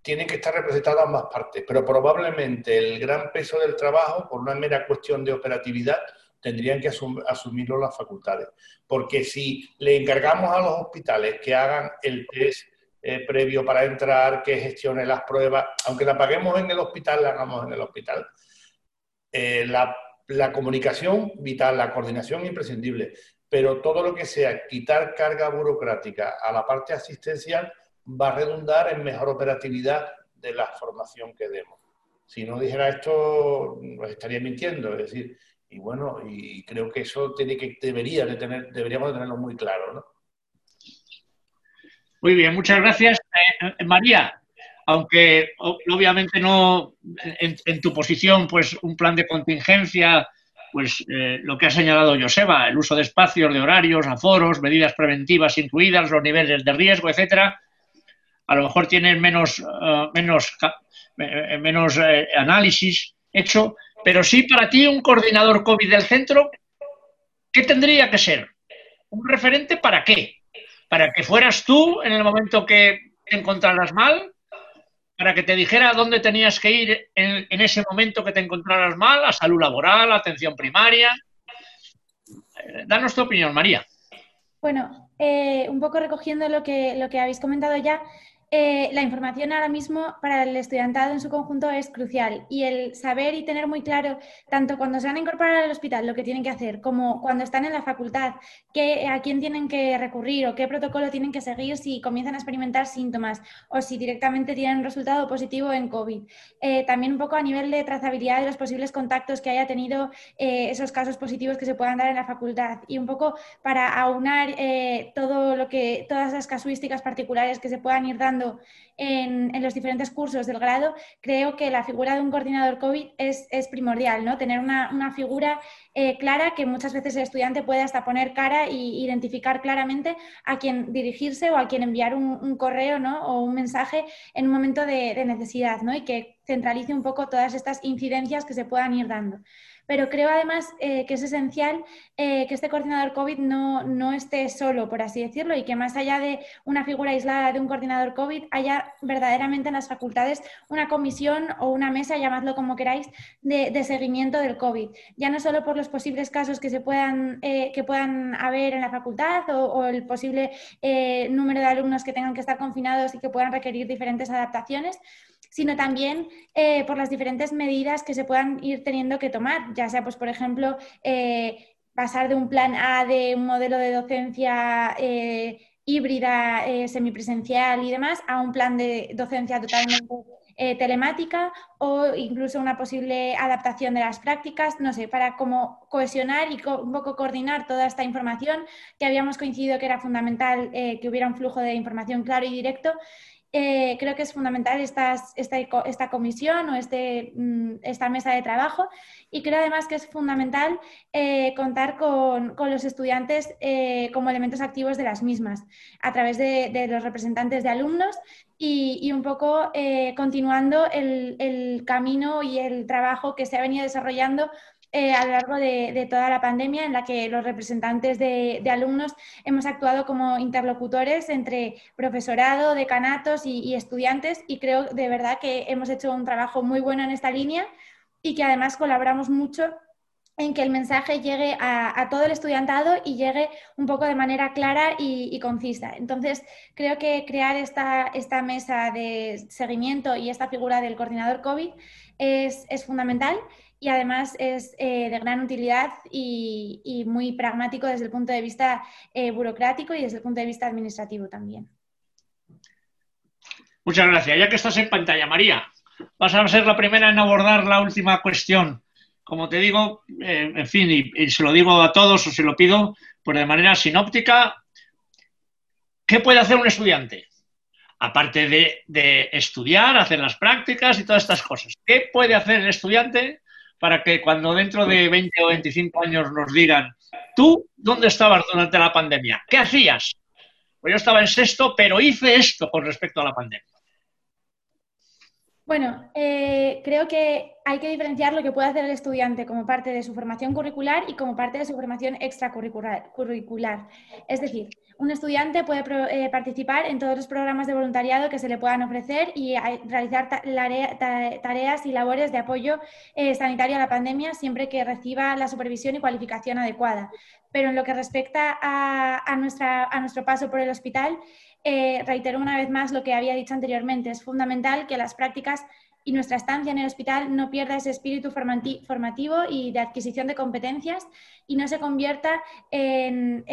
tienen que estar representados ambas partes, pero probablemente el gran peso del trabajo, por una mera cuestión de operatividad, tendrían que asumirlo las facultades. Porque si le encargamos a los hospitales que hagan el test eh, previo para entrar, que gestione las pruebas, aunque la paguemos en el hospital, la hagamos en el hospital, eh, la, la comunicación vital, la coordinación imprescindible, pero todo lo que sea quitar carga burocrática a la parte asistencial, va a redundar en mejor operatividad de la formación que demos. Si no dijera esto, nos estaría mintiendo. Es decir, y bueno, y creo que eso tiene que, debería de tener, deberíamos de tenerlo muy claro, ¿no? Muy bien, muchas gracias. Eh, María, aunque obviamente no en, tu posición, pues un plan de contingencia, pues eh, lo que ha señalado Joseba, el uso de espacios, de horarios, aforos, medidas preventivas incluidas, los niveles de riesgo, etcétera, a lo mejor tienen menos, eh, menos, eh, menos eh, análisis hecho, pero sí para ti un coordinador COVID del centro, ¿qué tendría que ser? ¿Un referente para qué? ¿Para que fueras tú en el momento que te encontraras mal? ¿Para que te dijera dónde tenías que ir en, ese momento que te encontraras mal? ¿A salud laboral, atención primaria? Danos tu opinión, María. Bueno, un poco recogiendo lo que, lo que habéis comentado ya, eh, la información ahora mismo para el estudiantado en su conjunto es crucial y el saber y tener muy claro, tanto cuando se van a incorporar al hospital, lo que tienen que hacer, como cuando están en la facultad, qué, a quién tienen que recurrir o qué protocolo tienen que seguir si comienzan a experimentar síntomas o si directamente tienen un resultado positivo en COVID. Eh, también un poco a nivel de trazabilidad de los posibles contactos que haya tenido eh, esos casos positivos que se puedan dar en la facultad y un poco para aunar todo lo que, todas las casuísticas particulares que se puedan ir dando en, los diferentes cursos del grado, creo que la figura de un coordinador COVID es, primordial, ¿no? Tener una, figura eh, clara que muchas veces el estudiante puede hasta poner cara e identificar claramente a quién dirigirse o a quién enviar un, correo o un mensaje en un momento de, de necesidad, ¿no? Y que centralice un poco todas estas incidencias que se puedan ir dando pero creo además eh, que es esencial eh, que este coordinador COVID no, no, esté solo, por así decirlo, y que más allá de una figura aislada de un coordinador COVID, haya verdaderamente en las facultades una comisión o una mesa, llamadlo como queráis, de, seguimiento del COVID. Ya no solo por los posibles casos que, se puedan, eh, que puedan haber en la facultad o, o el posible número de alumnos que tengan que estar confinados y que puedan requerir diferentes adaptaciones, sino también eh, por las diferentes medidas que se puedan ir teniendo que tomar, ya sea, pues, por ejemplo, eh, pasar de un plan A de un modelo de docencia eh, híbrida, semipresencial y demás, a un plan de docencia totalmente telemática o incluso una posible adaptación de las prácticas, no sé, para como cohesionar y un poco coordinar toda esta información que habíamos coincidido que era fundamental que hubiera un flujo de información claro y directo eh, creo que es fundamental esta, esta, comisión o este, mm, esta mesa de trabajo. Y creo además que es fundamental eh, contar con, los estudiantes eh, como elementos activos de las mismas a través de, los representantes de alumnos y, un poco continuando el, el camino y el trabajo que se ha venido desarrollando eh, a lo largo de, toda la pandemia en la que los representantes de, alumnos hemos actuado como interlocutores entre profesorado, decanatos y, estudiantes y creo de verdad que hemos hecho un trabajo muy bueno en esta línea y que además colaboramos mucho en que el mensaje llegue a, todo el estudiantado y llegue un poco de manera clara y, concisa. Entonces, creo que crear esta, esta, mesa de seguimiento y esta figura del coordinador COVID es, es fundamental y además es eh, de gran utilidad y, muy pragmático desde el punto de vista eh, burocrático y desde el punto de vista administrativo también. Muchas gracias. Ya que estás en pantalla, María, vas a ser la primera en abordar la última cuestión. Como te digo, eh, en fin, y, se lo digo a todos o se lo pido, pues de manera sinóptica, ¿qué puede hacer un estudiante? Aparte de, de, estudiar, hacer las prácticas y todas estas cosas. ¿Qué puede hacer el estudiante para que cuando dentro de 20 o 25 años nos digan, tú, ¿dónde estabas durante la pandemia? ¿Qué hacías? Pues yo estaba en sexto, pero hice esto con respecto a la pandemia. Bueno, eh, creo que hay que diferenciar lo que puede hacer el estudiante como parte de su formación curricular y como parte de su formación extracurricular. Es decir, un estudiante puede eh, participar en todos los programas de voluntariado que se le puedan ofrecer y eh, realizar tareas y labores de apoyo sanitario a la pandemia siempre que reciba la supervisión y cualificación adecuada. Pero en lo que respecta a, nuestra, a nuestro paso por el hospital, eh, reitero una vez más lo que había dicho anteriormente. Es fundamental que las prácticas y nuestra estancia en el hospital no pierda ese espíritu formativo y de adquisición de competencias y no se convierta en,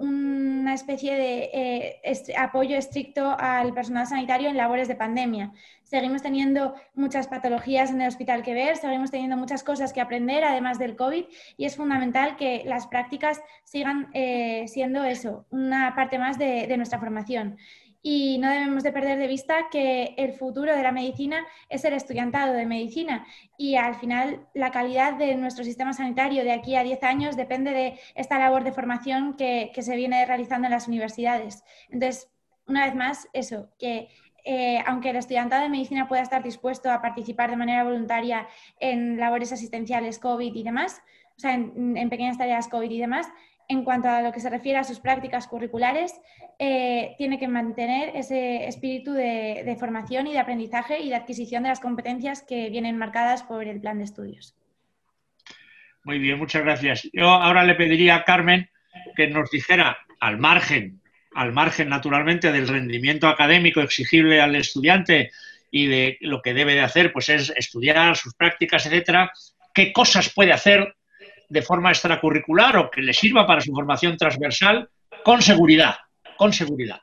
una especie de eh, apoyo estricto al personal sanitario en labores de pandemia. Seguimos teniendo muchas patologías en el hospital que ver, seguimos teniendo muchas cosas que aprender, además del COVID, y es fundamental que las prácticas sigan eh, siendo eso, una parte más de nuestra formación y no debemos de perder de vista que el futuro de la medicina es el estudiantado de medicina y al final la calidad de nuestro sistema sanitario de aquí a 10 años depende de esta labor de formación que, se viene realizando en las universidades. Entonces, una vez más, eso, que eh, aunque el estudiantado de medicina pueda estar dispuesto a participar de manera voluntaria en labores asistenciales COVID y demás, o sea, en pequeñas tareas COVID y demás, en cuanto a lo que se refiere a sus prácticas curriculares, eh, tiene que mantener ese espíritu de, formación y de aprendizaje y de adquisición de las competencias que vienen marcadas por el plan de estudios. Muy bien, muchas gracias. Yo ahora le pediría a Carmen que nos dijera, al margen al margen naturalmente del rendimiento académico exigible al estudiante y de lo que debe de hacer, pues es estudiar sus prácticas, etcétera, qué cosas puede hacer de forma extracurricular o que le sirva para su formación transversal con seguridad, con seguridad.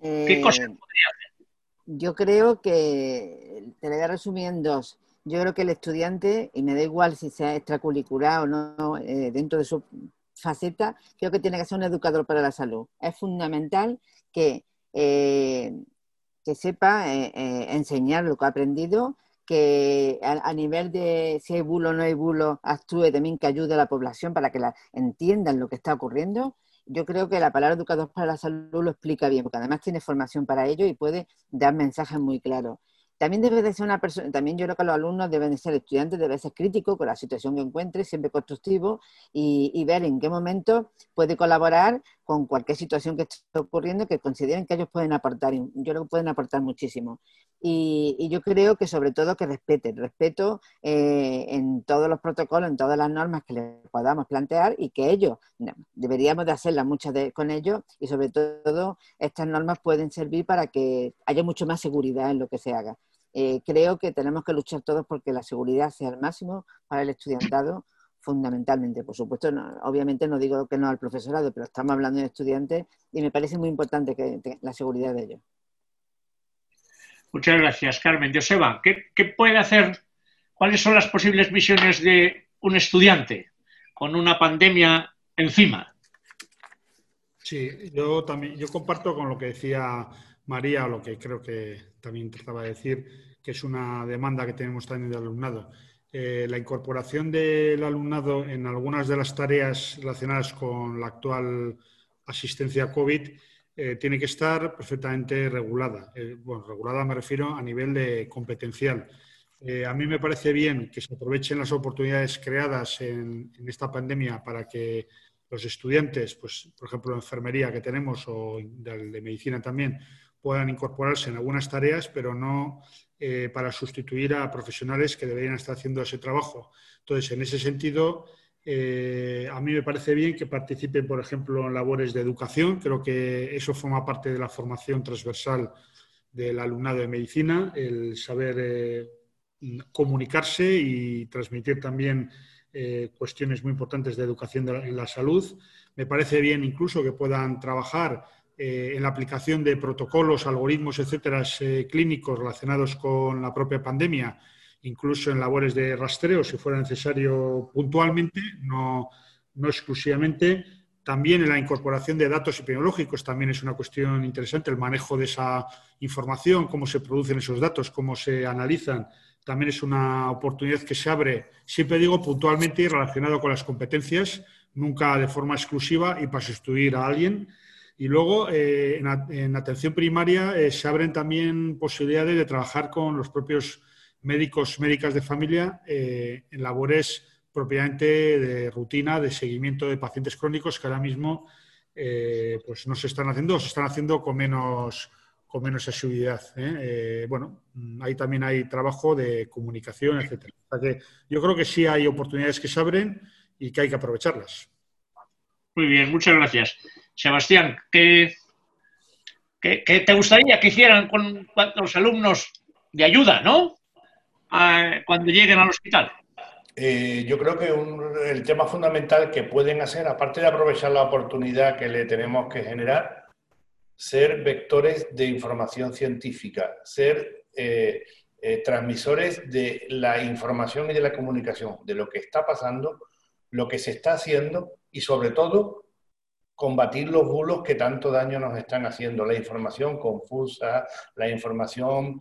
¿Qué cosas eh, podría hacer? Yo creo que, te lo voy a resumir en dos. Yo creo que el estudiante, y me da igual si sea extracurricular o no, eh, dentro de su faceta, creo que tiene que ser un educador para la salud. Es fundamental que, eh, que sepa enseñar lo que ha aprendido, que a, nivel de si hay bulo o no hay bulo, actúe también que ayude a la población para que la, entiendan lo que está ocurriendo. Yo creo que la palabra educador para la salud lo explica bien, porque además tiene formación para ello y puede dar mensajes muy claros. También debe de ser una persona, también yo creo que los alumnos deben de ser estudiantes, deben ser críticos con la situación que encuentre, siempre constructivo y, ver en qué momento puede colaborar con cualquier situación que esté ocurriendo que consideren que ellos pueden aportar. Yo creo que pueden aportar muchísimo. Y, yo creo que sobre todo que respeten, respeto eh, en todos los protocolos, en todas las normas que les podamos plantear y que ellos, deberíamos de hacerlas muchas de, con ellos y sobre todo estas normas pueden servir para que haya mucho más seguridad en lo que se haga. Eh, creo que tenemos que luchar todos porque la seguridad sea el máximo para el estudiantado fundamentalmente. Por supuesto, obviamente no digo que no al profesorado, pero estamos hablando de estudiantes y me parece muy importante que, la seguridad de ellos. Muchas gracias, Carmen. Joseba, ¿qué, ¿qué puede hacer? ¿Cuáles son las posibles misiones de un estudiante con una pandemia encima? Sí, yo también, yo comparto con lo que decía María, o lo que creo que también trataba de decir, que es una demanda que tenemos también del alumnado. Eh, la incorporación del alumnado en algunas de las tareas relacionadas con la actual asistencia COVID eh, tiene que estar perfectamente regulada. Eh, bueno, regulada me refiero a nivel de competencial. A mí me parece bien que se aprovechen las oportunidades creadas en, esta pandemia para que los estudiantes, pues, por ejemplo, de enfermería que tenemos o de, medicina también, puedan incorporarse en algunas tareas, pero no para sustituir a profesionales que deberían estar haciendo ese trabajo. Entonces, en ese sentido, eh, a mí me parece bien que participen, por ejemplo, en labores de educación. Creo que eso forma parte de la formación transversal del alumnado de medicina, el saber eh, comunicarse y transmitir también eh, cuestiones muy importantes de educación en la salud. Me parece bien incluso que puedan trabajar en la aplicación de protocolos, algoritmos, etcétera, clínicos relacionados con la propia pandemia incluso en labores de rastreo, si fuera necesario puntualmente, no, exclusivamente. También en la incorporación de datos epidemiológicos también es una cuestión interesante, el manejo de esa información, cómo se producen esos datos, cómo se analizan, también es una oportunidad que se abre, siempre digo puntualmente y relacionado con las competencias, nunca de forma exclusiva y para sustituir a alguien. Y luego, eh, en, atención primaria, eh, se abren también posibilidades de trabajar con los propios médicos, médicas de familia eh, en labores propiamente de rutina, de seguimiento de pacientes crónicos que ahora mismo pues no se están haciendo o se están haciendo con menos, con menos asiduidad. bueno, ahí también hay trabajo de comunicación, etc. yo creo que sí hay oportunidades que se abren y que hay que aprovecharlas. Muy bien, muchas gracias. Sebastián, ¿qué, qué, te gustaría que hicieran con los alumnos de ayuda, ¿no? cuando lleguen al hospital? Eh, yo creo que el tema fundamental que pueden hacer, aparte de aprovechar la oportunidad que le tenemos que generar, ser vectores de información científica, ser eh, eh, transmisores de la información y de la comunicación, de lo que está pasando, lo que se está haciendo y sobre todo combatir los bulos que tanto daño nos están haciendo, la información confusa, la información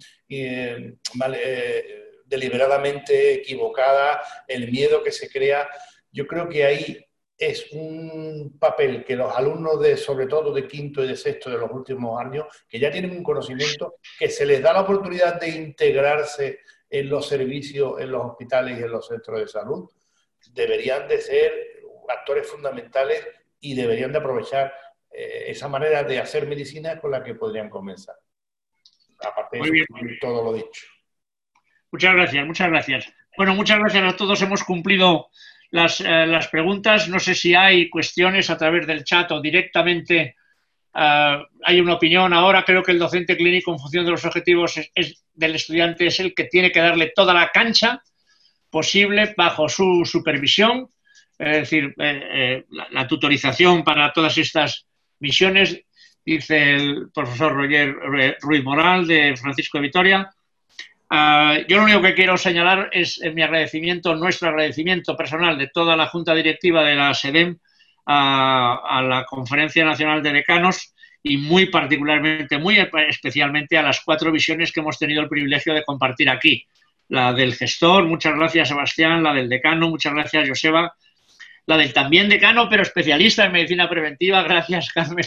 deliberadamente equivocada, el miedo que se crea. Yo creo que ahí es un papel que los alumnos de, sobre todo de quinto y de sexto de los últimos años, que ya tienen un conocimiento, que se les da la oportunidad de integrarse en los servicios, en los hospitales y en los centros de salud, deberían de ser actores fundamentales y deberían de aprovechar eh, esa manera de hacer medicina con la que podrían comenzar. Aparte de todo lo dicho. Muchas gracias, muchas gracias. Bueno, muchas gracias a todos. Hemos cumplido las, eh, las preguntas. No sé si hay cuestiones a través del chat o directamente Ah, hay una opinión ahora, creo que el docente clínico en función de los objetivos del estudiante es el que tiene que darle toda la cancha posible bajo su supervisión, es decir, eh, eh, la, tutorización para todas estas misiones, dice el profesor Roger Ruiz Moral de Francisco de Vitoria. Ah, yo lo único que quiero señalar es mi agradecimiento, nuestro agradecimiento personal de toda la Junta Directiva de la SEDEM a, la Conferencia Nacional de Decanos y muy particularmente, muy especialmente a las cuatro visiones que hemos tenido el privilegio de compartir aquí. La del gestor, muchas gracias Sebastián, la del decano, muchas gracias Joseba, la del también decano, pero especialista en medicina preventiva, gracias Carmen,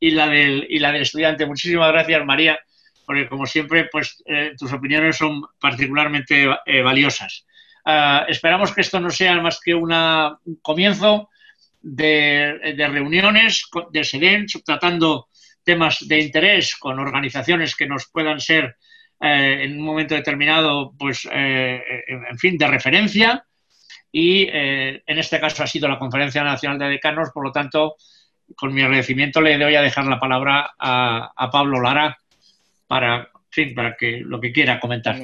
y la del, y la del estudiante. Muchísimas gracias María, porque como siempre, pues eh, tus opiniones son particularmente eh, valiosas. Ah, esperamos que esto no sea más que un comienzo de, reuniones de SEDEN tratando temas de interés con organizaciones que nos puedan ser eh, en un momento determinado, pues, eh, en fin, de referencia. Y eh, en este caso ha sido la Conferencia Nacional de Decanos, por lo tanto, con mi agradecimiento le doy a dejar la palabra a, Pablo Lara para, fin, para que lo que quiera comentar.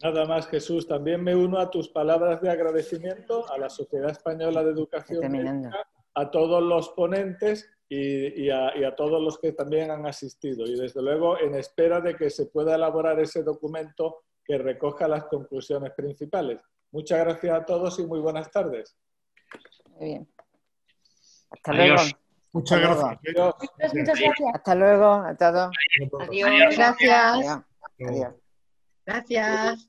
Nada más, Jesús. También me uno a tus palabras de agradecimiento a la Sociedad Española de Educación a todos los ponentes y, a, todos los que también han asistido. Y desde luego, en espera de que se pueda elaborar ese documento que recoja las conclusiones principales. Muchas gracias a todos y muy buenas tardes. Muy bien. Hasta luego. Muchas gracias. Muchas gracias. Hasta luego a todos. Adiós. Gracias. Gracias.